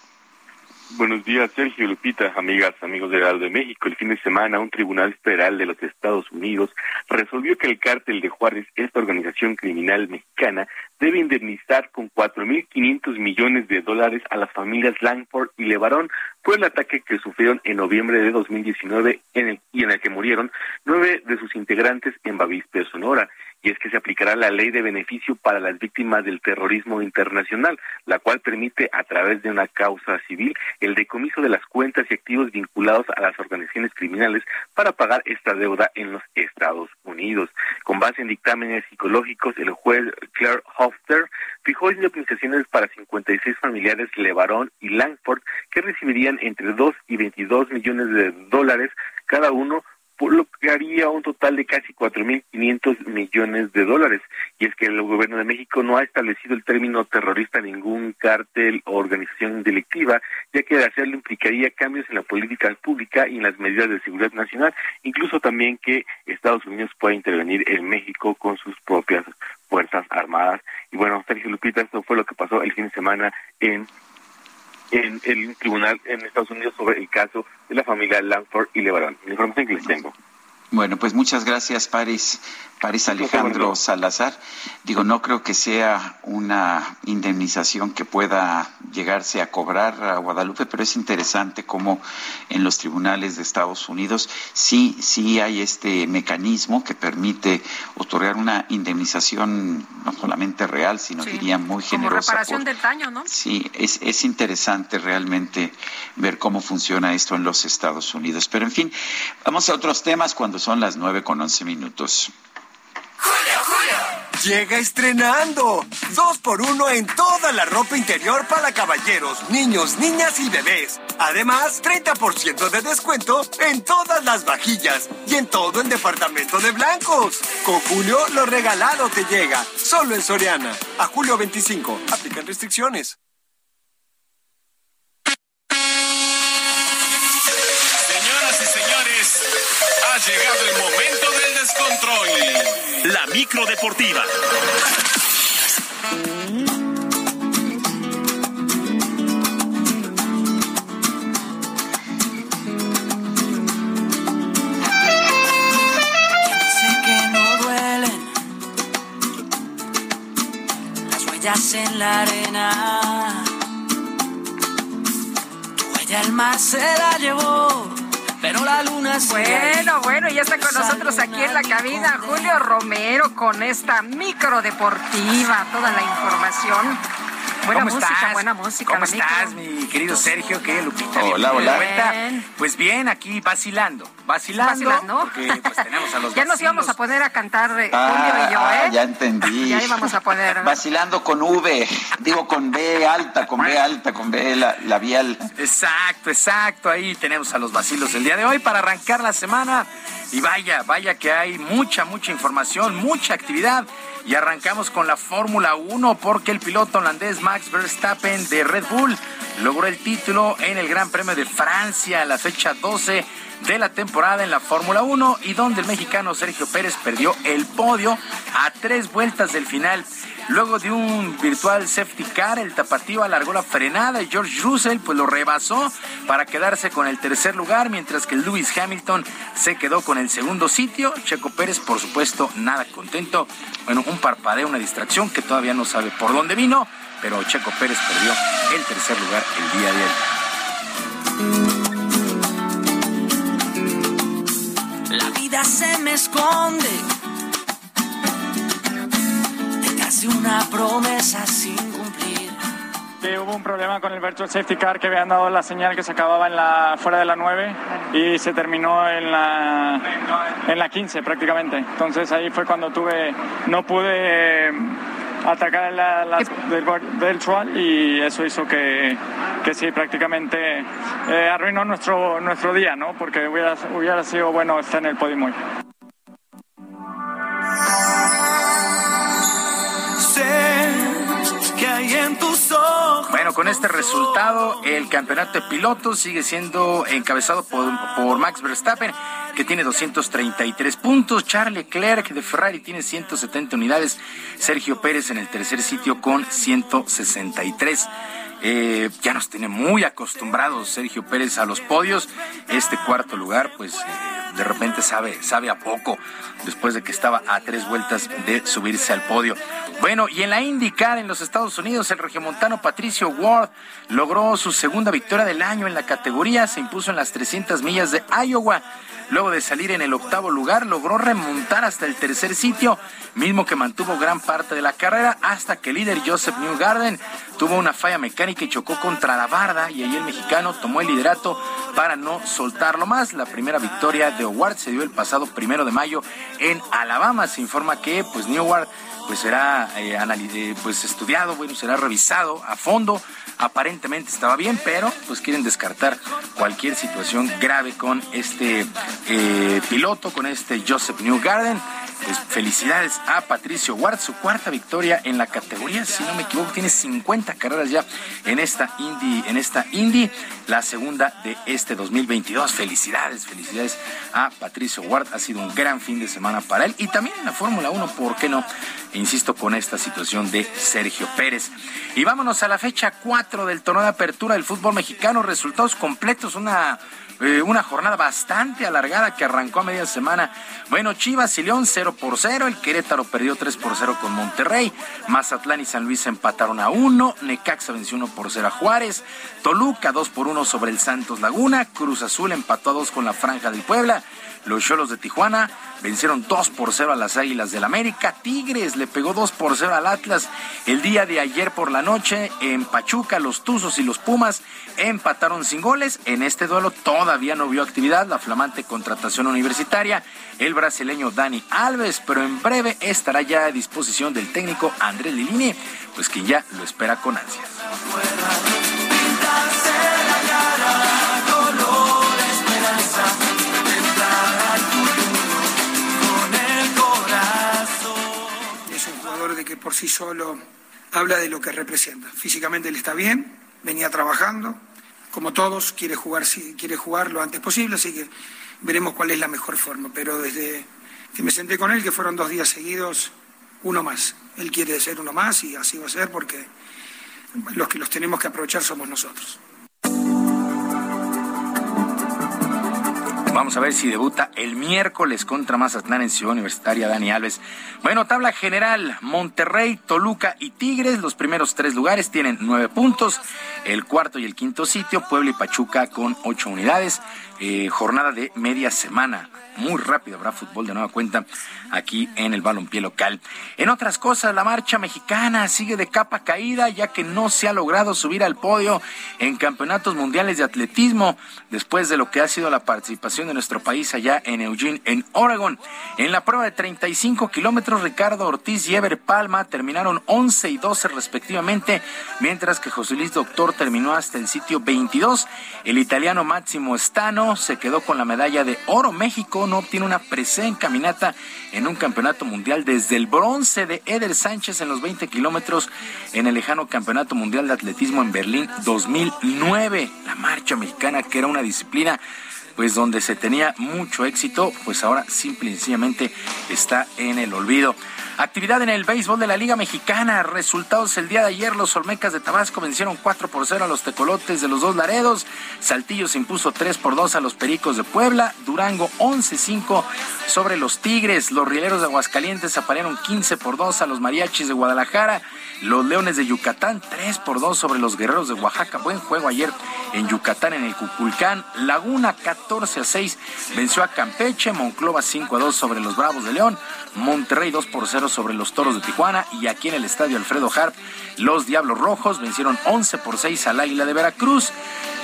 Buenos días, Sergio Lupita, amigas, amigos de Heraldo de México. El fin de semana, un tribunal federal de los Estados Unidos resolvió que el cártel de Juárez, esta organización criminal mexicana, debe indemnizar con 4.500 millones de dólares a las familias Langford y Levarón por el ataque que sufrieron en noviembre de 2019 en el, y en el que murieron nueve de sus integrantes en Bavispe, Sonora y es que se aplicará la ley de beneficio para las víctimas del terrorismo internacional, la cual permite a través de una causa civil el decomiso de las cuentas y activos vinculados a las organizaciones criminales para pagar esta deuda en los Estados Unidos. Con base en dictámenes psicológicos, el juez Claire Hofster fijó indemnizaciones para 56 familiares Levarón y Langford que recibirían entre 2 y 22 millones de dólares cada uno por lo que haría un total de casi 4.500 millones de dólares. Y es que el gobierno de México no ha establecido el término terrorista a ningún cártel o organización delictiva, ya que hacerlo implicaría cambios en la política pública y en las medidas de seguridad nacional, incluso también que Estados Unidos pueda intervenir en México con sus propias fuerzas armadas. Y bueno, Sergio Lupita, esto fue lo que pasó el fin de semana en en el tribunal en Estados Unidos sobre el caso de la familia Langford y Levarón. La información que les tengo. Bueno, pues muchas gracias, Paris. Paris Alejandro Salazar. Digo, no creo que sea una indemnización que pueda llegarse a cobrar a Guadalupe, pero es interesante cómo en los tribunales de Estados Unidos sí, sí hay este mecanismo que permite otorgar una indemnización no solamente real, sino Sí, diría muy Como generosa. reparación por- del daño, ¿no? Sí, es, es interesante realmente ver cómo funciona esto en los Estados Unidos. Pero en fin, vamos a otros temas cuando son las nueve con once minutos. Llega estrenando. Dos por uno en toda la ropa interior para caballeros, niños, niñas y bebés. Además, 30% de descuento en todas las vajillas y en todo el departamento de blancos. Con Julio, lo regalado te llega. Solo en Soriana. A julio 25. Aplican restricciones. Ha llegado el momento del descontrol. La micro deportiva. Sé que no duelen las huellas en la arena. Tu huella el mar se la llevó, pero la luna Bueno, bueno, ya está con nosotros aquí en la cabina Julio Romero con esta micro deportiva, toda la información. Buena ¿Cómo música, estás? buena música. ¿Cómo estás, mi querido Sergio? ¿Qué, Lupita? Hola, hola. Bien. Pues bien, aquí vacilando, vacilando. Vacilando. Porque pues tenemos a los Ya nos íbamos a poner a cantar eh, Ah, Julio y yo, ah, ¿eh? ya entendí. Ya íbamos a poner. Vacilando con V, digo con B alta, con B alta, con B la- labial. Exacto, exacto. Ahí tenemos a los vacilos del día de hoy para arrancar la semana. Y vaya, vaya que hay mucha, mucha información, mucha actividad. Y arrancamos con la Fórmula 1 porque el piloto holandés Max Verstappen de Red Bull logró el título en el Gran Premio de Francia, la fecha 12 de la temporada en la Fórmula 1 y donde el mexicano Sergio Pérez perdió el podio a tres vueltas del final. Luego de un virtual safety car, el tapatío alargó la frenada y George Russell pues lo rebasó para quedarse con el tercer lugar, mientras que Lewis Hamilton se quedó con el segundo sitio. Checo Pérez, por supuesto, nada contento. Bueno, un parpadeo, una distracción que todavía no sabe por dónde vino, pero Checo Pérez perdió el tercer lugar el día de ayer. La vida se me esconde una promesa sin cumplir. Que hubo un problema con el Virtual Safety Car que habían dado la señal que se acababa en la, fuera de la 9 y se terminó en la, en la 15 prácticamente. Entonces ahí fue cuando tuve, no pude eh, atacar la, la del virtual y eso hizo que, que sí, prácticamente eh, arruinó nuestro, nuestro día, ¿no? Porque hubiera, hubiera sido bueno estar en el podium hoy. Que hay en tus ojos. Bueno, con este resultado, el campeonato de pilotos sigue siendo encabezado por, por Max Verstappen, que tiene 233 puntos. Charles Leclerc de Ferrari tiene 170 unidades. Sergio Pérez en el tercer sitio con 163. Eh, ya nos tiene muy acostumbrados Sergio Pérez a los podios. Este cuarto lugar, pues eh, de repente sabe, sabe a poco después de que estaba a tres vueltas de subirse al podio. Bueno, y en la IndyCar en los Estados Unidos, el regiomontano Patricio Ward logró su segunda victoria del año en la categoría. Se impuso en las 300 millas de Iowa. Luego de salir en el octavo lugar, logró remontar hasta el tercer sitio, mismo que mantuvo gran parte de la carrera, hasta que el líder Joseph Newgarden tuvo una falla mecánica y chocó contra la barda, y ahí el mexicano tomó el liderato para no soltarlo más. La primera victoria de Howard se dio el pasado primero de mayo en Alabama. Se informa que pues Neward pues será eh, eh, pues estudiado, bueno, será revisado a fondo. Aparentemente estaba bien, pero pues quieren descartar cualquier situación grave con este eh, piloto, con este Joseph Newgarden. Pues felicidades a Patricio Ward, su cuarta victoria en la categoría, si no me equivoco, tiene 50 carreras ya en esta Indy, en esta Indy, la segunda de este 2022. Felicidades, felicidades a Patricio Ward, ha sido un gran fin de semana para él y también en la Fórmula 1, ¿por qué no? Insisto con esta situación de Sergio Pérez. Y vámonos a la fecha 4 del torneo de apertura del fútbol mexicano, resultados completos, una eh, una jornada bastante alargada que arrancó a media semana. Bueno, Chivas y León 0 por 0, el Querétaro perdió 3 por 0 con Monterrey, Mazatlán y San Luis empataron a 1, Necaxa venció 1 por 0 a Juárez, Toluca 2 por 1 sobre el Santos Laguna, Cruz Azul empató a 2 con la Franja del Puebla, los Cholos de Tijuana vencieron 2 por 0 a las Águilas del América. Tigres le pegó 2 por 0 al Atlas el día de ayer por la noche. En Pachuca, los Tuzos y los Pumas empataron sin goles. En este duelo todavía no vio actividad la flamante contratación universitaria, el brasileño Dani Alves, pero en breve estará ya a disposición del técnico Andrés Lilini, pues quien ya lo espera con ansias. Por sí solo habla de lo que representa. Físicamente él está bien, venía trabajando, como todos, quiere jugar, quiere jugar lo antes posible, así que veremos cuál es la mejor forma. Pero desde que me senté con él, que fueron dos días seguidos, uno más. Él quiere ser uno más y así va a ser porque los que los tenemos que aprovechar somos nosotros. Vamos a ver si debuta el miércoles contra Mazatlán en Ciudad Universitaria Dani Alves. Bueno, tabla general, Monterrey, Toluca y Tigres, los primeros tres lugares tienen nueve puntos, el cuarto y el quinto sitio, Puebla y Pachuca con ocho unidades, eh, jornada de media semana. Muy rápido habrá fútbol de nueva cuenta aquí en el balompié local. En otras cosas, la marcha mexicana sigue de capa caída ya que no se ha logrado subir al podio en campeonatos mundiales de atletismo después de lo que ha sido la participación de nuestro país allá en Eugene, en Oregon. En la prueba de 35 kilómetros, Ricardo Ortiz y Ever Palma terminaron 11 y 12 respectivamente, mientras que José Luis Doctor terminó hasta el sitio 22. El italiano Máximo Stano se quedó con la medalla de oro. México no obtiene una presea en caminata en un campeonato mundial desde el bronce de Eder Sánchez en los 20 kilómetros en el lejano campeonato mundial de atletismo en Berlín 2009. La marcha mexicana, que era una disciplina pues donde se tenía mucho éxito, pues ahora simple y sencillamente está en el olvido. Actividad en el béisbol de la Liga Mexicana. Resultados el día de ayer. Los Olmecas de Tabasco vencieron 4 por 0 a los Tecolotes de los dos Laredos. Saltillo se impuso 3 por 2 a los Pericos de Puebla. Durango 11-5 sobre los Tigres. Los Rieleros de Aguascalientes apareron 15 por 2 a los Mariachis de Guadalajara. Los Leones de Yucatán 3 por 2 sobre los Guerreros de Oaxaca. Buen juego ayer en Yucatán en el Cuculcán. Laguna 14 a 6 venció a Campeche. Monclova 5 a 2 sobre los Bravos de León. Monterrey 2 por 0 sobre los Toros de Tijuana y aquí en el estadio Alfredo Harp los Diablos Rojos vencieron 11 por 6 al Águila de Veracruz.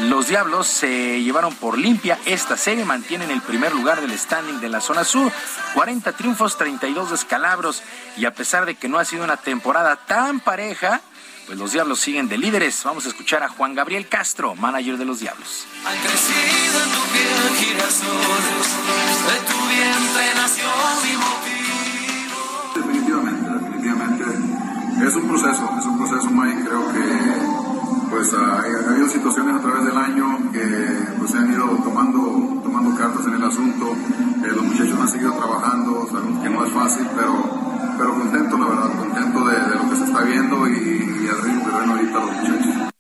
Los Diablos se llevaron por limpia esta serie, mantienen el primer lugar del standing de la zona sur, 40 triunfos, 32 descalabros y a pesar de que no ha sido una temporada tan pareja, pues los Diablos siguen de líderes. Vamos a escuchar a Juan Gabriel Castro, manager de los Diablos. Han crecido tu piel de tu. Es un proceso, es un proceso, Mike. Creo que pues ha, ha habido situaciones a través del año que pues se han ido tomando, tomando cartas en el asunto. Eh, los muchachos han seguido trabajando, sabemos que no es fácil, pero, pero contento, la verdad, contento de, de lo que se está viendo y, y al ritmo que ven ahorita los muchachos.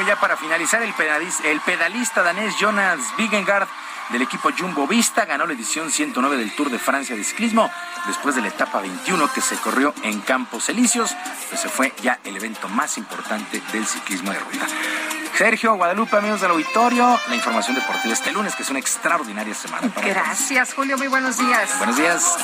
Bueno, ya para finalizar, el pedalista, el pedalista danés Jonas Vingegaard del equipo Jumbo Vista ganó la edición 109 del Tour de Francia de ciclismo después de la etapa 21 que se corrió en Campos Elíseos, pues se fue ya el evento más importante del ciclismo de rueda. Sergio, Guadalupe, amigos del auditorio, la información deportiva este lunes, que es una extraordinaria semana. Para todos. Gracias, Julio. Muy buenos días. Buenos días.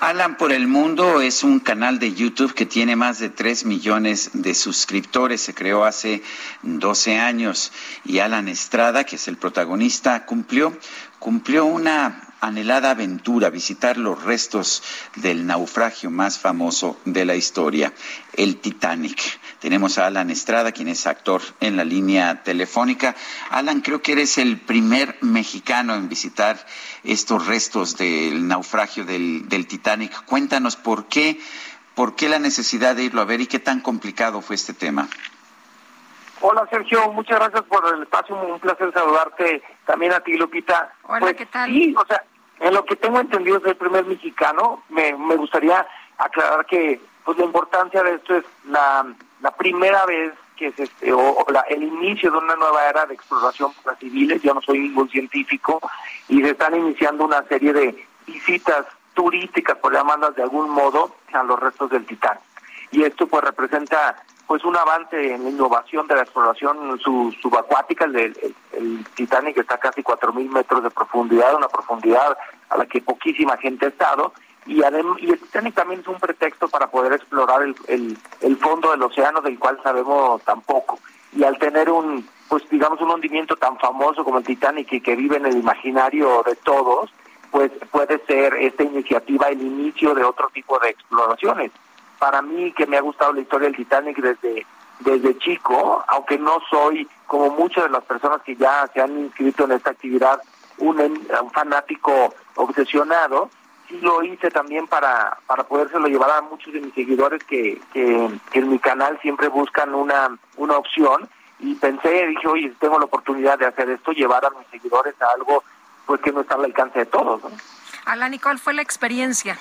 Alan por el Mundo es un canal de YouTube que tiene más de 3 millones de suscriptores. Se creó hace 12 años y Alan Estrada, que es el protagonista, cumplió, cumplió una anhelada aventura, visitar los restos del naufragio más famoso de la historia, el Titanic. Tenemos a Alan Estrada, quien es actor en la línea telefónica. Alan, creo que eres el primer mexicano en visitar estos restos del naufragio del, del Titanic. Cuéntanos por qué, por qué la necesidad de irlo a ver y qué tan complicado fue este tema. Hola Sergio, muchas gracias por el espacio, un placer saludarte también a ti Lupita. Hola, Pues, ¿qué tal? Sí, o sea, en lo que tengo entendido es el primer mexicano, me, me gustaría aclarar que pues la importancia de esto es la, la primera vez que se, este, o, la- el inicio de una nueva era de exploración por las civiles, yo no soy ningún científico, y se están iniciando una serie de visitas turísticas, por llamarlas de algún modo, a los restos del Titanic. Y esto pues representa pues un avance en la innovación de la exploración su- subacuática. El, el- el Titanic está a casi 4.000 metros de profundidad, una profundidad a la que poquísima gente ha estado. Y, y el Titanic también es un pretexto para poder explorar el, el- el fondo del océano, del cual sabemos tan poco. Y al tener un, pues digamos, un hundimiento tan famoso como el Titanic y que vive en el imaginario de todos, pues puede ser esta iniciativa el inicio de otro tipo de exploraciones para mí que me ha gustado la historia del Titanic desde desde chico, aunque no soy como muchas de las personas que ya se han inscrito en esta actividad un, un fanático obsesionado, sí lo hice también para para podérselo llevar a muchos de mis seguidores que, que, que en mi canal siempre buscan una una opción y pensé, dije, oye, tengo la oportunidad de hacer esto, llevar a mis seguidores a algo pues que no está al alcance de todos, ¿no? Alan, ¿y cuál fue la experiencia?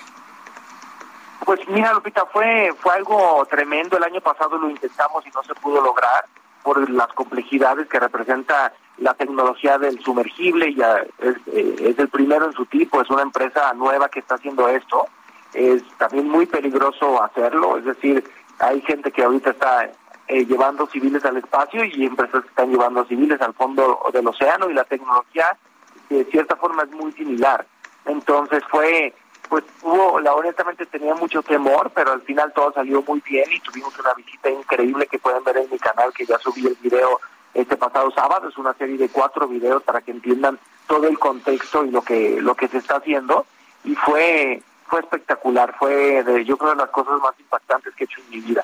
Pues mira, Lupita, fue, fue algo tremendo. El año pasado lo intentamos y no se pudo lograr por las complejidades que representa la tecnología del sumergible. Ya es, eh, es el primero en su tipo, es una empresa nueva que está haciendo esto. Es también muy peligroso hacerlo, es decir, hay gente que ahorita está eh, llevando civiles al espacio y empresas que están llevando civiles al fondo del océano y la tecnología de cierta forma es muy similar. Entonces fue, pues hubo, la honestamente tenía mucho temor, pero al final todo salió muy bien y tuvimos una visita increíble que pueden ver en mi canal, que ya subí el video este pasado sábado, es una serie de cuatro videos para que entiendan todo el contexto y lo que, lo que se está haciendo, y fue, fue espectacular, fue de, yo creo de las cosas más impactantes que he hecho en mi vida.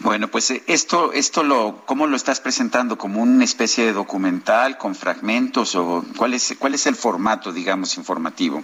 Bueno, pues eh, esto, esto lo, ¿cómo lo estás presentando? ¿Como una especie de documental con fragmentos o cuál es, cuál es el formato, digamos, informativo?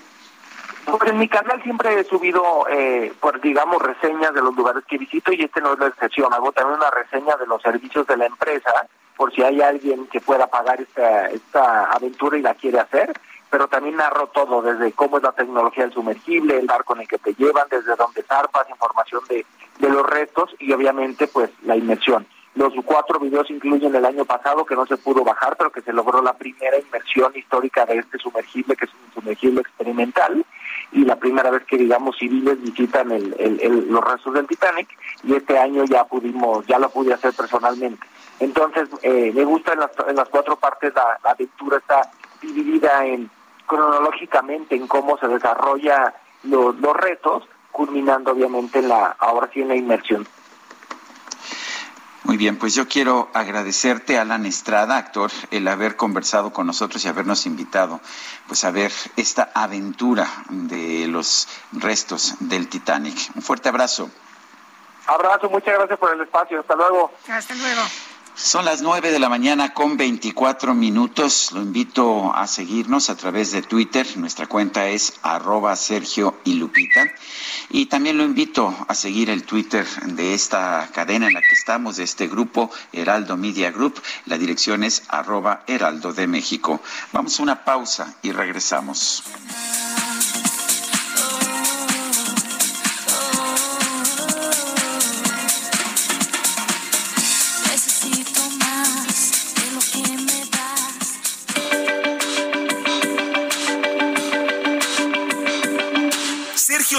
Pues en mi canal siempre he subido, eh, pues digamos, reseñas de los lugares que visito y este no es la excepción. Hago también una reseña de los servicios de la empresa por si hay alguien que pueda pagar esta, esta aventura y la quiere hacer. Pero también narro todo, desde cómo es la tecnología del sumergible, el barco en el que te llevan, desde dónde zarpas, información de, de los restos y obviamente pues la inmersión. Los cuatro videos incluyen el año pasado que no se pudo bajar, pero que se logró la primera inmersión histórica de este sumergible, que es un sumergible experimental, y la primera vez que, digamos, civiles visitan el, el- el- los restos del Titanic, y este año ya pudimos, ya lo pude hacer personalmente. Entonces, eh, me gusta en las, en las cuatro partes, la, la aventura está dividida en cronológicamente en cómo se desarrolla los, los retos, culminando obviamente en la, ahora sí en la inmersión. Muy bien, pues yo quiero agradecerte, Alan Estrada, actor, el haber conversado con nosotros y habernos invitado pues a ver esta aventura de los restos del Titanic. Un fuerte abrazo. Abrazo, muchas gracias por el espacio, hasta luego. Hasta luego. Son las nueve de la mañana con 24 minutos. Lo invito a seguirnos a través de Twitter. Nuestra cuenta es arroba Sergio y Lupita. Y también lo invito a seguir el Twitter de esta cadena en la que estamos, de este grupo Heraldo Media Group. La dirección es arroba Heraldo de México. Vamos a una pausa y regresamos.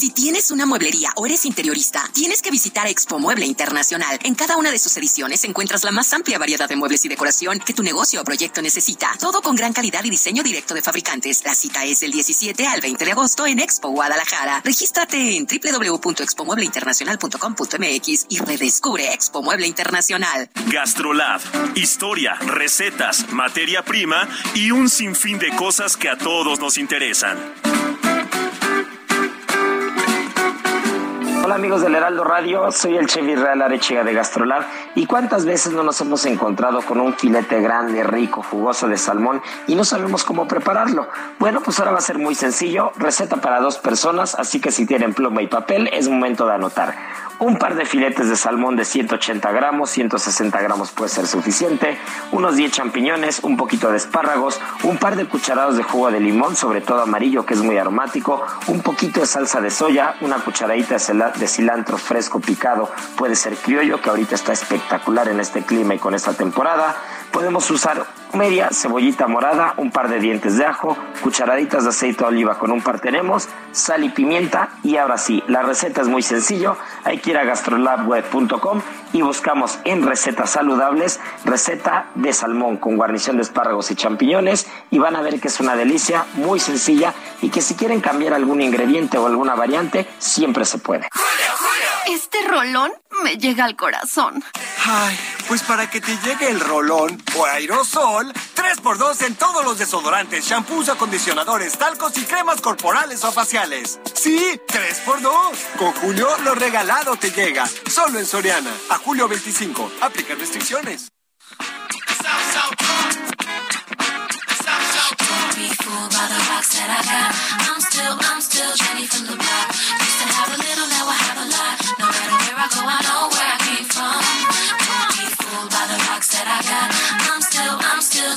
Si tienes una mueblería o eres interiorista, tienes que visitar Expo Mueble Internacional. En cada una de sus ediciones encuentras la más amplia variedad de muebles y decoración que tu negocio o proyecto necesita. Todo con gran calidad y diseño directo de fabricantes. La cita es del 17 al 20 de agosto en Expo Guadalajara. Regístrate en www.expomuebleinternacional.com.mx y redescubre Expo Mueble Internacional. Gastrolab, historia, recetas, materia prima y un sinfín de cosas que a todos nos interesan. Hola amigos del Heraldo Radio, soy el chef Israel Arechiga de Gastrolab y cuántas veces no nos hemos encontrado con un filete grande, rico, jugoso de salmón y no sabemos cómo prepararlo. Bueno, pues ahora va a ser muy sencillo, receta para dos personas, así que si tienen pluma y papel es momento de anotar. Un par de filetes de salmón de 180 gramos, 160 gramos puede ser suficiente, unos 10 champiñones, un poquito de espárragos, un par de cucharadas de jugo de limón, sobre todo amarillo que es muy aromático, un poquito de salsa de soya, una cucharadita de cilantro fresco picado, puede ser criollo que ahorita está espectacular en este clima y con esta temporada. Podemos usar media cebollita morada, un par de dientes de ajo, cucharaditas de aceite de oliva con un par tenemos, sal y pimienta y ahora sí, la receta es muy sencillo, hay que ir a gastrolabweb.com y buscamos en recetas saludables receta de salmón con guarnición de espárragos y champiñones y van a ver que es una delicia, muy sencilla y que si quieren cambiar algún ingrediente o alguna variante, siempre se puede. Este rolón me llega al corazón. Ay, pues para que te llegue el rolón o aerosol, 3x2 en todos los desodorantes, shampoos, acondicionadores, talcos y cremas corporales o faciales. Sí, 3x2. Con Julio lo regalado te llega. Solo en Soriana. A julio 25. Aplica restricciones. That. I'm still.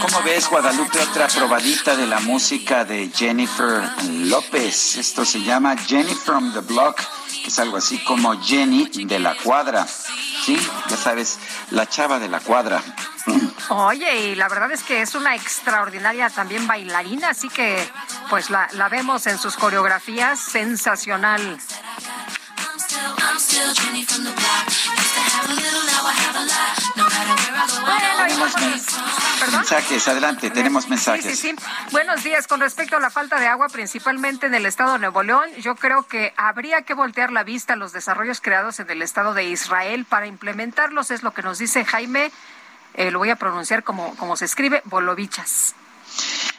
¿Cómo ves, Guadalupe? Otra probadita de la música de Jennifer López. Esto se llama Jenny from the Block, es algo así como Jenny de la cuadra. Sí, ya sabes, la chava de la cuadra. Oye, y la verdad es que es una extraordinaria también bailarina, así que pues la, la vemos en sus coreografías sensacional. Mensajes, adelante, tenemos Sí, mensajes. sí, sí. Buenos días. Con respecto a la falta de agua, principalmente en el estado de Nuevo León, yo creo que habría que voltear la vista a los desarrollos creados en el estado de Israel para implementarlos. Es lo que nos dice Jaime, eh, lo voy a pronunciar como, como se escribe, Bolovichas.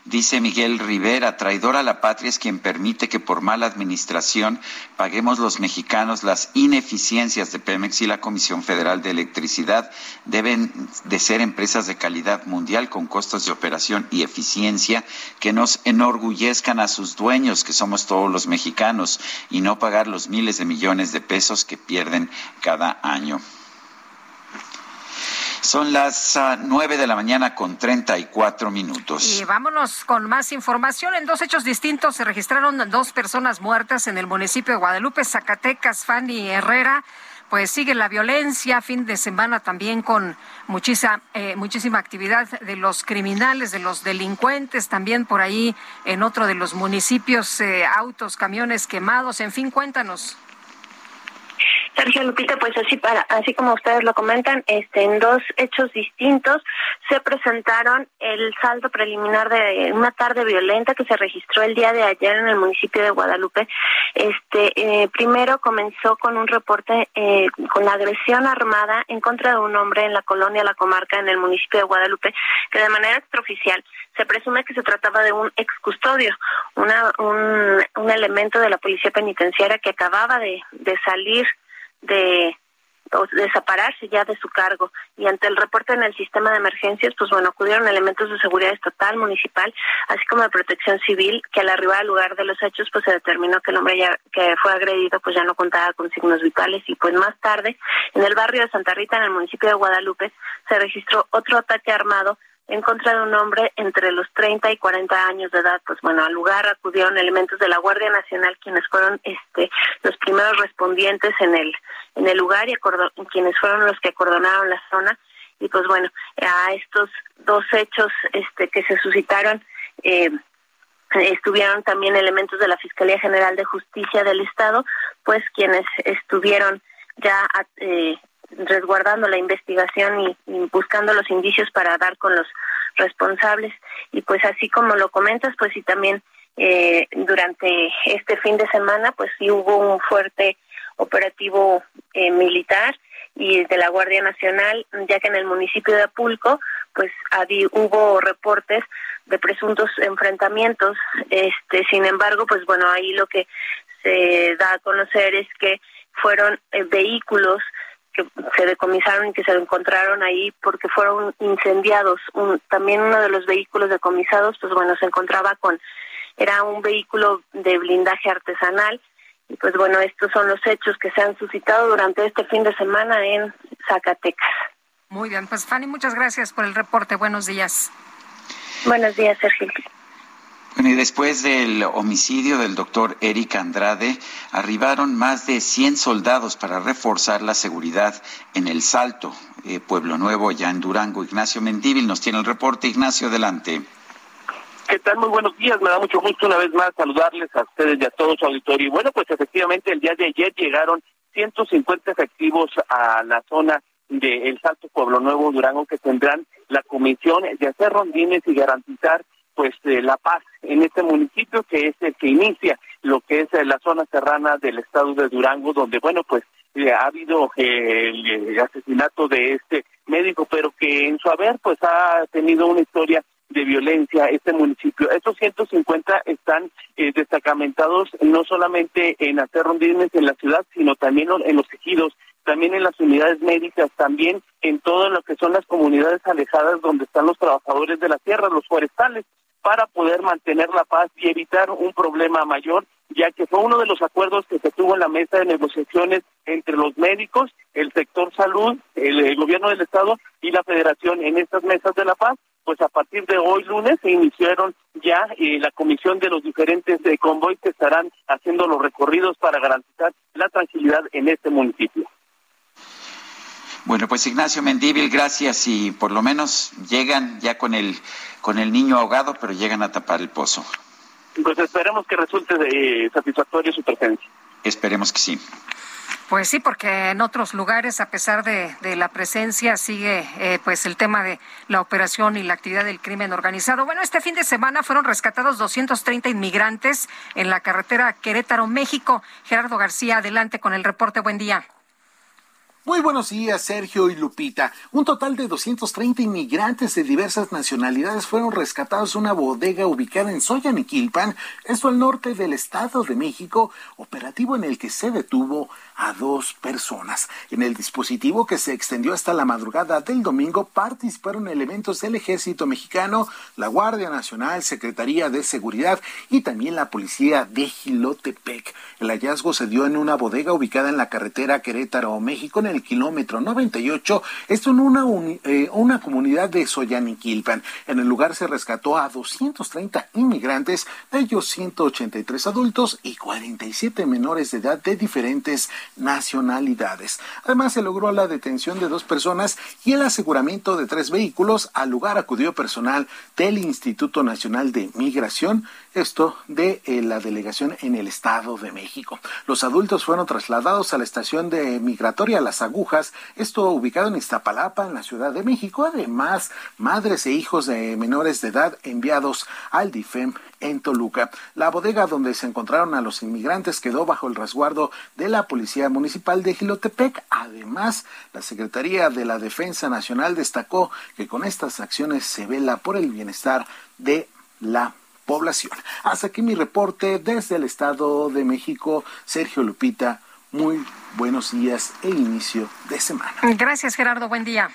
Dice Miguel Rivera, traidor a la patria es quien permite que por mala administración paguemos los mexicanos las ineficiencias de Pemex y la Comisión Federal de Electricidad. Deben de ser empresas de calidad mundial con costos de operación y eficiencia que nos enorgullezcan a sus dueños, que somos todos los mexicanos, y no pagar los miles de millones de pesos que pierden cada año. Son las ah, nueve de la mañana con 34 minutos. Y vámonos con más información. En dos hechos distintos se registraron dos personas muertas en el municipio de Guadalupe, Zacatecas, Fanny Herrera. Pues sigue la violencia, fin de semana también con muchísima, eh, muchísima actividad de los criminales, de los delincuentes, también por ahí en otro de los municipios, eh, autos, camiones quemados, en fin, cuéntanos. Sergio Lupita, pues así para, así como ustedes lo comentan, este, en dos hechos distintos se presentaron el saldo preliminar de una tarde violenta que se registró el día de ayer en el municipio de Guadalupe. Este, eh, primero comenzó con un reporte eh, con agresión armada en contra de un hombre en la colonia La Comarca en el municipio de Guadalupe, que de manera extraoficial se presume que se trataba de un ex custodio, una, un, un elemento de la policía penitenciaria que acababa de, de salir de, desapararse ya de su cargo. Y ante el reporte en el sistema de emergencias, pues bueno, acudieron elementos de seguridad estatal, municipal, así como de protección civil, que al arribar al lugar de los hechos, pues se determinó que el hombre ya que fue agredido, pues ya no contaba con signos vitales. Y pues más tarde, en el barrio de Santa Rita, en el municipio de Guadalupe, se registró otro ataque armado en contra de un hombre entre los 30 y 40 años de edad. Pues bueno, al lugar acudieron elementos de la Guardia Nacional, quienes fueron este, los primeros respondientes en el, en el lugar y acordó- quienes fueron los que acordonaron la zona. Y pues bueno, a estos dos hechos este, que se suscitaron, eh, estuvieron también elementos de la Fiscalía General de Justicia del Estado, pues quienes estuvieron ya eh, resguardando la investigación y, y buscando los indicios para dar con los responsables. Y pues así como lo comentas, pues sí también eh, durante este fin de semana, pues sí hubo un fuerte operativo eh, militar y de la Guardia Nacional, ya que en el municipio de Apulco, pues habi- hubo reportes de presuntos enfrentamientos. Este, sin embargo, pues bueno, ahí lo que se da a conocer es que fueron eh, vehículos que se decomisaron y que se encontraron ahí porque fueron incendiados. Un- también uno de los vehículos decomisados, pues bueno, se encontraba con, era un vehículo de blindaje artesanal. Y pues bueno, estos son los hechos que se han suscitado durante este fin de semana en Zacatecas. Muy bien, pues Fanny, muchas gracias por el reporte. Buenos días. Buenos días, Sergio. Bueno, y después del homicidio del doctor Eric Andrade, arribaron más de 100 soldados para reforzar la seguridad en El Salto, eh, Pueblo Nuevo, ya en Durango. Ignacio Mendívil nos tiene el reporte. Ignacio, adelante. ¿Qué tal? Muy buenos días. Me da mucho gusto una vez más saludarles a ustedes y a todo su auditorio. Y bueno, pues efectivamente el día de ayer llegaron 150 efectivos a la zona de El Salto Pueblo Nuevo Durango que tendrán la comisión de hacer rondines y garantizar pues eh, la paz en este municipio que es el que inicia lo que es eh, la zona serrana del estado de Durango donde bueno pues eh, ha habido eh, el, asesinato de este médico pero que en su haber pues ha tenido una historia de violencia este municipio. Estos 150 están eh, destacamentados no solamente en hacer rondines en la ciudad, sino también en los ejidos, también en las unidades médicas, también en todo lo que son las comunidades alejadas donde están los trabajadores de la tierra, los forestales, para poder mantener la paz y evitar un problema mayor, ya que fue uno de los acuerdos que se tuvo en la mesa de negociaciones entre los médicos, el sector salud, el, gobierno del estado y la federación en estas mesas de la paz pues a partir de hoy lunes se iniciaron ya eh, la comisión de los diferentes eh, convoys que estarán haciendo los recorridos para garantizar la tranquilidad en este municipio. Bueno, pues Ignacio Mendívil, gracias y por lo menos llegan ya con el con el niño ahogado, pero llegan a tapar el pozo. Pues esperemos que resulte de, eh, satisfactorio su presencia. Esperemos que sí. Pues sí, porque en otros lugares, a pesar de, de la presencia, sigue eh, pues el tema de la operación y la actividad del crimen organizado. Bueno, este fin de semana fueron rescatados 230 inmigrantes en la carretera Querétaro, México. Gerardo García, adelante con el reporte. Buen día. Muy buenos días, Sergio y Lupita. Un total de 230 inmigrantes de diversas nacionalidades fueron rescatados de una bodega ubicada en Soyaniquilpan, esto al norte del Estado de México, operativo en el que se detuvo a dos personas. En el dispositivo que se extendió hasta la madrugada del domingo participaron elementos del Ejército Mexicano, la Guardia Nacional, Secretaría de Seguridad y también la Policía de Gilotepec. El hallazgo se dio en una bodega ubicada en la carretera Querétaro-México en el kilómetro 98, esto en una, uni- eh, una comunidad de Soyaniquilpan. En el lugar se rescató a 230 inmigrantes, de ellos 183 adultos y 47 menores de edad de diferentes nacionalidades. Además, se logró la detención de dos personas y el aseguramiento de tres vehículos. Al lugar acudió personal del Instituto Nacional de Migración, esto de eh, la delegación en el Estado de México. Los adultos fueron trasladados a la estación de migratoria Las Agujas, esto ubicado en Iztapalapa, en la Ciudad de México. Además, madres e hijos de menores de edad enviados al DIFEM en Toluca. La bodega donde se encontraron a los inmigrantes quedó bajo el resguardo de la Policía Municipal de Gilotepec. Además, la Secretaría de la Defensa Nacional destacó que con estas acciones se vela por el bienestar de la población. Hasta aquí mi reporte desde el Estado de México. Sergio Lupita, muy buenos días e inicio de semana. Gracias, Gerardo. Buen día.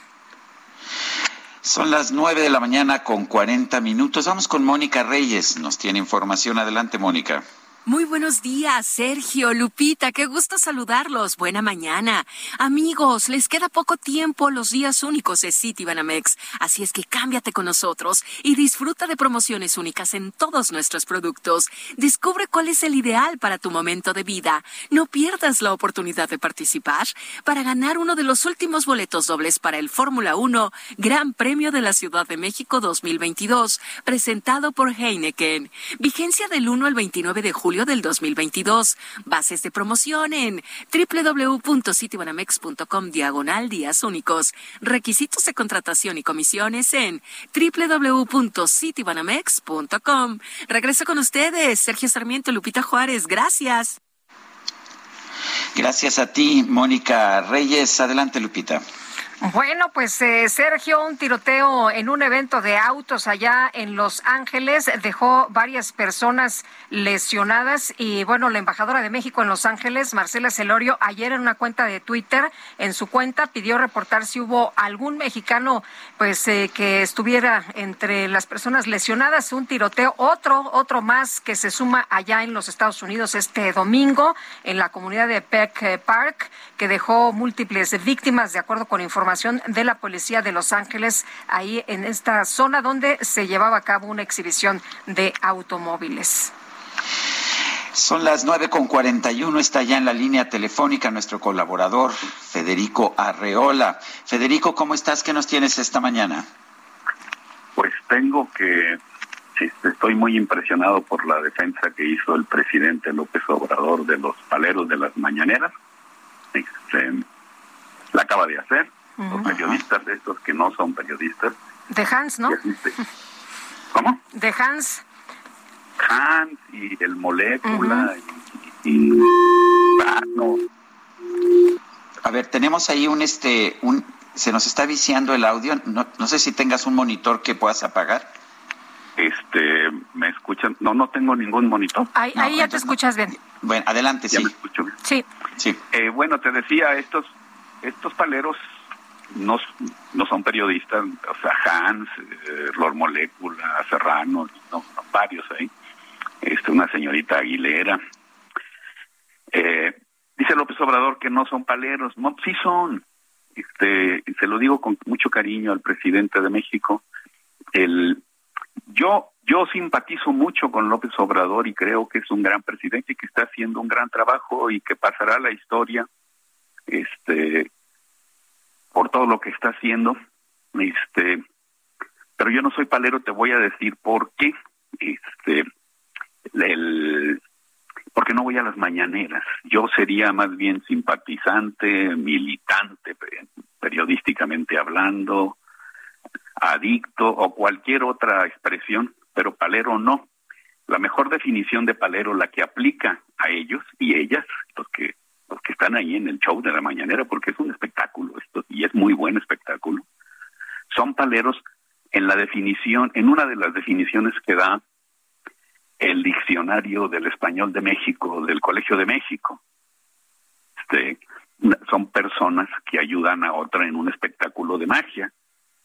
Son las nueve de la mañana con 40 minutos. Vamos con Mónica Reyes. Nos tiene información. Adelante, Mónica. Muy buenos días, Sergio, Lupita, qué gusto saludarlos. Buena mañana. Amigos, les queda poco tiempo los días únicos de City Banamex, así es que cámbiate con nosotros y disfruta de promociones únicas en todos nuestros productos. Descubre cuál es el ideal para tu momento de vida. No pierdas la oportunidad de participar para ganar uno de los últimos boletos dobles para el Fórmula 1 Gran Premio de la Ciudad de México 2022, presentado por Heineken. Vigencia del 1 al 29 de julio del 2022. Bases de promoción en www.citibanamex.com diagonal días únicos. Requisitos de contratación y comisiones en www.citibanamex.com. Regreso con ustedes, Sergio Sarmiento, Lupita Juárez. Gracias. Gracias a ti, Mónica Reyes. Adelante, Lupita. Bueno, pues eh, Sergio, un tiroteo en un evento de autos allá en Los Ángeles dejó varias personas lesionadas y bueno, la embajadora de México en Los Ángeles, Marcela Celorio, ayer en una cuenta de Twitter, en su cuenta pidió reportar si hubo algún mexicano pues eh, que estuviera entre las personas lesionadas, un tiroteo, otro, otro más que se suma allá en los Estados Unidos este domingo en la comunidad de Peck Park, que dejó múltiples víctimas de acuerdo con información de la policía de Los Ángeles, ahí en esta zona donde se llevaba a cabo una exhibición de automóviles. Son las nueve con cuarenta y uno. Está ya en la línea telefónica nuestro colaborador Federico Arreola. Federico, ¿cómo estás? ¿Qué nos tienes esta mañana? Pues tengo que estoy muy impresionado por la defensa que hizo el presidente López Obrador de los paleros de las mañaneras. Este, la acaba de hacer. Los periodistas, estos que no son periodistas. De Hans, ¿no? ¿Cómo? De Hans. Hans y el molécula y, y Thanos. A ver, tenemos ahí un este un se nos está viciando el audio. No, no sé si tengas un monitor que puedas apagar. Este, ¿me escuchan? No, no tengo ningún monitor. Ahí, ahí ya te escuchas bien. Bueno, adelante, Ya sí. me escucho bien. Sí. Sí. Eh, bueno, te decía, estos estos paleros no, no son periodistas, o sea, Hans, eh, Lord Molécula, Serrano, no, varios ahí. Este, una señorita Aguilera. Eh, dice López Obrador que no son paleros. No, sí son. Este, se lo digo con mucho cariño al presidente de México. El, yo, yo simpatizo mucho con López Obrador y creo que es un gran presidente y que está haciendo un gran trabajo y que pasará la historia este por todo lo que está haciendo este pero yo no soy palero te voy a decir por qué este el porque no voy a las mañaneras. Yo sería más bien simpatizante militante pe- periodísticamente hablando adicto o cualquier otra expresión pero palero no. La mejor definición de palero la que aplica a ellos y ellas los que que están ahí en el show de la mañanera, porque es un espectáculo esto, y es muy buen espectáculo, son paleros en la definición, en una de las definiciones que da el diccionario del español de México, del Colegio de México. Este, son personas que ayudan a otra en un espectáculo de magia.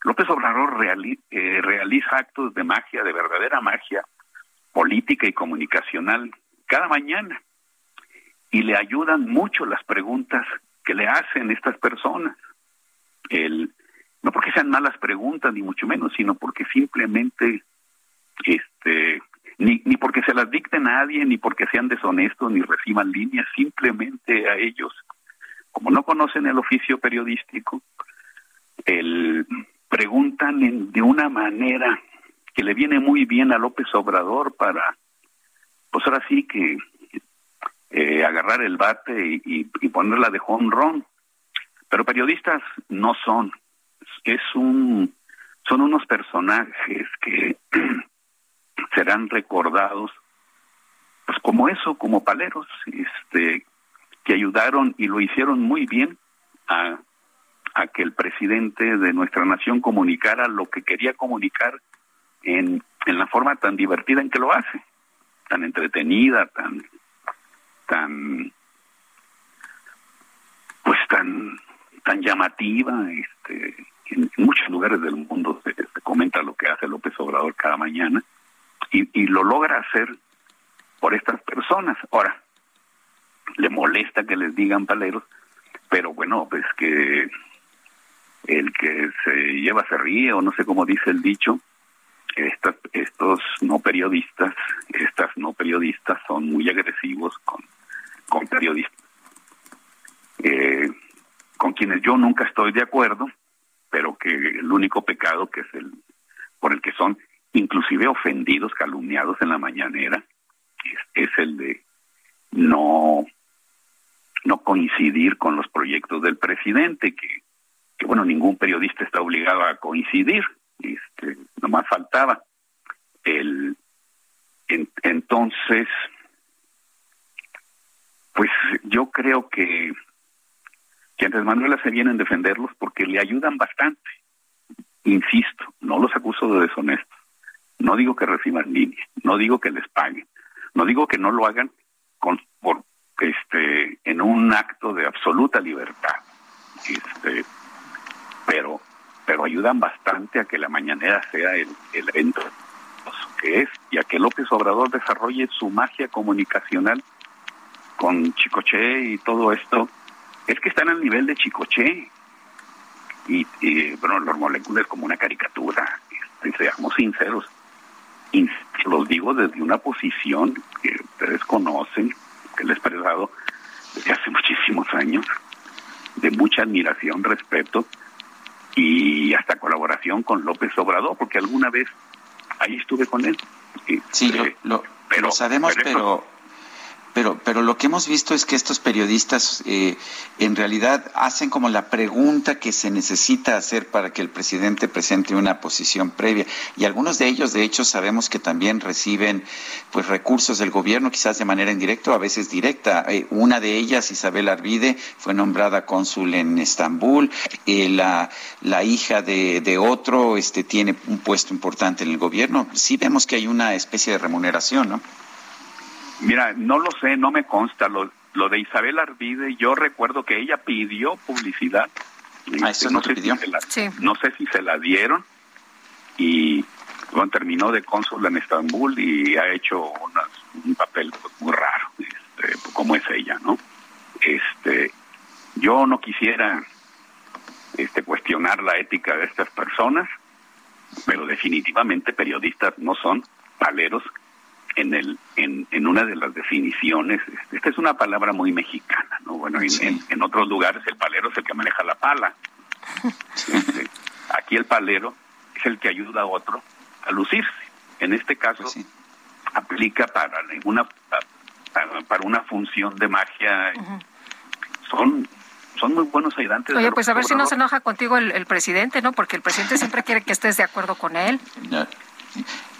López Obrador eh, realiza actos de magia, de verdadera magia, política y comunicacional, cada mañana y le ayudan mucho las preguntas que le hacen estas personas. El, no porque sean malas preguntas, ni mucho menos, sino porque simplemente, este, ni, ni porque se las dicte nadie, ni porque sean deshonestos, ni reciban líneas, simplemente a ellos, como no conocen el oficio periodístico, el, preguntan en- de una manera que le viene muy bien a López Obrador para, pues ahora sí que eh, agarrar el bate y, y, ponerla de honrón. Pero periodistas no son. Es un, son unos personajes que serán recordados, pues como eso, como paleros, este, que ayudaron y lo hicieron muy bien a, a que el presidente de nuestra nación comunicara lo que quería comunicar en, en la forma tan divertida en que lo hace, tan entretenida, tan tan tan tan llamativa este en, muchos lugares del mundo se, se comenta lo que hace López Obrador cada mañana y, y lo logra hacer por estas personas. Ahora le molesta que les digan paleros pero bueno pues que el que se lleva se ríe o no sé cómo dice el dicho estas, estos no periodistas, estas no periodistas son muy agresivos con, con periodistas, eh, con quienes yo nunca estoy de acuerdo, pero que el único pecado que es el por el que son inclusive ofendidos, calumniados en la mañanera, es, es el de no no coincidir con los proyectos del presidente, que, que bueno, ningún periodista está obligado a coincidir, este, nomás faltaba. El, en- entonces, pues yo creo que, que Andrés Manuel hace bien en defenderlos porque le ayudan bastante. Insisto, no los acuso de deshonestos. No digo que reciban línea, no digo que les paguen, no digo que no lo hagan con, este, en un acto de absoluta libertad. Este, pero pero ayudan bastante a que la mañanera sea el, el evento que es y a que López Obrador desarrolle su magia comunicacional con Chicoche y todo esto. Es que están al nivel de Chicoche y, y bueno, los moléculas es como una caricatura, este, seamos sinceros. Y los digo desde una posición que ustedes conocen, que les he expresado desde hace muchísimos años, de mucha admiración, respeto y hasta colaboración con López Obrador, porque alguna vez ahí estuve con él. Sí, lo, lo- lo sabemos, pero pero, pero, pero lo que hemos visto es que estos periodistas eh, en realidad hacen como la pregunta que se necesita hacer para que el presidente presente una posición previa. Y algunos de ellos, de hecho, sabemos que también reciben pues recursos del gobierno, quizás de manera indirecta o a veces directa. Eh, una de ellas, Isabel Arvide, fue nombrada cónsul en Estambul. Eh, la, la hija de, de otro este, tiene un puesto importante en el gobierno. Sí vemos que hay una especie de remuneración, ¿no? Mira, no lo sé, no me consta. Lo, lo de Isabel Arvide, yo recuerdo que ella pidió publicidad. Ah, eso no sé pidió. Si se la, No sé si se la dieron y bueno, terminó de cónsul en Estambul y ha hecho unas- un papel pues, muy raro, este, como es ella, ¿no? Este, yo no quisiera este, cuestionar la ética de estas personas, pero definitivamente periodistas no son paleros en el en, en una de las definiciones esta es una palabra muy mexicana no bueno en, en- en otros lugares el palero es el que maneja la pala. Este, aquí el palero es el que ayuda a otro a lucirse. En este caso aplica para una para, para una función de magia. Son son muy buenos ayudantes de Oye, pues a ver si no se enoja contigo el, el presidente, ¿no? Porque el presidente siempre quiere que estés de acuerdo con él.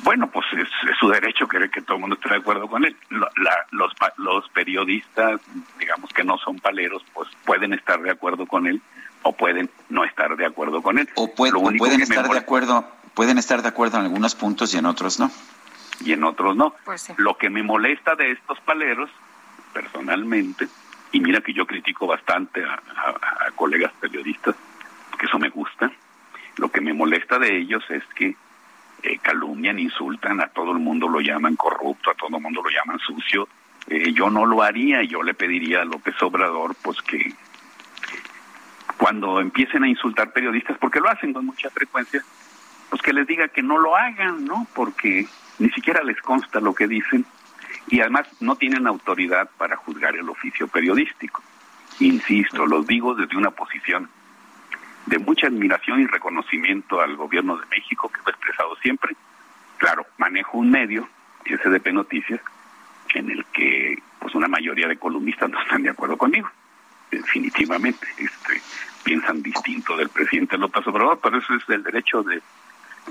Bueno, pues es, es su derecho querer que todo el mundo esté de acuerdo con él. Lo- la- los, pa- los periodistas, digamos que no son paleros, pues pueden estar de acuerdo con él o pueden no estar de acuerdo con él. O, puede- pueden estar de acuerdo, pueden estar de acuerdo en algunos puntos y en otros no. y en otros no. Pues sí. Lo que me molesta de estos paleros, personalmente, y mira que yo critico bastante a, a- a colegas periodistas, que eso me gusta, lo que me molesta de ellos es que eh, calumnian, insultan, a todo el mundo lo llaman corrupto, a todo el mundo lo llaman sucio. Eh, yo no lo haría, yo le pediría a López Obrador pues que cuando empiecen a insultar periodistas, porque lo hacen con mucha frecuencia, pues que les diga que no lo hagan, ¿no? Porque ni siquiera les consta lo que dicen y además no tienen autoridad para juzgar el oficio periodístico. Insisto, los digo desde una posición de mucha admiración y reconocimiento al gobierno de México, que lo he expresado siempre. Claro, manejo un medio, SDP Noticias, en el que pues una mayoría de columnistas no están de acuerdo conmigo, definitivamente. Este, piensan distinto del presidente López Obrador, pero eso es el derecho de,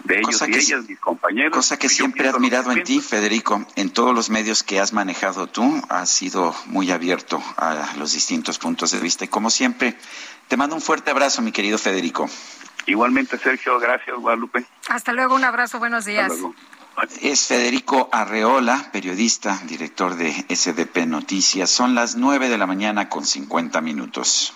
de ellos Cosa y que ellas, mis compañeros. Cosa que siempre he admirado en ti, Federico. En todos los medios que has manejado tú, has sido muy abierto a los distintos puntos de vista. Y como siempre, te mando un fuerte abrazo, mi querido Federico. Igualmente, Sergio, gracias, Guadalupe. Hasta luego, un abrazo, buenos días. Es Federico Arreola, periodista, director de SDP Noticias. Son las nueve de la mañana con 50 minutos.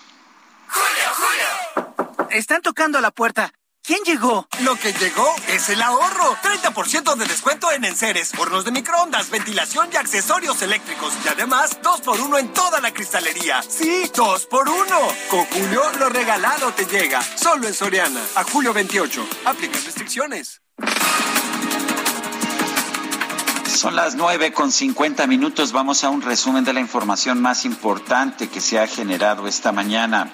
están tocando a la puerta. ¿Quién llegó? Lo que llegó es el ahorro. 30% de descuento en enseres, hornos de microondas, ventilación y accesorios eléctricos. Y además, 2 por 1 en toda la cristalería. Sí, 2 por 1 Con Julio, lo regalado te llega. Solo en Soriana. A julio 28. Aplica restricciones. Son las nueve con cincuenta minutos. Vamos a un resumen de la información más importante que se ha generado esta mañana.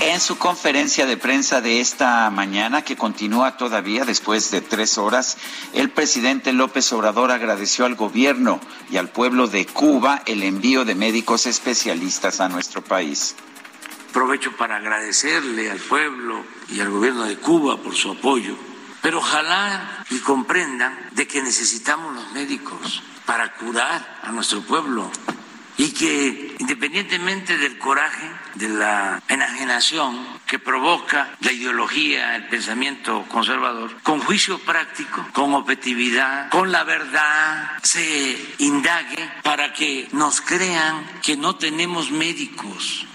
En su conferencia de prensa de esta mañana, que continúa todavía después de tres horas, el presidente López Obrador agradeció al gobierno y al pueblo de Cuba el envío de médicos especialistas a nuestro país. Aprovecho para agradecerle al pueblo y al gobierno de Cuba por su apoyo, pero ojalá y comprendan de que necesitamos los médicos para curar a nuestro pueblo y que independientemente del coraje, de la enajenación que provoca la ideología, el pensamiento conservador, con juicio práctico, con objetividad, con la verdad, se indague para que nos crean que no tenemos médicos.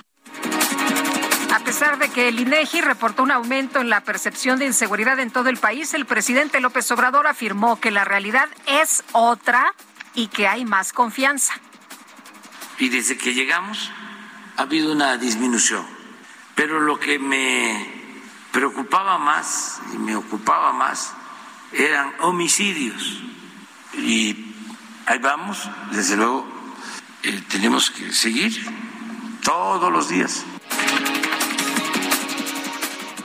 A pesar de que el INEGI reportó un aumento en la percepción de inseguridad en todo el país, el presidente López Obrador afirmó que la realidad es otra y que hay más confianza. Y desde que llegamos ha habido una disminución. Pero lo que me preocupaba más y me ocupaba más eran homicidios. Y ahí vamos, desde luego, eh, tenemos que seguir todos los días.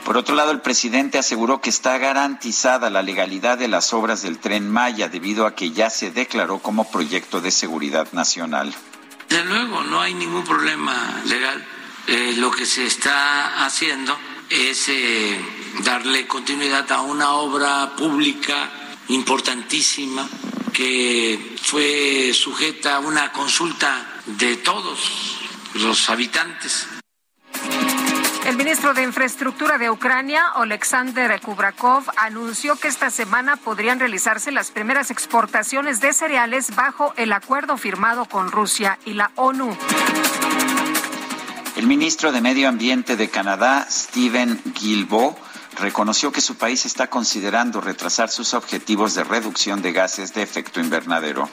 Por otro lado, el presidente aseguró que está garantizada la legalidad de las obras del tren Maya debido a que ya se declaró como proyecto de seguridad nacional. Desde luego, no hay ningún problema legal. Eh, lo que se está haciendo es eh, darle continuidad a una obra pública importantísima que fue sujeta a una consulta de todos los habitantes. El ministro de Infraestructura de Ucrania, Oleksandr Kubrakov, anunció que esta semana podrían realizarse las primeras exportaciones de cereales bajo el acuerdo firmado con Rusia y la ONU. El ministro de Medio Ambiente de Canadá, Stephen Guilbeault, reconoció que su país está considerando retrasar sus objetivos de reducción de gases de efecto invernadero.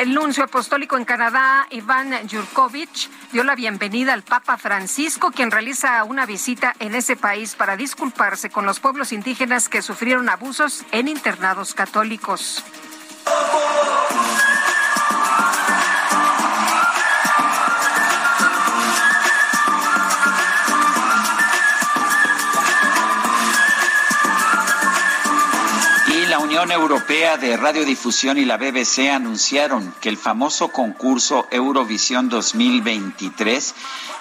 El nuncio apostólico en Canadá, Iván Yurkovich, dio la bienvenida al Papa Francisco, quien realiza una visita en ese país para disculparse con los pueblos indígenas que sufrieron abusos en internados católicos. Unión Europea de Radiodifusión y la BBC anunciaron que el famoso concurso Eurovisión 2023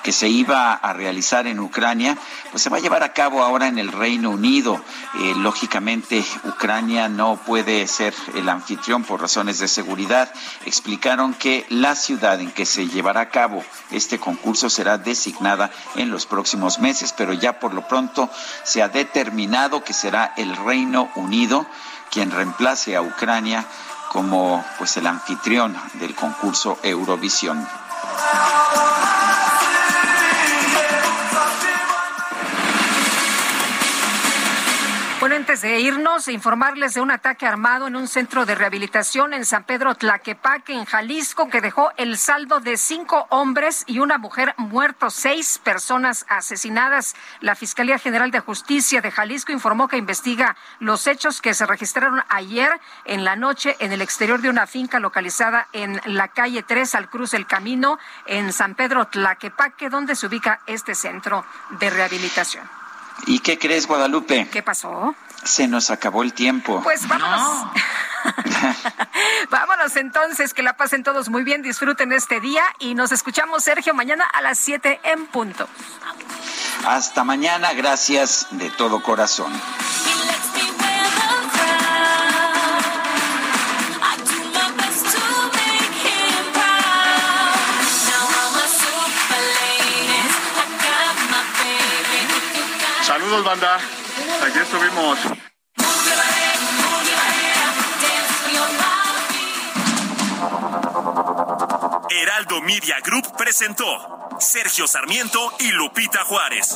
que se iba a realizar en Ucrania, pues se va a llevar a cabo ahora en el Reino Unido. Eh, lógicamente, Ucrania no puede ser el anfitrión por razones de seguridad. Explicaron que la ciudad en que se llevará a cabo este concurso será designada en los próximos meses, pero ya por lo pronto se ha determinado que será el Reino Unido quien reemplace a Ucrania como pues el anfitrión del concurso Eurovisión. Bueno, antes de irnos, informarles de un ataque armado en un centro de rehabilitación en San Pedro Tlaquepaque, en Jalisco, que dejó el saldo de cinco hombres y una mujer muertos, seis personas asesinadas. La Fiscalía General de Justicia de Jalisco informó que investiga los hechos que se registraron ayer en la noche en el exterior de una finca localizada en la calle 3 al cruz del camino en San Pedro Tlaquepaque, donde se ubica este centro de rehabilitación. ¿Y qué crees, Guadalupe? ¿Qué pasó? Se nos acabó el tiempo. Pues vámonos. vámonos entonces, que la pasen todos muy bien, disfruten este día y nos escuchamos, Sergio, mañana a las 7 en punto. Hasta mañana, gracias de todo corazón. Banda. Aquí estuvimos. Heraldo Media Group presentó Sergio Sarmiento y Lupita Juárez.